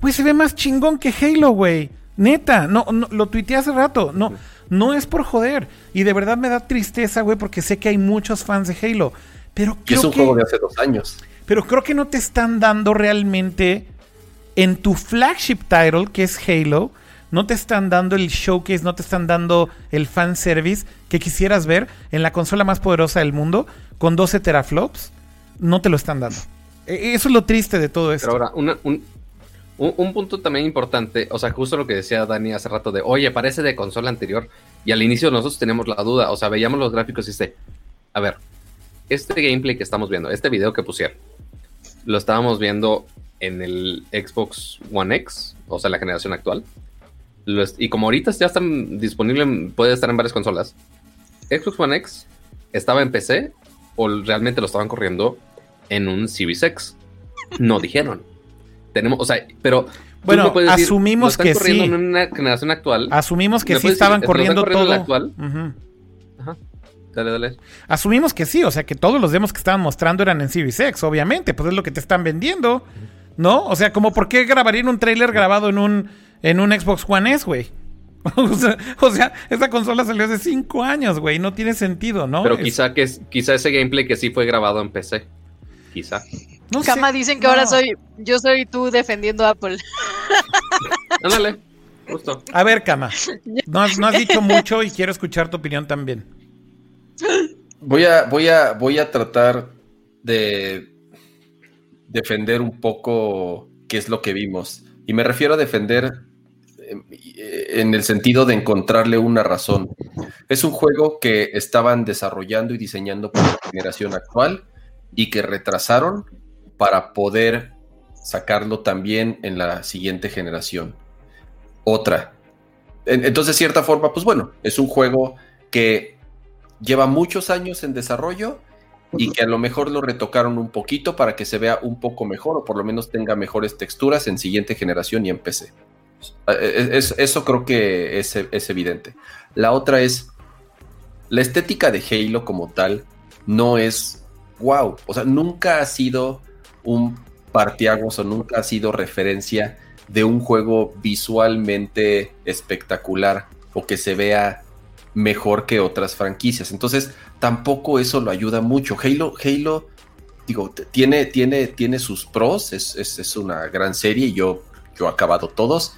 Güey, se ve más chingón que Halo, güey. Neta, no, no, lo tuiteé hace rato. No, no es por joder. Y de verdad me da tristeza, güey, porque sé que hay muchos fans de Halo. Pero Que es un que, juego de hace dos años. pero creo que no te están dando realmente en tu flagship title, que es Halo, no te están dando el showcase, no te están dando el fan service que quisieras ver en la consola más poderosa del mundo con 12 teraflops. No te lo están dando. E, eso es lo triste de todo esto. Pero ahora, un, un, punto también importante, o sea, justo lo que decía Dani hace rato de, oye, parece de consola anterior. Y al inicio nosotros teníamos la duda, o sea, veíamos los gráficos y dice, a ver, este gameplay que estamos viendo, este video que pusieron, lo estábamos viendo en el Xbox One X, o sea, la generación actual. y como ahorita ya están disponibles, puede estar en varias consolas. Xbox One X estaba en PC o realmente lo estaban corriendo en un Series X. No dijeron. Tenemos, o sea, pero bueno, asumimos que sí. En una generación actual. Asumimos que sí estaban corriendo todo. actual? Ajá. Dale, dale. Asumimos que sí, o sea, que todos los demos que estaban mostrando eran en Series X, obviamente, pues es lo que te están vendiendo. ¿No? O sea, como por qué grabarían un trailer grabado en un, en un Xbox One S, güey. o, sea, esa consola salió hace cinco años, güey. No tiene sentido, ¿no? Pero quizá que quizá ese gameplay que sí fue grabado en PC. Quizá. No Cama dicen que ahora soy yo soy tú defendiendo a Apple. Ándale. Justo. A ver, Cama. No, no has dicho mucho y quiero escuchar tu opinión también. Voy a, voy a, voy a tratar de defender un poco qué es lo que vimos. Y me refiero a defender en el sentido de encontrarle una razón. Es un juego que estaban desarrollando y diseñando para la generación actual y que retrasaron para poder sacarlo también en la siguiente generación. Otra. Entonces, de cierta forma, pues bueno, es un juego que lleva muchos años en desarrollo y que a lo mejor lo retocaron un poquito para que se vea un poco mejor o por lo menos tenga mejores texturas en siguiente generación y en PC. Eh, eso creo que es, es, evidente. La otra es, la estética de Halo como tal no es wow, o sea, nunca ha sido un partiagos o nunca ha sido referencia de un juego visualmente espectacular o que se vea mejor que otras franquicias. Entonces, tampoco eso lo ayuda mucho. Halo, Halo, digo, tiene, tiene, tiene sus pros, es, es, una gran serie y yo, yo he acabado todos.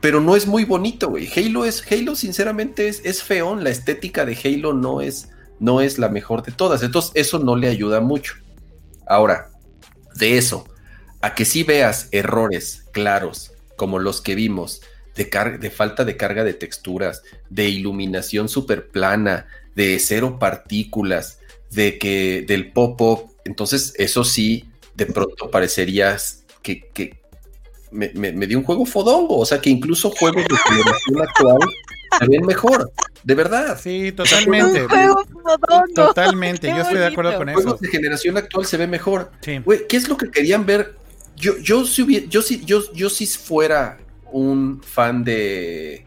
Pero no es muy bonito, güey. Halo es, Halo, sinceramente, es, es feón. La estética de Halo no es, no es la mejor de todas. Entonces, eso no le ayuda mucho. Ahora, de eso, a que si veas errores claros, como los que vimos, de, de falta de carga de texturas, de iluminación super plana, de cero partículas, de que del pop-up. Entonces, eso sí, de pronto parecería que, que me, me, dio un juego fodongo. O sea, que incluso juegos de generación actual se ven mejor. De verdad. Sí, totalmente. Totalmente, yo estoy de acuerdo con eso. Juegos de generación actual se ve mejor. Sí. ¿qué es lo que querían ver? Yo, yo si hubiera, yo si, yo, yo si fuera un fan de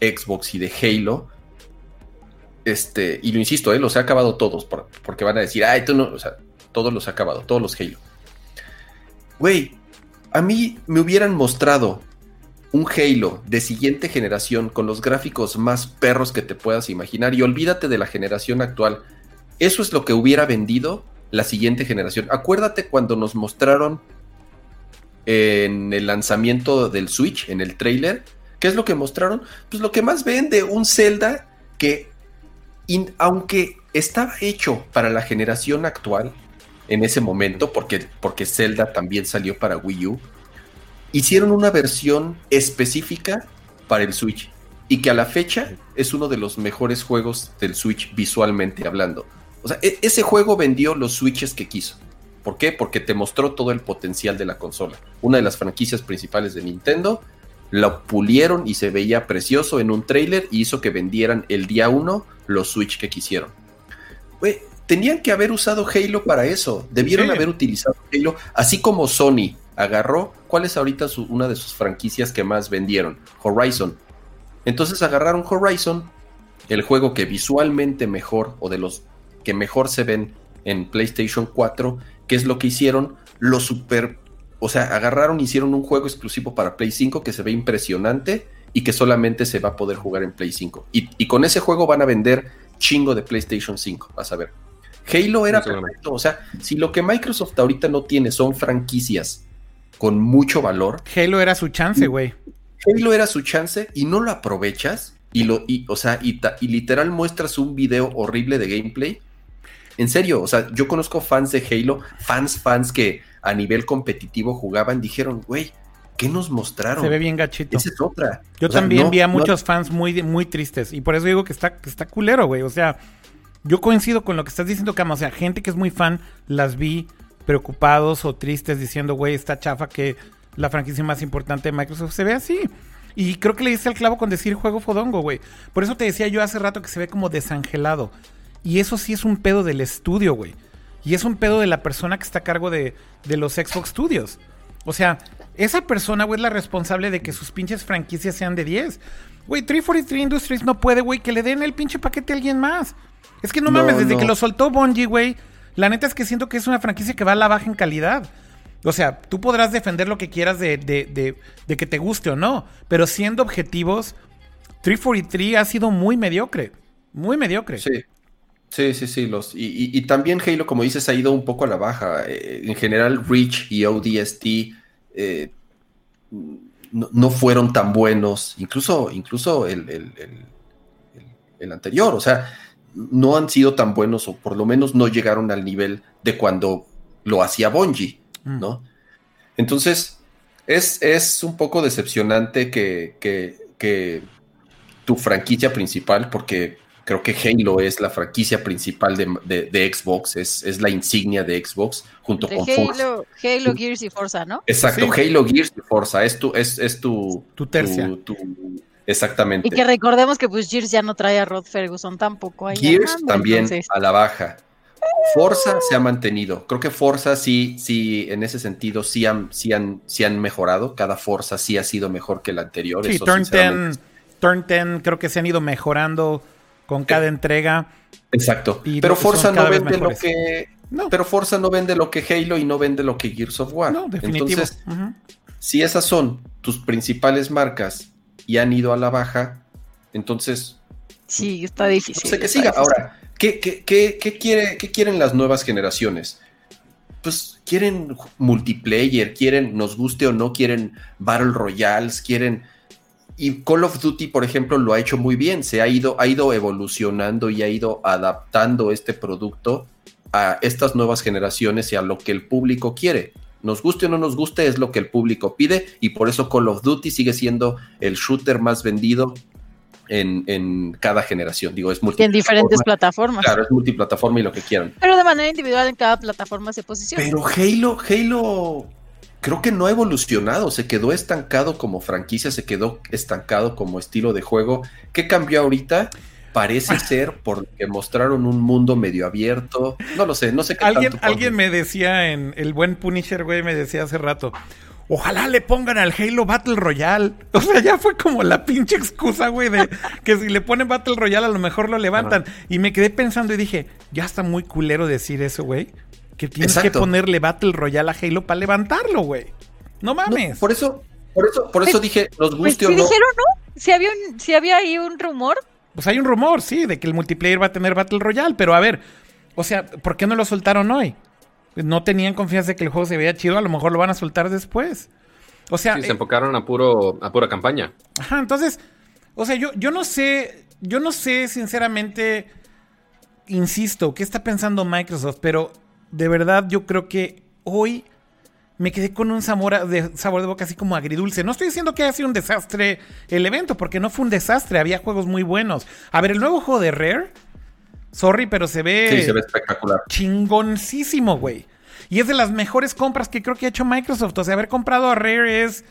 Xbox y de Halo, este, y lo insisto, eh, los he acabado todos, porque van a decir, ay, tú no, o sea, todos los he acabado, todos los Halo. Güey, a mí me hubieran mostrado un Halo de siguiente generación con los gráficos más perros que te puedas imaginar y olvídate de la generación actual. Eso es lo que hubiera vendido la siguiente generación. Acuérdate cuando nos mostraron en el lanzamiento del Switch, en el trailer, ¿qué es lo que mostraron? Pues lo que más vende, un Zelda que, aunque estaba hecho para la generación actual, en ese momento, porque, porque Zelda también salió para Wii U, hicieron una versión específica para el Switch y que a la fecha es uno de los mejores juegos del Switch visualmente hablando. O sea, e, ese juego vendió los Switches que quiso. ¿Por qué? Porque te mostró todo el potencial de la consola. Una de las franquicias principales de Nintendo, lo pulieron y se veía precioso en un trailer y hizo que vendieran el día uno los Switch que quisieron. tenían que haber usado Halo para eso. Debieron haber utilizado Halo, así como Sony agarró, ¿cuál es ahorita una de sus franquicias que más vendieron? Horizon. Entonces agarraron Horizon, el juego que visualmente mejor o de los que mejor se ven en PlayStation 4, ¿qué es lo que hicieron? Lo super, o sea, agarraron y hicieron un juego exclusivo para Play 5 que se ve impresionante y que solamente se va a poder jugar en Play 5. Y, con ese juego van a vender chingo de PlayStation 5, vas a ver. Halo era perfecto, o sea, si lo que Microsoft ahorita no tiene son franquicias con mucho valor. Halo era su chance, güey. Halo era su chance y no lo aprovechas y lo, y, o sea, y, ta- y literal muestras un video horrible de gameplay. En serio, o sea, yo conozco fans de Halo, fans, fans que a nivel competitivo jugaban, dijeron, güey, ¿qué nos mostraron? Se ve bien gachito. Esa es otra. Yo O sea, también no- vi a no- muchos fans muy, muy tristes. Y por eso digo que está, que está culero, güey. O sea, yo coincido con lo que estás diciendo, Cama. O sea, gente que es muy fan, las vi preocupados o tristes diciendo, güey, está chafa que la franquicia más importante de Microsoft se ve así. Y creo que le diste al clavo con decir juego fodongo, güey. Por eso te decía yo hace rato que se ve como desangelado. Y eso sí es un pedo del estudio, güey. Y es un pedo de la persona que está a cargo de, de los Xbox Studios. O sea, esa persona, güey, es la responsable de que sus pinches franquicias sean de 10. Güey, 343 Industries no puede, güey, que le den el pinche paquete a alguien más. Es que no, No, mames, desde no. que lo soltó Bungie, güey, la neta es que siento que es una franquicia que va a la baja en calidad. O sea, tú podrás defender lo que quieras de, de, de, de que te guste o no, pero siendo objetivos, 343 ha sido muy mediocre. Muy mediocre. Sí. Sí, sí, sí. Los, y, y- y también Halo, como dices, ha ido un poco a la baja. Eh, en general, Reach y ODST eh, no, no fueron tan buenos. Incluso, incluso el, el- el- el- el anterior. O sea, no han sido tan buenos, o por lo menos no llegaron al nivel de cuando lo hacía Bungie, Mm. ¿no? Entonces, es, es un poco decepcionante que, que- que tu franquicia principal, porque creo que Halo es la franquicia principal de, de- de Xbox, es, es la insignia de Xbox junto De con Forza. Halo, Halo, Gears y Forza, ¿no? Exacto, Sí. Halo Gears y Forza, es tu, es, es tu, Tu tercia. tu- tu- exactamente. Y que recordemos que pues Gears ya no trae a Rod Ferguson tampoco ahí. Gears también entonces- a la baja. Forza se ha mantenido. Creo que Forza sí, sí, en ese sentido sí han, sí han, sí han mejorado. Cada Forza sí ha sido mejor que el anterior. Sí, eso Turn 10, sinceramente. Turn 10 creo que se han ido mejorando con cada entrega. Exacto. y Pero Forza no vende lo que. No, Pero Forza no vende lo que Halo y no vende lo que Gears of War. no, definitivo. Entonces, si esas son tus principales marcas y han ido a la baja, entonces Sí, está difícil. No sé qué está siga. difícil. Ahora, ¿qué, qué, qué- qué quiere, qué quieren las nuevas generaciones? Pues quieren multiplayer, quieren, nos guste o no, quieren Battle Royales, quieren. Y Call of Duty, por ejemplo, lo ha hecho muy bien. Se ha ido, ha ido evolucionando y ha ido adaptando este producto a estas nuevas generaciones y a lo que el público quiere. Nos guste o no nos guste, es lo que el público pide, y por eso Call of Duty sigue siendo el shooter más vendido en, en cada generación. Digo, es Y en diferentes plataformas. Claro, es multiplataforma y lo que quieran. Pero de manera individual en cada plataforma se posiciona. Pero Halo, Halo, creo que no ha evolucionado, se quedó estancado como franquicia, se quedó estancado como estilo de juego. ¿Qué cambió ahorita? Parece ser porque mostraron un mundo medio abierto. No lo sé, no sé qué Alguien, tanto alguien me decía en el buen Punisher, güey, me decía hace rato. Ojalá le pongan al Halo Battle Royale. O sea, ya fue como la pinche excusa, güey, de que si le ponen Battle Royale a lo mejor lo levantan. Y me quedé pensando y dije, ya está muy culero decir eso, güey. Que tienes que ponerle Battle Royale a Halo para levantarlo, güey. No No, mames. por eso, por eso, por eso dije, nos Pues guste si o no. dijeron, ¿no? Si había, un, si había ahí un rumor, Pues hay un rumor, sí, de que el multiplayer va a tener Battle Royale, pero a ver, o sea, ¿por qué no lo soltaron hoy? No tenían confianza de que el juego se veía chido, a lo mejor lo van a soltar después. O sea, Sí, se eh, enfocaron a puro a pura campaña. ajá, entonces, o sea, yo, yo no sé, yo no sé sinceramente, insisto, qué está pensando Microsoft, pero de verdad yo creo que hoy me quedé con un sabor, de, sabor de boca así como agridulce. No estoy diciendo que haya sido un desastre el evento, porque no fue un desastre, había juegos muy buenos. A ver, el nuevo juego de Rare, sorry, pero se ve, Sí, se ve espectacular. chingoncísimo, güey. Y es de las mejores compras que creo que ha hecho Microsoft. O sea, haber comprado a Rare es,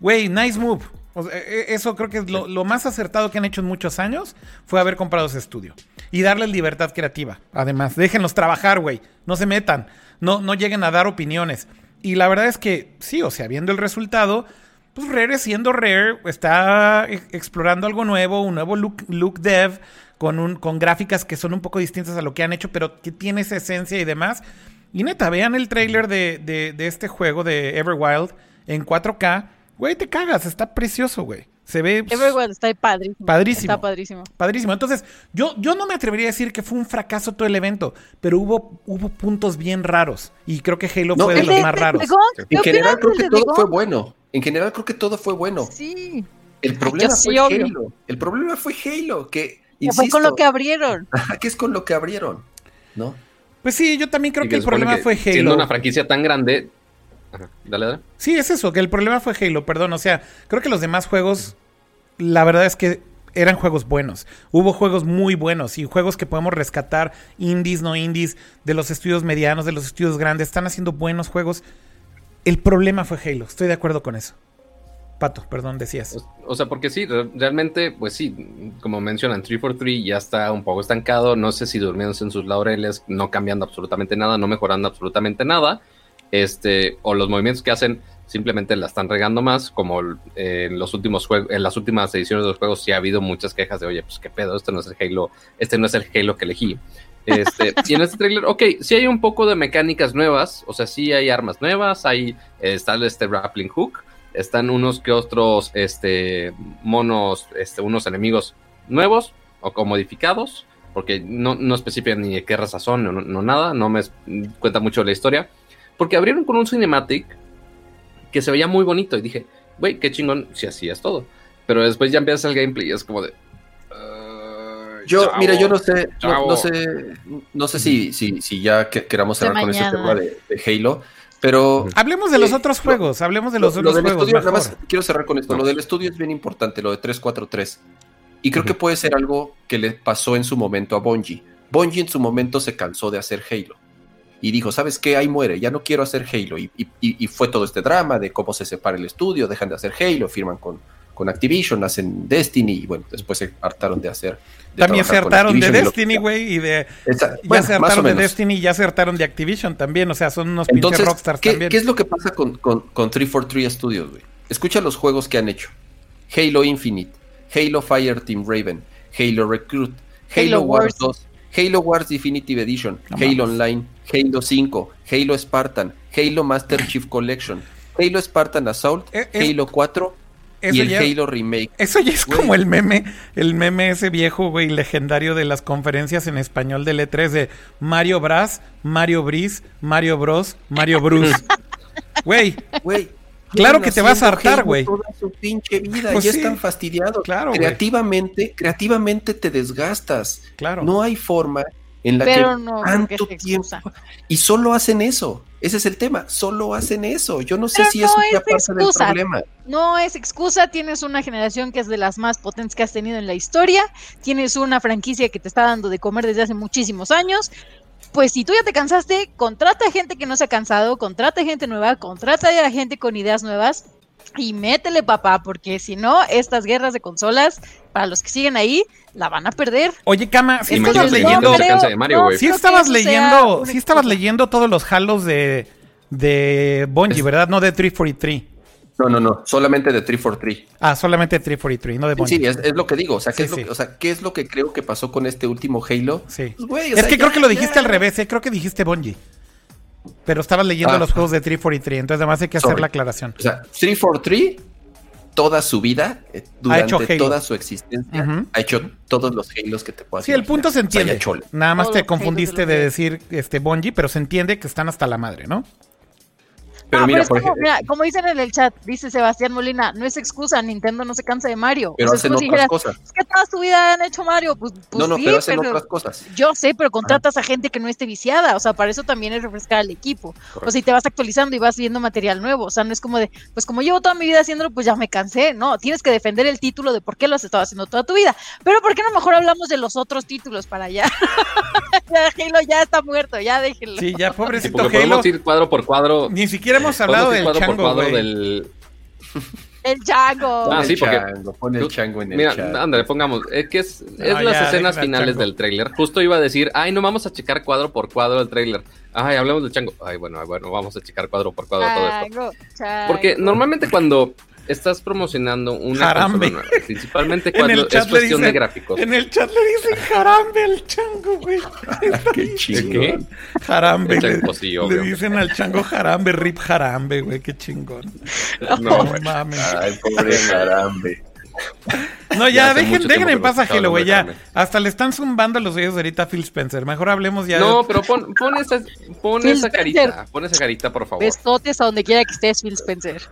güey, nice move. O sea, e- eso creo que es lo, lo más acertado que han hecho en muchos años fue haber comprado ese estudio. Y darles libertad creativa. Además, déjenlos trabajar, güey. No se metan. No, no lleguen a dar opiniones. Y la verdad es que, sí, o sea, viendo el resultado, pues Rare siendo Rare, está e- explorando algo nuevo, un nuevo look, look dev, con, un, con gráficas que son un poco distintas a lo que han hecho, pero que tiene esa esencia y demás. Y neta, vean el trailer de, de, de este juego de Everwild en 4K. Güey, te cagas, está precioso, güey. Se ve Everwild está ahí padrísimo. Padrísimo. Está padrísimo. padrísimo. Entonces, yo, yo no me atrevería a decir que fue un fracaso todo el evento, pero hubo, hubo puntos bien raros. Y creo que Halo No, fue de los de- más de- raros. de Gong, ¿qué En general creo que todo fue bueno. En general creo que todo fue bueno. Sí. El problema fue obvio. Halo. El problema fue Halo, que fue con lo que abrieron. que es con lo que abrieron, ¿no? Pues sí, yo también creo Y que el problema que fue Siendo Halo. una franquicia tan grande. Dale, dale. Sí, es eso, que el problema fue Halo, perdón. O sea, creo que los demás juegos, la verdad es que eran juegos buenos. Hubo juegos muy buenos y juegos que podemos rescatar, indies, no indies, de los estudios medianos, de los estudios grandes. Están haciendo buenos juegos. El problema fue Halo, estoy de acuerdo con eso. Pato, perdón, decías. O, sea, porque sí, re- realmente, pues sí, como mencionan, 343 ya está un poco estancado. No sé si durmiéndose en sus laureles, no cambiando absolutamente nada, no mejorando absolutamente nada. Este, o los movimientos que hacen simplemente la están regando más, como en los últimos juegos, en las últimas ediciones de los juegos sí ha habido muchas quejas de, oye, pues qué pedo, este no es el Halo, este no es el Halo que elegí. Este, y en este trailer, ok, sí hay un poco de mecánicas nuevas, o sea, sí hay armas nuevas, hay, está este grappling hook, están unos que otros, este, monos, este, unos enemigos nuevos o, o modificados, porque no, no especifican ni de qué raza son, no, no nada, no me cuenta mucho de la historia, porque abrieron con un cinematic que se veía muy bonito y dije, güey, qué chingón si así es todo. Pero después ya empieza el gameplay y es como de... "Ah, Yo, chavo". mira, yo no sé, no, sé, no sé si, si, si ya que- queramos cerrar con este tema de, de Halo, pero Hablemos de los Sí, otros lo- juegos, hablemos de los lo, lo otros del juegos. estudio, nada más quiero cerrar con esto. No. Lo del estudio es bien importante, lo de 343. Y creo que puede ser algo que le pasó en su momento a Bungie. Bungie en su momento se cansó de hacer Halo. Y dijo, ¿sabes qué? Ahí muere, ya no quiero hacer Halo. Y, y- y- y fue todo este drama de cómo se separa el estudio, dejan de hacer Halo, firman con, con Activision, hacen Destiny, y bueno, después se hartaron de hacer. de También se hartaron de y Destiny, güey, y de... Esa- Ya bueno, se hartaron de. Destiny, ya se hartaron de Activision también. O sea, son unos pinches Entonces, rockstars ¿qué, también. qué es lo que pasa con, con, con 343 Studios, güey? Escucha los juegos que han hecho. Halo Infinite, Halo Fireteam Raven, Halo Recruit, Halo, Halo Wars Wars. 2, Halo Wars Definitive Edition, No Halo mames. Online, Halo 5, Halo Spartan, Halo Master Chief Collection, Halo Spartan Assault, Eh, es- Halo 4 Eso y el ya- Halo Remake. Eso ya es Güey. como el meme, el meme ese viejo, güey, legendario de las conferencias en español del E3 de Mario Bras, Mario Bris, Mario Bros, Mario Bruce. Güey, Güey. Claro que te vas a hartar, güey. Toda su pinche vida, Pues ya sí. están fastidiados. Claro, creativamente, creativamente te desgastas. claro. No hay forma en la Pero que no tanto tiempo y solo hacen eso. Ese es el tema, solo hacen eso. Yo no sé Pero si no eso es parte del excusa. problema. No es excusa, tienes una generación que es de las más potentes que has tenido en la historia, tienes una franquicia que te está dando de comer desde hace muchísimos años. Pues si tú ya te cansaste, contrata gente que no se ha cansado, contrata gente nueva, contrata a gente con ideas nuevas y métele papá, porque si no, estas guerras de consolas, para los que siguen ahí, la van a perder. Oye, Cama, si estabas no leyendo, de Mario, que estabas sea leyendo, sí estabas leyendo todos los halos de, de Bungie, Es- ¿verdad? No de 343. No, no, no, solamente de 343. Ah, solamente 343, no de Bungie. Sí, es, es lo que digo. O sea, ¿qué Sí, es lo sí. que- o sea, ¿qué es lo que creo que pasó con este último Halo? Sí. Pues, güey, es sea, que creo que lo dijiste ya- al revés, ¿eh? creo que dijiste Bungie. Pero estabas leyendo Ah. los juegos de 343, entonces además hay que hacer Sorry. la aclaración. O sea, 343 toda su vida, eh, hecho durante Halo. toda su existencia, ha hecho todos los Halos que te puedas Sí, el punto se imaginar. O sea, entiende. Nada más Todos te confundiste de decir este Bungie, pero se entiende que están hasta la madre, ¿no? Pero No, mira, es por como, ejemplo, mira, como dicen en el chat, dice Sebastián Molina, no es excusa, Nintendo no se cansa de Mario. pero O sea, hacen si otras dijeras, cosas. es que toda su vida han hecho Mario, pues, pues no, no, sí, pero hacen pero otras cosas. yo sé, pero contratas a gente que no esté viciada, o sea, para eso también es refrescar al equipo. O sea, y te vas actualizando y vas viendo material nuevo, o sea, no es como de, pues como llevo toda mi vida haciéndolo, pues ya me cansé, no, tienes que defender el título de por qué lo has estado haciendo toda tu vida. Pero ¿por qué no mejor hablamos de los otros títulos para allá? ya, Halo ya está muerto, ya déjenlo. Sí, ya Sí, pobrecito porque Halo. podemos ir cuadro por cuadro. Ni siquiera hemos hablado del cuadro por chango, güey. del. El Django. Ah, sí, porque- chango, pon el chango en el Mira, chat. ándale, pongamos. Es que es, es Ah, las ya, escenas finales chango. del tráiler. Justo iba a decir, ay, no vamos a checar cuadro por cuadro el tráiler. Ay, hablemos del chango. Ay, bueno, ay, bueno, vamos a checar cuadro por cuadro todo esto. Chango, chango. Porque normalmente cuando estás promocionando una Jarambe. consola nueva, principalmente En cuando el es chat le cuestión de dicen- gráficos. En el chat le dicen jarambe al chango, güey. Qué chingón. ¿Qué? Jarambe. Le, chango, sí, le dicen al chango jarambe, rip jarambe, güey. Qué chingón. No, mames. Ay, pobre carambe. No, ya, Ya dejen, dejen en paz a Halo, güey. Ya, hasta le están zumbando los oídos ahorita a Phil Spencer. Mejor hablemos ya. No, pero pon, pon esa, pon esa carita. Pon esa carita, por favor. Besotes a donde quiera que estés, Phil Spencer.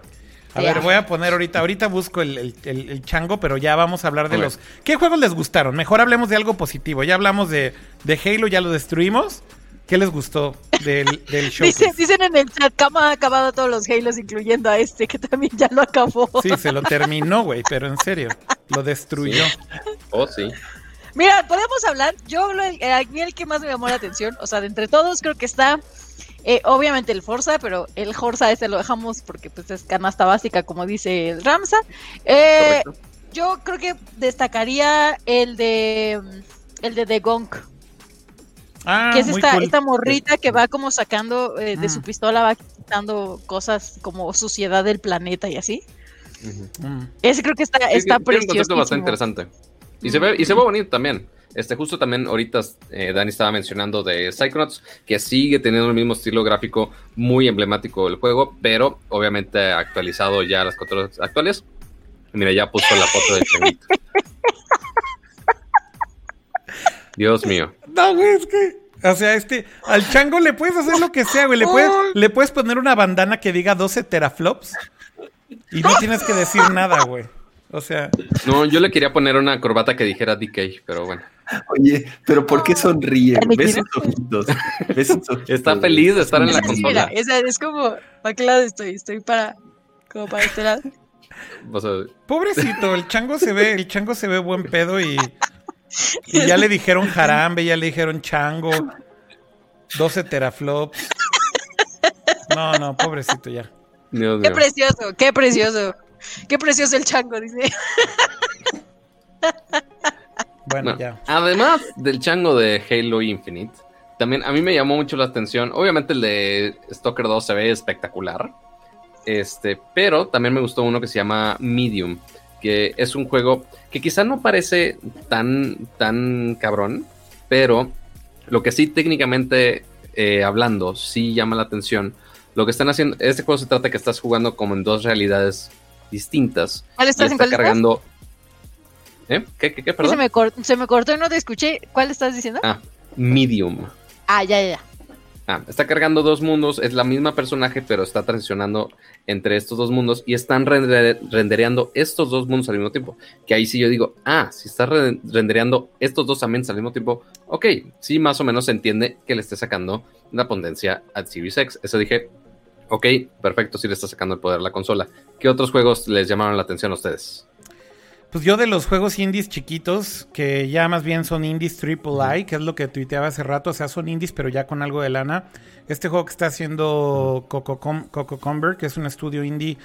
A ver, voy a poner ahorita, ahorita busco el, el- el- el chango, pero ya vamos a hablar de A los... ¿Qué juegos les gustaron? Mejor hablemos de algo positivo. Ya hablamos de, de Halo, ya lo destruimos. ¿Qué les gustó del, del show? Dicen, dicen en el chat, Kama ha acabado todos los Halos, incluyendo a este, que también ya lo acabó. Sí, se lo terminó, güey, pero en serio, lo destruyó. Oh, sí. Mira, podemos hablar. Yo, a mí el que más me llamó la atención, o sea, de entre todos, creo que está, eh, obviamente, el Forza, pero el Forza ese lo dejamos porque pues es canasta básica, como dice el Ramsa. Eh, yo creo que destacaría el de mm, el de The Gonk, Ah, que es esta, cool. esta morrita que va como sacando eh, de Mm. su pistola, va quitando cosas como suciedad del planeta y así. Mm. Ese creo que está, Sí, está tiene un precioso. concepto bastante interesante. Y se ve, y se ve bonito también. Este, justo también ahorita eh, Dani estaba mencionando de Psychonauts, que sigue teniendo el mismo estilo gráfico muy emblemático del juego, pero obviamente actualizado ya a las controles actuales. Mira, ya puso la foto del changuito. Dios mío. No, güey, es que. O sea, este. Al chango le puedes hacer lo que sea, güey. Le puedes, le puedes poner una bandana que diga 12 teraflops. Y no tienes que decir nada, güey. O sea. No, yo le quería poner una corbata que dijera DK, pero bueno. Oye, pero ¿por qué sonríe? ¿Me ¿Ves sus ojitos? ¿Ves sus ojitos? Está feliz de estar en la sí, mira, consola. esa es como, ¿para qué lado estoy? Estoy para, como para este lado. O sea, Pobrecito, el chango se ve, el chango se ve buen pedo y. Y ya le dijeron jarambe, ya le dijeron chango. 12 teraflops. No, no, pobrecito ya. Dios Qué mío. precioso, qué precioso. Qué precioso el chango, dice. Bueno, No, ya. Además del chango de Halo Infinite, también a mí me llamó mucho la atención. Obviamente el de Stalker 2 se ve espectacular. Este, pero también me gustó uno que se llama Medium, que es un juego que quizá no parece tan, tan cabrón, pero lo que sí técnicamente eh, hablando, sí llama la atención. Lo que están haciendo, este juego se trata que estás jugando como en dos realidades distintas. ¿Cuál estás está estás? cargando. ¿Eh? ¿Qué, qué, qué, Se perdón? me, se me cortó y no te escuché. ¿Cuál estás diciendo? Ah, Medium. Ah, ya, ya, ya. Ah, está cargando dos mundos, es la misma personaje, pero está transicionando entre estos dos mundos y están render- rendereando estos dos mundos al mismo tiempo. Que ahí sí yo digo, ah, si está re- rendereando estos dos ambientes al mismo tiempo, ok, sí, más o menos se entiende que le esté sacando la potencia al Series X. Eso dije, ok, perfecto, sí le está sacando el poder a la consola. ¿Qué otros juegos les llamaron la atención a ustedes? Pues yo de los juegos indies chiquitos, que ya más bien son indies triple I, que es lo que tuiteaba hace rato, o sea, son indies pero ya con algo de lana. Este juego que está haciendo Coco, Com- Coco que es un estudio indie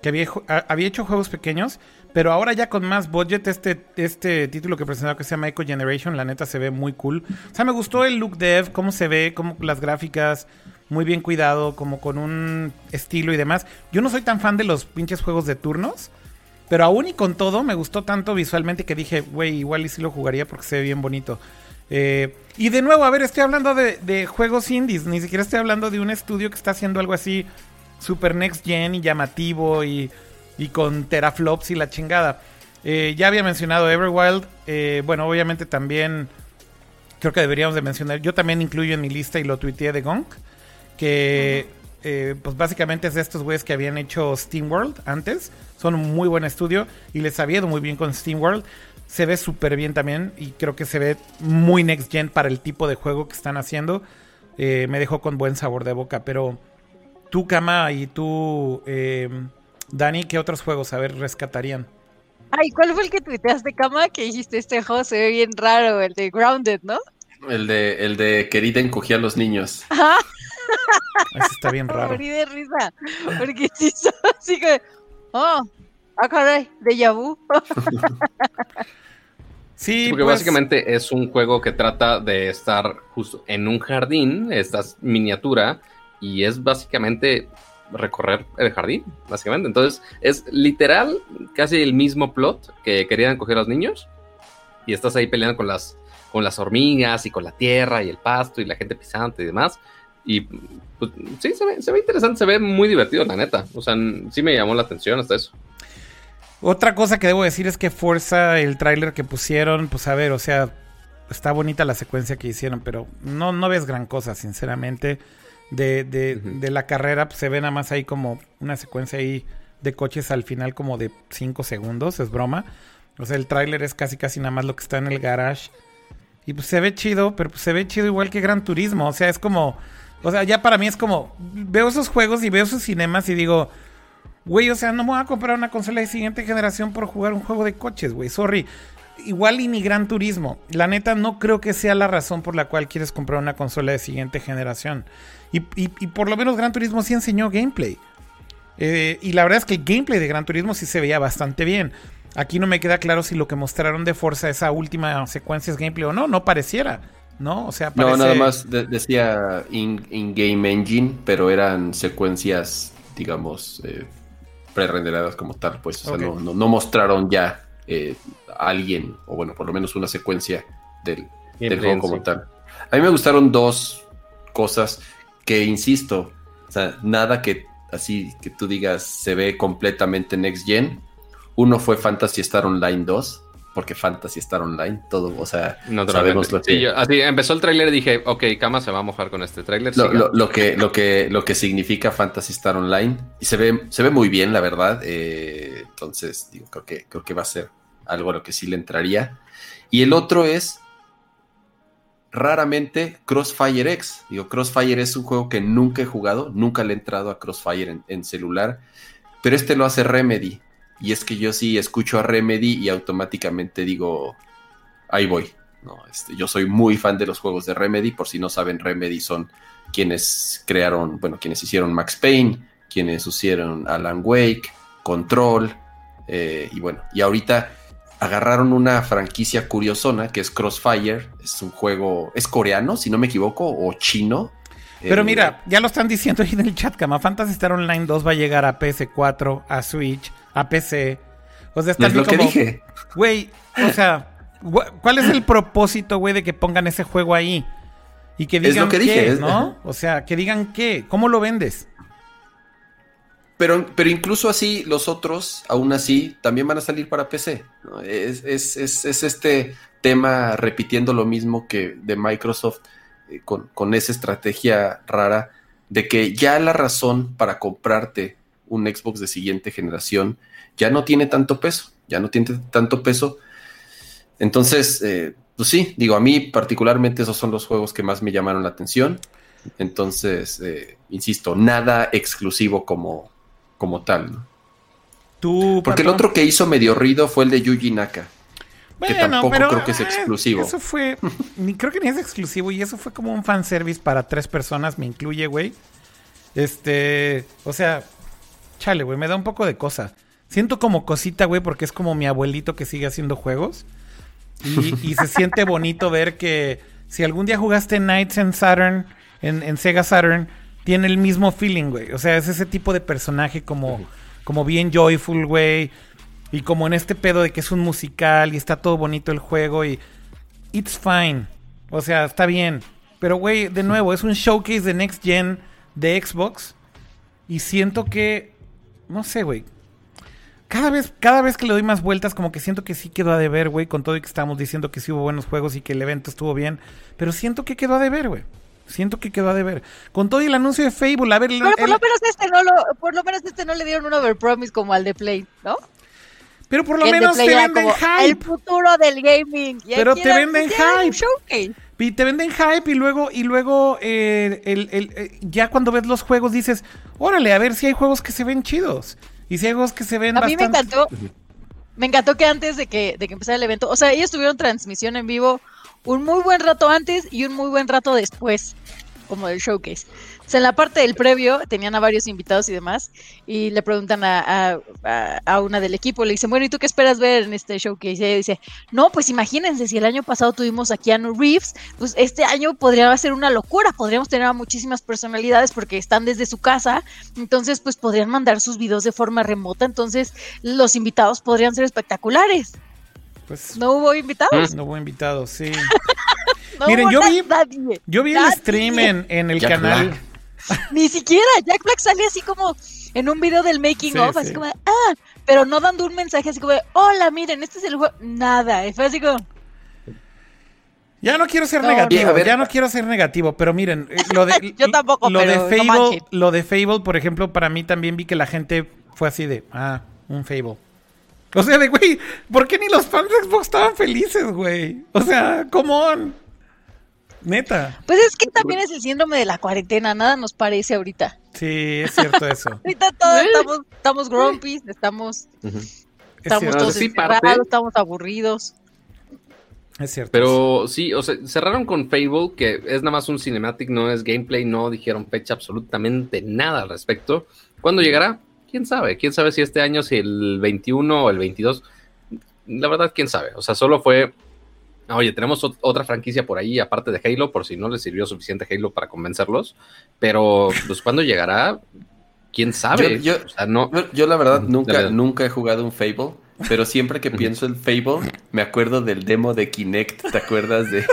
que había, había hecho juegos pequeños, pero ahora ya con más budget, este, este título que presentaba que se llama Echo Generation, la neta se ve muy cool. O sea, me gustó el look dev, cómo se ve, cómo las gráficas, muy bien cuidado, como con un estilo y demás. Yo no soy tan fan de los pinches juegos de turnos. Pero aún y con todo, me gustó tanto visualmente que dije, güey, igual y sí lo jugaría porque se ve bien bonito. Eh, y de nuevo, a ver, estoy hablando de, juegos indies, ni siquiera estoy hablando de un estudio que está haciendo algo así super next gen y llamativo y, y con teraflops y la chingada. Eh, ya había mencionado Everwild, eh, bueno, obviamente también creo que deberíamos de mencionar, yo también incluyo en mi lista y lo tuiteé de Gonk, que eh, pues básicamente es de estos güeyes que habían hecho SteamWorld antes, son un muy buen estudio y les había ido muy bien con SteamWorld. Se ve súper bien también y creo que se ve muy next gen para el tipo de juego que están haciendo. Eh, me dejó con buen sabor de boca, pero tú, Kama, y tú, eh, Dani, ¿qué otros juegos, a ver, rescatarían? Ay, ¿cuál fue el que tuiteaste, Cama? Que dijiste, este juego se ve bien raro, el de Grounded, ¿no? El de, el de querida encogía a los niños. Ajá, Ese está bien raro. morí de risa. Porque sí, así que, oh, ah, caray, de vu. Sí, Porque pues, básicamente es un juego que trata de estar justo en un jardín, estás miniatura, y es básicamente recorrer el jardín, básicamente. Entonces, es literal casi el mismo plot que querían coger a los niños, y estás ahí peleando con las, con las hormigas y con la tierra y el pasto y la gente pisante y demás. Y pues, sí, se ve, se ve interesante, se ve muy divertido, la neta. O sea, sí me llamó la atención hasta eso. Otra cosa que debo decir es que Forza, el tráiler que pusieron, pues a ver, o sea, está bonita la secuencia que hicieron, pero no, no ves gran cosa, sinceramente. De, de, de la carrera, pues se ve nada más ahí como una secuencia ahí de coches al final como de 5 segundos, es broma. O sea, el tráiler es casi casi nada más lo que está en el garage. Y pues se ve chido, pero pues se ve chido igual que Gran Turismo. O sea, es como... O sea, ya para mí es como... Veo esos juegos y veo esos cinemas y digo... Güey, o sea, no me voy a comprar una consola de siguiente generación por jugar un juego de coches, güey. Sorry. Igual y ni Gran Turismo. La neta, no creo que sea la razón por la cual quieres comprar una consola de siguiente generación. Y, por lo menos Gran Turismo sí enseñó gameplay. Eh, y la verdad es que el gameplay de Gran Turismo sí se veía bastante bien. Aquí no me queda claro si lo que mostraron de Forza, esa última secuencia es gameplay o no. No pareciera, ¿no? O sea, parece... No, nada más de decía in-game in engine, pero eran secuencias, digamos, eh, pre-renderadas como tal. Pues, o sea, okay. no, no, no, mostraron ya eh, a alguien, o bueno, por lo menos una secuencia del, del juego como tal. A mí me gustaron dos cosas que, insisto, o sea, nada que así que tú digas se ve completamente next gen. Uno fue Fantasy Star Online 2, porque Fantasy Star Online, todo, o sea, no sabemos lo que... Sí, yo, así empezó el tráiler y dije, ok, Kama se va a mojar con este tráiler. Lo, lo, lo, que, lo, que, lo que significa Fantasy Star Online, y se ve, se ve muy bien, la verdad, eh, entonces, digo, creo que, creo que va a ser algo a lo que sí le entraría. Y el otro es, raramente, Crossfire X. Digo, Crossfire es un juego que nunca he jugado, nunca le he entrado a Crossfire en, en celular, pero este lo hace Remedy. Y es que yo sí escucho a Remedy y automáticamente digo, ahí voy. No, este, yo soy muy fan de los juegos de Remedy. Por si no saben, Remedy son quienes crearon, bueno, quienes hicieron Max Payne, quienes hicieron Alan Wake, Control. Eh, y bueno, y ahorita agarraron una franquicia curiosona que es Crossfire. Es un juego, es coreano, si no me equivoco, o chino. Pero eh, mira, ya lo están diciendo ahí en el chat, Cama. Fantasy Star Online 2 va a llegar a PS4, a Switch, a PC. O sea, está es lo como, que dije. Güey, o sea, ¿cuál es el propósito, güey, de que pongan ese juego ahí? Y que digan es lo que qué, dije, ¿no? O sea, que digan qué, ¿cómo lo vendes? Pero, pero incluso así, los otros, aún así, también van a salir para PC. ¿no? Es, es, es, es, este tema repitiendo lo mismo que de Microsoft eh, con, con esa estrategia rara de que ya la razón para comprarte un Xbox de siguiente generación ya no tiene tanto peso, ya no tiene tanto peso. Entonces, eh, pues sí, digo, a mí particularmente esos son los juegos que más me llamaron la atención. Entonces, eh, insisto, nada exclusivo como, como tal. ¿no? ¿Tú, Porque el otro que hizo medio ruido fue el de Yuji Naka. Bueno, que tampoco pero, creo que es eh, exclusivo. Eso fue, ni creo que ni es exclusivo y eso fue como un fanservice para tres personas, me incluye, güey. Este, o sea, chale, güey, me da un poco de cosa. Siento como cosita, güey, porque es como mi abuelito que sigue haciendo juegos. Y, y se siente bonito ver que si algún día jugaste Knights en Saturn, en, en, Sega Saturn, tiene el mismo feeling, güey. O sea, es ese tipo de personaje como, como bien joyful, güey. Y como en este pedo de que es un musical y está todo bonito el juego y... It's fine. O sea, está bien. Pero, güey, de nuevo, es un showcase de Next Gen de Xbox. Y siento que no sé, güey. Cada vez, cada vez que le doy más vueltas, como que siento que sí quedó a deber, güey, con todo y que estamos diciendo que sí hubo buenos juegos y que el evento estuvo bien. Pero siento que quedó a deber, güey. Siento que quedó a deber. Con todo y el anuncio de Fable, a ver... Pero por el... lo menos este no lo, por lo menos este no le dieron un overpromise como al de Play, ¿no? Pero por lo el menos te venden hype. El futuro del gaming. Y Pero te venden hype. Y te venden hype y luego, y luego eh, el, el, eh, ya cuando ves los juegos dices, órale, a ver si hay juegos que se ven chidos. Y si hay juegos que se ven A bastante... mí me encantó. Me encantó que antes de que, de que empezara el evento, o sea, ellos tuvieron transmisión en vivo un muy buen rato antes y un muy buen rato después, como del showcase. O sea, en la parte del previo tenían a varios invitados y demás, y le preguntan a, a, a, una del equipo, le dicen, bueno, ¿y tú qué esperas ver en este showcase? Y ella dice, no, pues imagínense, si el año pasado tuvimos a Keanu Reeves, pues este año podría ser una locura, podríamos tener a muchísimas personalidades porque están desde su casa, entonces pues podrían mandar sus videos de forma remota, entonces los invitados podrían ser espectaculares. Pues, no hubo invitados. No hubo invitados, sí. no Miren, yo vi, nadie, yo vi nadie. el stream en, en el Jack canal. Black. Ni siquiera, Jack Black sale así como en un video del making Sí, of, así sí. como, ah, pero no dando un mensaje así como, de, hola, miren, este es el juego, nada, fue así como, Ya no quiero ser No, negativo, no. Ya no quiero ser negativo, pero miren, eh, lo de, Yo tampoco, lo pero de Fable, lo de Fable, por ejemplo, para mí también vi que la gente fue así de, ah, un Fable. O sea, de, güey, ¿por qué ni los fans de Xbox estaban felices, güey? O sea, come on. Neta. Pues es que también es el síndrome de la cuarentena, nada nos parece ahorita. Sí, es cierto eso. ahorita todos estamos, estamos grumpy, estamos, estamos todos sí, estamos aburridos. Es cierto. Pero sí, o sea, cerraron con Fable, que es nada más un cinematic, no es gameplay, no dijeron fecha absolutamente nada al respecto. ¿Cuándo llegará? ¿Quién sabe? ¿Quién sabe si este año, si el 21 o el 22? La verdad, quién sabe. O sea, solo fue Oye, tenemos otra franquicia por ahí, aparte de Halo, por si no les sirvió suficiente Halo para convencerlos. Pero, pues, ¿cuándo llegará? ¿Quién sabe? Yo, no... yo, la verdad, nunca, nunca he jugado un Fable. Pero siempre que pienso en Fable, me acuerdo del demo de Kinect. ¿Te acuerdas de...?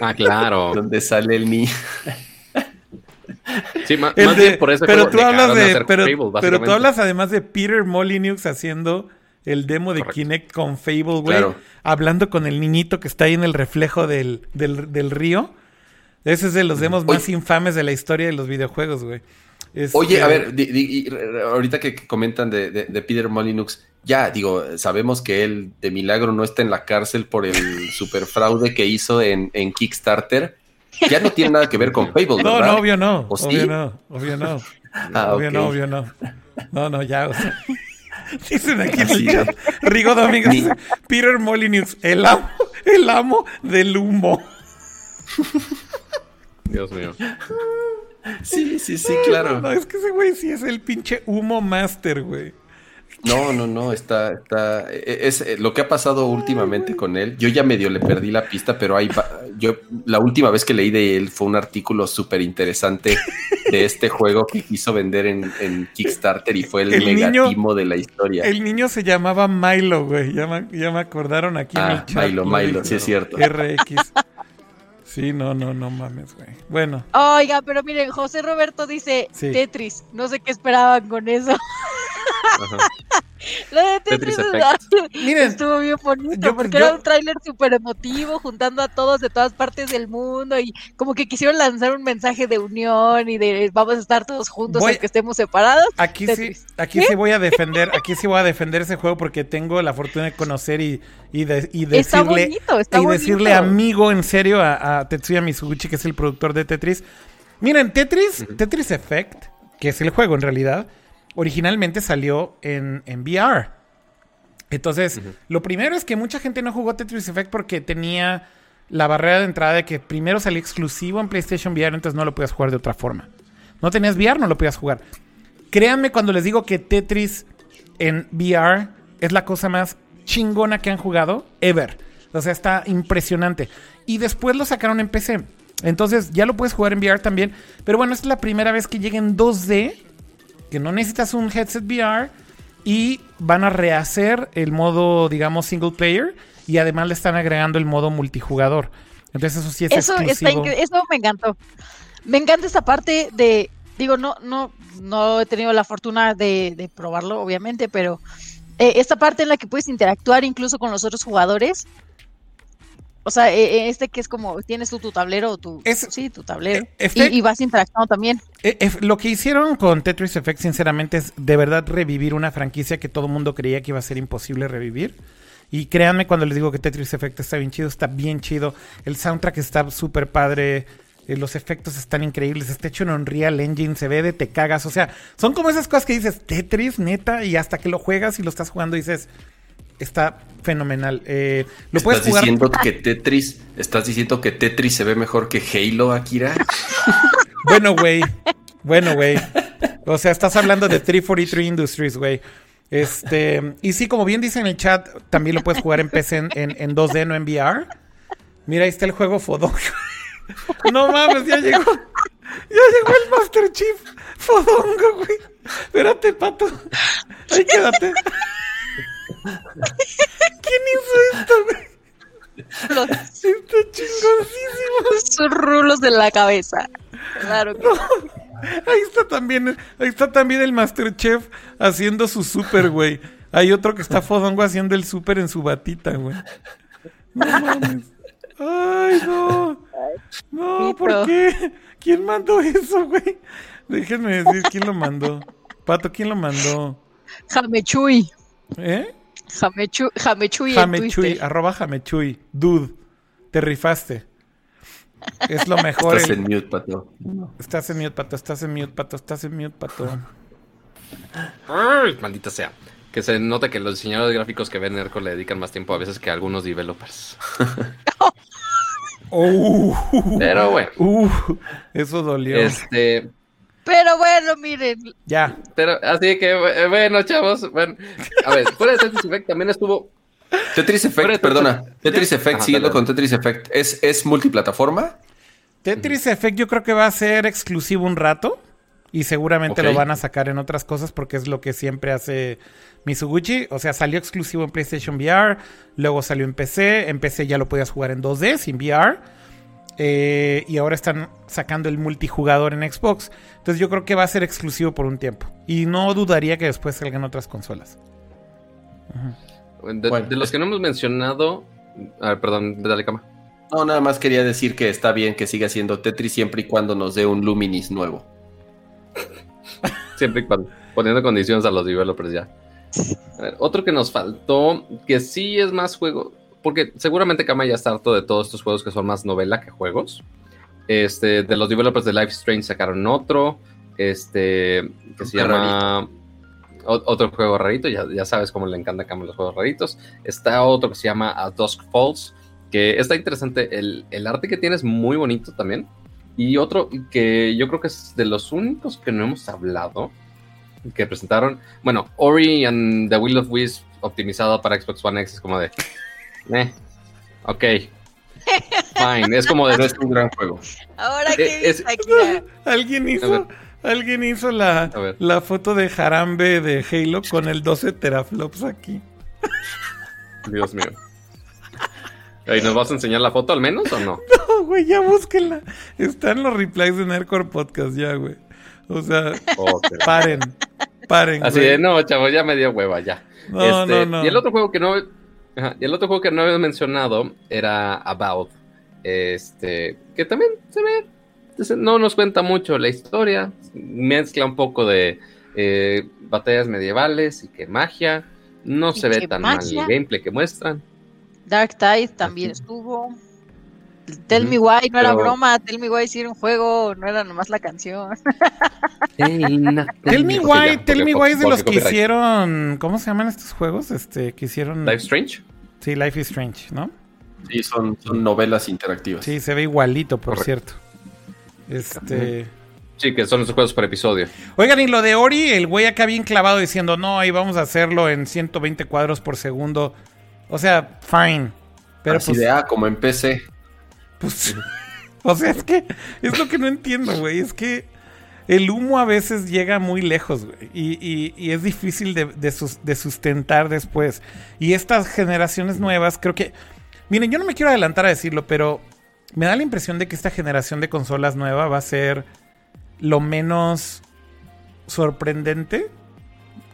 Ah, claro. Donde sale el niño. Sí, más, bien por eso. Pero tú hablas de... pero, pero tú hablas además de Peter Molyneux haciendo el demo de Kinect con Fable, güey. Hablando con el niñito que está ahí en el reflejo del, del, río. Ese es de los demos más infames de la historia de los videojuegos, güey. Oye, a ver, ahorita que comentan de, Peter Molyneux, ya, digo, sabemos que él de milagro no está en la cárcel por el superfraude que hizo en, Kickstarter. Ya no tiene nada que ver con Fable, ¿verdad? No, no, obvio no. Obvio no, obvio no. Ah, obvio no, obvio no. No, no, ya, o sea. Dicen aquí en el chat, Rigo Domínguez, Peter Molyneux, el amo, el amo del humo. Dios mío. Sí, sí, sí, claro. No, es que ese güey sí es el pinche humo master, güey. No, no, no, está, está, e, es, eh, lo que ha pasado últimamente con él. Yo ya medio le perdí la pista, pero hay, yo la última vez que leí de él fue un artículo súper interesante de este juego que quiso vender en, Kickstarter y fue el, el de la historia. El niño se llamaba Milo, güey, ya me, ya me acordaron aquí en el ah, chat. Milo, Milo, sí es cierto. RX. Sí, no, no, no mames, güey. Bueno. Oiga, pero miren, José Roberto dice Tetris. No sé qué esperaban con eso. Lo de Tetris, Miren, estuvo bien bonito porque era un tráiler súper emotivo juntando a todos de todas partes del mundo y como que quisieron lanzar un mensaje de unión y de vamos a estar todos juntos aunque estemos separados. Aquí sí, aquí sí voy a defender, aquí sí voy a defender ese juego porque tengo la fortuna de conocer y, y, decirle y decirle amigo en serio a, a, Tetsuya Mizuguchi que es el productor de Tetris. Miren, Tetris, Tetris Effect, que es el juego en realidad originalmente salió en, en VR. Entonces, lo primero es que mucha gente no jugó Tetris Effect porque tenía la barrera de entrada de que primero salía exclusivo en PlayStation VR, entonces no lo podías jugar de otra forma. No tenías VR, no lo podías jugar. Créanme cuando les digo que Tetris en VR es la cosa más chingona que han jugado ever. O sea, está impresionante. Y después lo sacaron en PC. Entonces ya lo puedes jugar en VR también. Pero bueno, es la primera vez que llega en 2D que no necesitas un headset VR y van a rehacer el modo, digamos, single player y además le están agregando el modo multijugador. Entonces eso sí es eso exclusivo. eso me encantó. Me encanta esta parte de, digo, no, no, no he tenido la fortuna de, probarlo, obviamente, pero eh, esta parte en la que puedes interactuar incluso con los otros jugadores o sea, e, e, este que es como, tienes tu, tu tablero, tu, sí, tu tablero. E, y, vas interactuando también. lo que hicieron con Tetris Effect, sinceramente, es de verdad revivir una franquicia que todo el mundo creía que iba a ser imposible revivir. Y créanme cuando les digo que Tetris Effect está bien chido, está bien chido. El soundtrack está súper padre. Eh, los efectos están increíbles. Está hecho en Unreal Engine, se ve de te cagas. O sea, son como esas cosas que dices, Tetris, neta, y hasta que lo juegas y lo estás jugando dices, está fenomenal. Eh, ¿lo ¿Estás diciendo que Tetris, estás diciendo que Tetris se ve mejor que Halo, Akira? bueno, güey. Bueno, güey. O sea, estás hablando de 343 Industries, güey. Este, y sí, como bien dice en el chat, también lo puedes jugar en PC en, en, 2D, no en VR. Mira, ahí está el juego Fodongo. no mames, ya llegó. Ya llegó el Master Chief Fodongo, güey. Espérate, pato. Ahí quédate. ¿Quién hizo esto, güey? Está chingoncísimo. Sus rulos de la cabeza. Claro que Ahí está también, ahí está también el Masterchef haciendo su super, güey. Hay otro que está fodongo haciendo el super en su batita, güey. No mames. Ay, no. No, ¿por qué? ¿Quién mandó eso, güey? Déjenme decir quién lo mandó. Pato, ¿quién lo mandó? Jamechuy. ¿Eh? Jamechu, Jamechuy. Jamechuy, arroba Jamechuy. Dude, te rifaste. Es lo mejor. Estás el- en mute, pato. Estás en mute, pato. Estás en mute, pato. Estás en mute, pato. Ay, maldita sea. Que se nota que los diseñadores gráficos que ven Nerco le dedican más tiempo a veces que algunos developers. Oh, Pero bueno, uh, eso dolió. este, Pero bueno, miren, Ya. pero así que eh, bueno, chavos, bueno, a ver, fuera de Tetris Effect también estuvo Tetris Fuera Effect, perdona. Tetris Effect, Ajá, siguiendo con Tetris Effect. ¿Es, ¿Es multiplataforma? Tetris Effect yo creo que va a ser exclusivo un rato. Y seguramente lo van a sacar en otras cosas porque es lo que siempre hace Mizuguchi. O sea, salió exclusivo en PlayStation VR, luego salió en PC. En PC ya lo podías jugar en 2D sin VR. eh, y ahora están sacando el multijugador en Xbox. Entonces yo creo que va a ser exclusivo por un tiempo. Y no dudaría que después salgan otras consolas. de, Bueno, de los que no hemos mencionado, a ver, perdón, dale cama. No, nada más quería decir que está bien que siga siendo Tetris siempre y cuando nos dé un Luminis nuevo. Siempre y cuando poniendo condiciones a los developers ya. A ver, otro que nos faltó, que sí es más juego, porque seguramente Kama ya está harto de todos estos juegos que son más novela que juegos. Este, de los developers de Life Strange sacaron otro, este, que se llama otro juego rarito, ya, ya sabes cómo le encanta a los juegos raritos. Está otro que se llama A Dusk Falls, que está interesante, el, el arte que tiene es muy bonito también. Y otro que yo creo que es de los únicos que no hemos hablado, que presentaron, bueno, Ori and the Will of Wisp optimizado para Xbox One X es como de, eh, ok, fine, es como de, es un gran juego. ahora Eh, que es- Alguien hizo, alguien hizo la, la foto de Jarambe de Halo con el 12 teraflops aquí. Dios mío. ¿Y nos vas a enseñar la foto al menos o no? No, güey, ya búsquenla. Están los replies de Nerdcore Podcast ya, güey. O sea, Ok. paren. Paren. Así güey. de, no, chavo, ya me dio hueva, ya. No, Este, no, no. Y el otro juego que no. Ajá, y el otro juego que no había mencionado era About. Este. Que también se ve. No nos cuenta mucho la historia. Mezcla un poco de eh, batallas medievales y que magia. No se ve tan mal el gameplay que muestran. Dark Tide también estuvo. Tell Me Why, no era pero- broma, Tell Me Why sí era un juego, no era nomás la canción. Tell me why, tell me why es de los que copyright. hicieron. ¿Cómo se llaman estos juegos? Este, que hicieron. Life Strange. Sí, Life is Strange, ¿no? Sí, son, son novelas interactivas. Sí, se ve igualito, por Correcto. cierto. Este. Sí, que son los juegos por episodio. Oigan, y lo de Ori, el güey acá bien clavado diciendo, no, ahí vamos a hacerlo en 120 cuadros por segundo. O sea, fine. Pero Así pues, de, ah, como en PC. Pues, o sea, es que es lo que no entiendo, güey. Es que el humo a veces llega muy lejos, güey. Y, y- y es difícil de, de sus- de sustentar después. Y estas generaciones nuevas, creo que... Miren, yo no me quiero adelantar a decirlo, pero me da la impresión de que esta generación de consolas nueva va a ser lo menos sorprendente.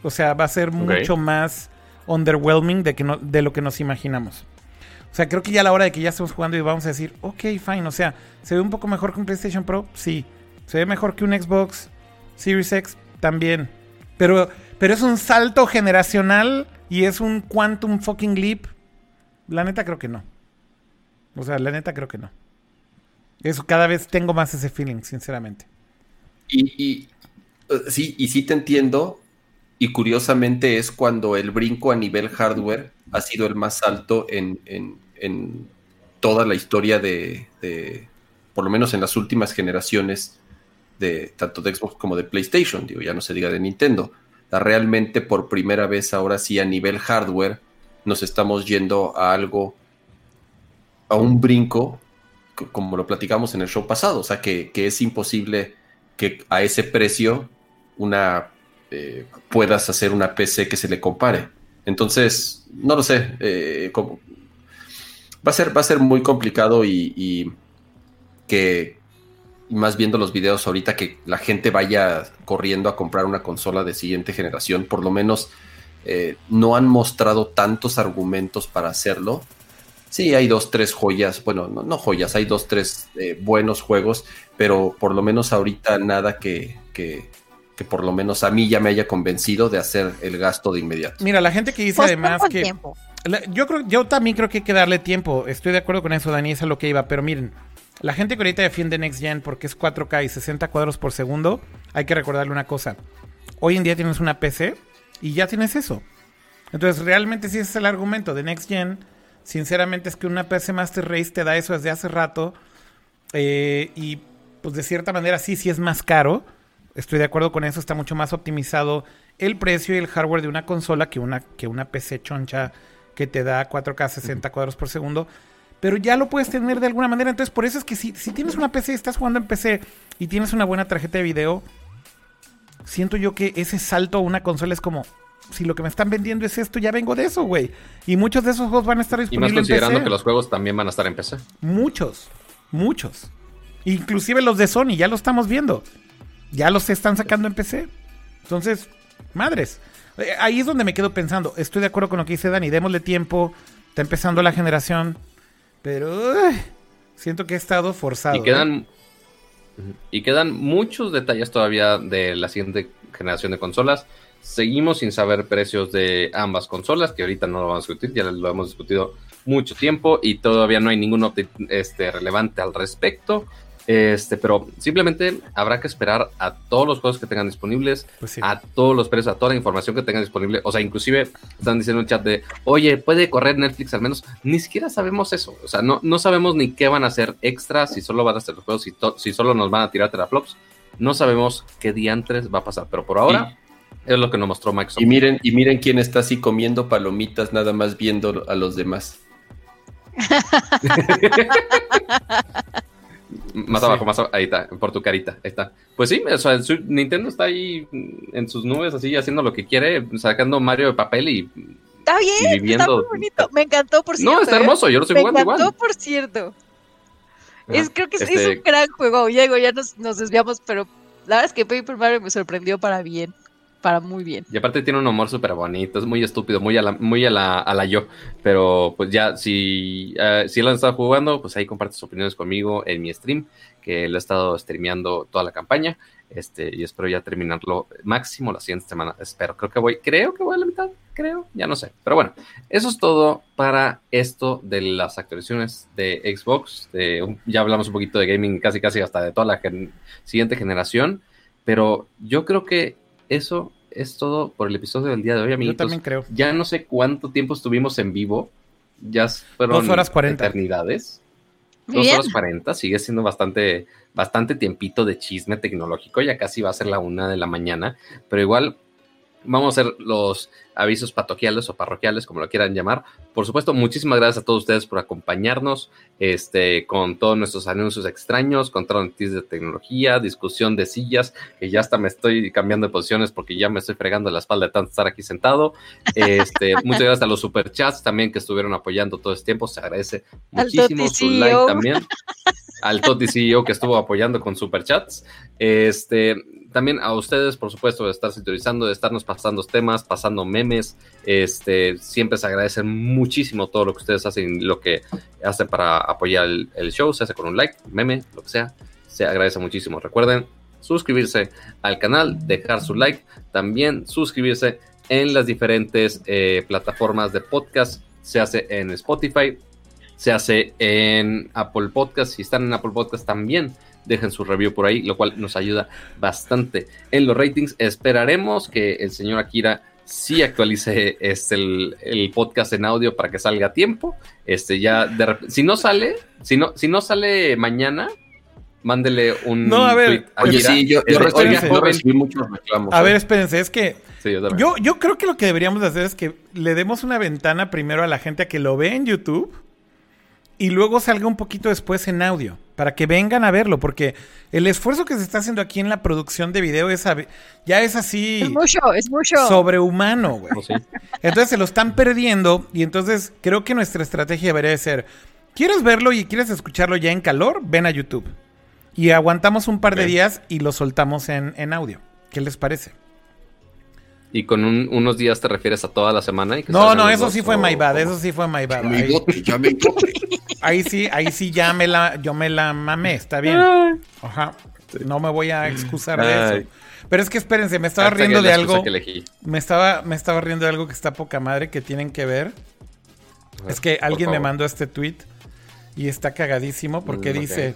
O sea, va a ser mucho más underwhelming de, que no- de lo que nos imaginamos. O sea, creo que ya a la hora de que ya estemos jugando y vamos a decir, ok, fine. O sea, ¿se ve un poco mejor que un PlayStation Pro? Sí. ¿Se ve mejor que un Xbox Series X? También. Pero, pero es un salto generacional y es un quantum fucking leap. La neta creo que no. O sea, la neta creo que no. Eso cada vez tengo más ese feeling, sinceramente. Y, eh, sí, y sí te entiendo. Y curiosamente es cuando el brinco a nivel hardware ha sido el más alto en, en- en toda la historia de, por lo menos en las últimas generaciones de tanto de Xbox como de PlayStation, digo, ya no se diga de Nintendo. Realmente por primera vez ahora sí a nivel hardware nos estamos yendo a algo, a un brinco, como lo platicamos en el show pasado, o sea, que, que es imposible que a ese precio una eh, puedas hacer una PC que se le compare. Entonces, no lo sé, eh, va, a ser, va a ser muy complicado y, que más viendo los videos ahorita que la gente vaya corriendo a comprar una consola de siguiente generación, por lo menos eh, no han mostrado tantos argumentos para hacerlo. Sí, hay dos, tres joyas, bueno, no, joyas, hay dos, tres buenos juegos, pero por lo menos ahorita nada que, que por lo menos a mí ya me haya convencido de hacer el gasto de inmediato. Mira, la gente que dice Pues además que... tiempo. La- yo creo, yo también creo que hay que darle tiempo. Estoy de acuerdo con eso, Dani, es a lo que iba. Pero miren, la gente que ahorita defiende Next Gen porque es 4K y 60 cuadros por segundo, hay que recordarle una cosa. Hoy en día tienes una PC y ya tienes eso. Entonces, realmente si ese es el argumento de Next Gen, sinceramente es que una PC Master Race te da eso desde hace rato. eh, y pues de cierta manera sí, sí es más caro. Estoy de acuerdo con eso, está mucho más optimizado el precio y el hardware de una consola que una, que una PC choncha que te da 4K 60 cuadros por segundo. Pero ya lo puedes tener de alguna manera. Entonces, por eso es que si, si tienes una PC, estás jugando en PC y tienes una buena tarjeta de video, siento yo que ese salto a una consola es como, si lo que me están vendiendo es esto, ya vengo de eso, güey. Y muchos de esos juegos van a estar Y más disponibles en considerando PC. que los juegos también van a estar en PC. Muchos, muchos. Inclusive los de Sony, ya lo estamos viendo. Ya los están sacando en PC. Entonces, madres. Eh, Ahí es donde me quedo pensando. Estoy de acuerdo con lo que dice Dani. Démosle tiempo. Está empezando la generación. Pero siento que he estado forzado. Y ¿eh? quedan, y quedan muchos detalles todavía de la siguiente generación de consolas. Seguimos sin saber precios de ambas consolas, que ahorita no lo vamos a discutir, ya lo hemos discutido mucho tiempo y todavía no hay ningún update este, relevante al respecto. Este, pero simplemente habrá que esperar a todos los juegos que tengan disponibles, Pues sí. a todos los precios, a toda la información que tengan disponible. O sea, inclusive están diciendo en el chat de, oye, ¿puede correr Netflix al menos? Ni siquiera sabemos eso. O sea, no, no sabemos ni qué van a hacer extras, si solo van a hacer los juegos, si, si solo nos van a tirar teraflops. No sabemos qué diantres va a pasar. Pero por ahora es lo que nos mostró Microsoft. Y miren, y miren quién está así comiendo palomitas, nada más viendo a los demás. Más Sí. abajo, más abajo. Ahí está, por tu carita. Ahí está. Pues sí, o sea, su- Nintendo está ahí en sus nubes, así haciendo lo que quiere, sacando Mario de papel y. Está Y bien, viviendo- está muy bonito. Me encantó, por cierto. No, está ¿eh? hermoso, yo lo estoy Me jugando encantó, igual. por cierto. Es, creo que es, es Este, un gran juego. Diego, ya nos, nos desviamos, pero la verdad es que Paper Mario me sorprendió para bien. Para muy bien. Y aparte tiene un humor súper bonito, es muy estúpido, muy a la, muy a la, yo. Pero pues ya, si, eh, si lo han estado jugando, pues ahí comparte sus opiniones conmigo en mi stream, que lo he estado streameando toda la campaña. Este, y espero ya terminarlo máximo la siguiente semana. Espero, creo que voy, creo que voy a la mitad, creo, ya no sé. Pero bueno, eso es todo para esto de las actualizaciones de Xbox. De ya hablamos un poquito de gaming, casi casi hasta de toda la siguiente generación. Pero yo creo que eso es todo por el episodio del día de hoy, Yo amiguitos. también creo. Ya no sé cuánto tiempo estuvimos en vivo. Ya fueron Dos horas cuarenta. eternidades. Muy Dos bien. horas cuarenta. Sigue siendo bastante, bastante tiempito de chisme tecnológico. Ya casi va a ser la una de la mañana. Pero igual vamos a hacer los avisos patoquiales o parroquiales, como lo quieran llamar. Por supuesto, muchísimas gracias a todos ustedes por acompañarnos este, con todos nuestros anuncios extraños, con todas noticias de tecnología, discusión de sillas, que ya hasta me estoy cambiando de posiciones porque ya me estoy fregando la espalda de tanto estar aquí sentado. Este, muchas gracias a los superchats también que estuvieron apoyando todo este tiempo. Se agradece muchísimo su like CEO. también. Al Toti CEO que estuvo apoyando con superchats. Este, también a ustedes, por supuesto, de estar sintonizando, de estarnos pasando temas, pasando memes. Este, siempre se agradece muchísimo todo lo que ustedes hacen, lo que hacen para apoyar el, show, se hace con un like, meme, lo que sea. Se agradece muchísimo. Recuerden suscribirse al canal, dejar su like, también suscribirse en las diferentes eh, plataformas de podcast. Se hace en Spotify, se hace en Apple Podcast. Si están en Apple Podcast también dejen su review por ahí, lo cual nos ayuda bastante en los ratings. Esperaremos que el señor Akira sí actualice este, el, el podcast en audio para que salga a tiempo. Este ya de si no sale, si no, si no sale mañana, mándele un No, a ver, tweet a Oye, sí, yo, Es yo de, recibí, "Oiga, yo joven". recibí muchos reclamos. A ¿eh? ver, espérense, es que Sí, yo yo, yo creo que lo que deberíamos de hacer es que le demos una ventana primero a la gente a que lo vea en YouTube y luego salga un poquito después en audio, para que vengan a verlo, porque el esfuerzo que se está haciendo aquí en la producción de video es a- ya es así Es mucho, es mucho. sobrehumano, güey. Sí. Entonces se lo están perdiendo y entonces creo que nuestra estrategia debería de ser, ¿quieres verlo y quieres escucharlo ya en calor? Ven a YouTube. Y aguantamos un par de días y lo soltamos en, en audio. ¿Qué les parece? Y con un- unos días te refieres a toda la semana. Y que No, no, eso dos, sí fue my bad, eso sí fue my bad. Ya me Ahí, ya me ahí sí, ahí sí ya me la, yo me la mamé, está bien. Ajá. No me voy a excusar de Ay. eso. Pero es que espérense, me estaba riendo de algo. que elegí. Me estaba, me estaba riendo de algo que está poca madre que tienen que ver. Es que alguien me mandó este tweet y está cagadísimo porque Mm, dice.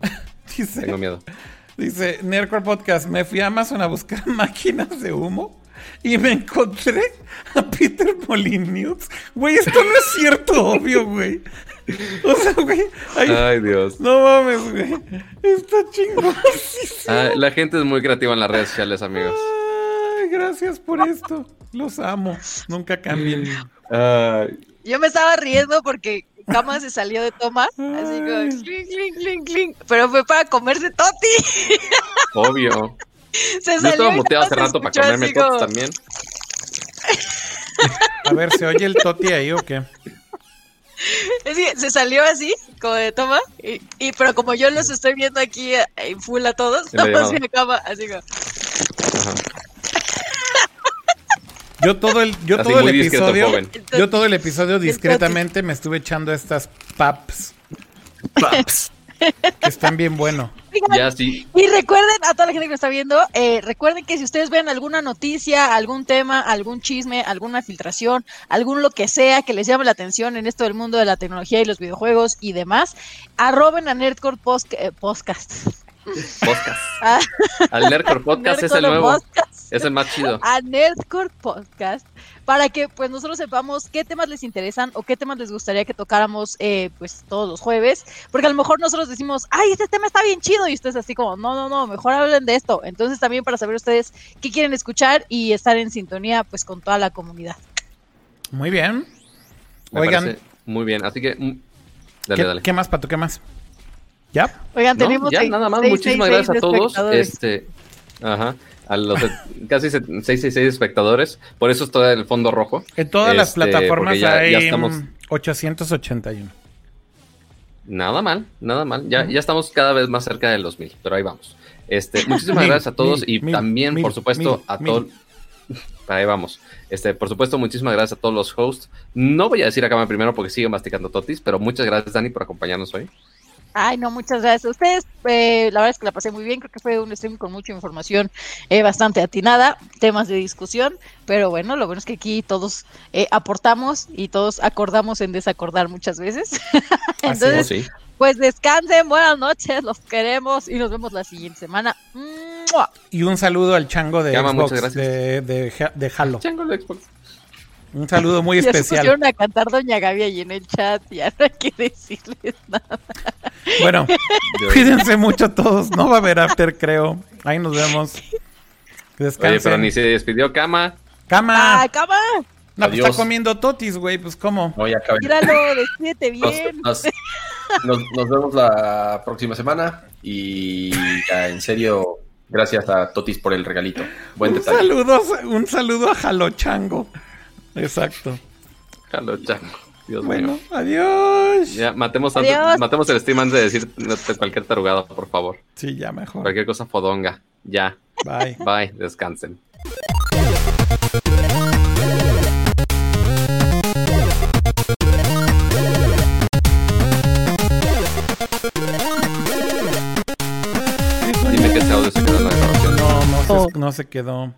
dice. Tengo miedo. Dice, Nerdcore Podcast, me fui a Amazon a buscar máquinas de humo y me encontré a Peter Molyneux. Güey, esto no es cierto, obvio, güey. O sea, güey, ay, Ay, Dios. no mames, güey. Está chingosísimo. Ah, la gente es muy creativa en las redes sociales, amigos. Ay, gracias por esto. Los amo. Nunca cambien. Ay, Yo me estaba riendo porque Cama se salió de toma, así como clink, clink, clink, clink, pero fue para comerse Toti. obvio. Se Yo estaba muteado hace rato para comerme como- también. A ver, ¿se oye el toti ahí o qué? Es que se salió así, como de toma, y, y- pero como yo los estoy viendo aquí eh, en full a todos, llamada. mi cama, así como, Ajá. Yo todo el, yo Así todo el episodio, yo todo el episodio discretamente me estuve echando estas paps Paps. Que están bien bueno. Oigan, Ya sí. Y recuerden a toda la gente que me está viendo, eh, recuerden que si ustedes ven alguna noticia, algún tema, algún chisme, alguna filtración, algún lo que sea que les llame la atención en esto del mundo de la tecnología y los videojuegos y demás, arroben a Nerdcore Post- eh, Podcast. Podcast. Ah. Al Nerdcore Podcast es el nuevo. Podcast. Es el más chido. a Nerdcore Podcast para que pues nosotros sepamos qué temas les interesan o qué temas les gustaría que tocáramos eh, pues todos los jueves, porque a lo mejor nosotros decimos, ay, este tema está bien chido y ustedes así como, no, no, no, mejor hablen de esto. Entonces también para saber ustedes qué quieren escuchar y estar en sintonía pues con toda la comunidad. Muy bien. Me Oigan, muy bien. Así que. mm, Dale, ¿qué, dale. qué más, Pato? ¿Qué más? ¿Ya? Oigan, No, tenemos ya, seis- nada más. seis- Muchísimas seis- gracias a todos. Este. Ajá. A los casi se- 666 espectadores. Por eso en el fondo rojo. En todas las Este, plataformas ya- hay ya estamos- mm, 881. Nada mal, nada mal. Ya, ya estamos cada vez más cerca de los mil, pero ahí vamos. Este, muchísimas gracias a todos mil, y mil, también, mil, por supuesto, a todos. Ahí vamos. Este, por supuesto, muchísimas gracias a todos los hosts. No voy a decir acá primero porque sigue masticando totis, pero muchas gracias, Dani, por acompañarnos hoy. Ay, no, muchas gracias a ustedes. Eh, la verdad es que la pasé muy bien. Creo que fue un stream con mucha información eh, bastante atinada, temas de discusión. Pero bueno, lo bueno es que aquí todos eh, aportamos y todos acordamos en desacordar muchas veces. Entonces, sí. pues descansen, buenas noches, los queremos y nos vemos la siguiente semana. ¡Mua! Y un saludo al chango de Llama, Xbox, muchas gracias. de, de, Ja- de Halo. Chango de Xbox. Un saludo muy Ya se especial. pusieron a cantar Doña Gaby ahí en el chat. Ya no hay que decirles nada. Bueno, cuídense mucho todos. No va a haber after, creo. Ahí nos vemos. Descansen. Oye, pero ni se despidió Cama. Cama. ¡Ay, cama! no, pues está comiendo totis, güey. Pues, ¿cómo? No, ya acabé. Míralo, despídete bien. nos- nos- nos vemos la próxima semana y ya en serio, gracias a Totis por el regalito. Buen Un detalle. saludo, un saludo a Jalo Exacto. Jalo, Chango. Dios Bueno, mío. adiós. Ya, matemos, antes- Adiós. matemos el stream antes de decir cualquier tarugada, por favor. Sí, ya mejor. Cualquier cosa fodonga. Ya. Bye. Bye. Descansen. Dime que ese audio se quedó en la grabación. No, no Oh. se, no se quedó.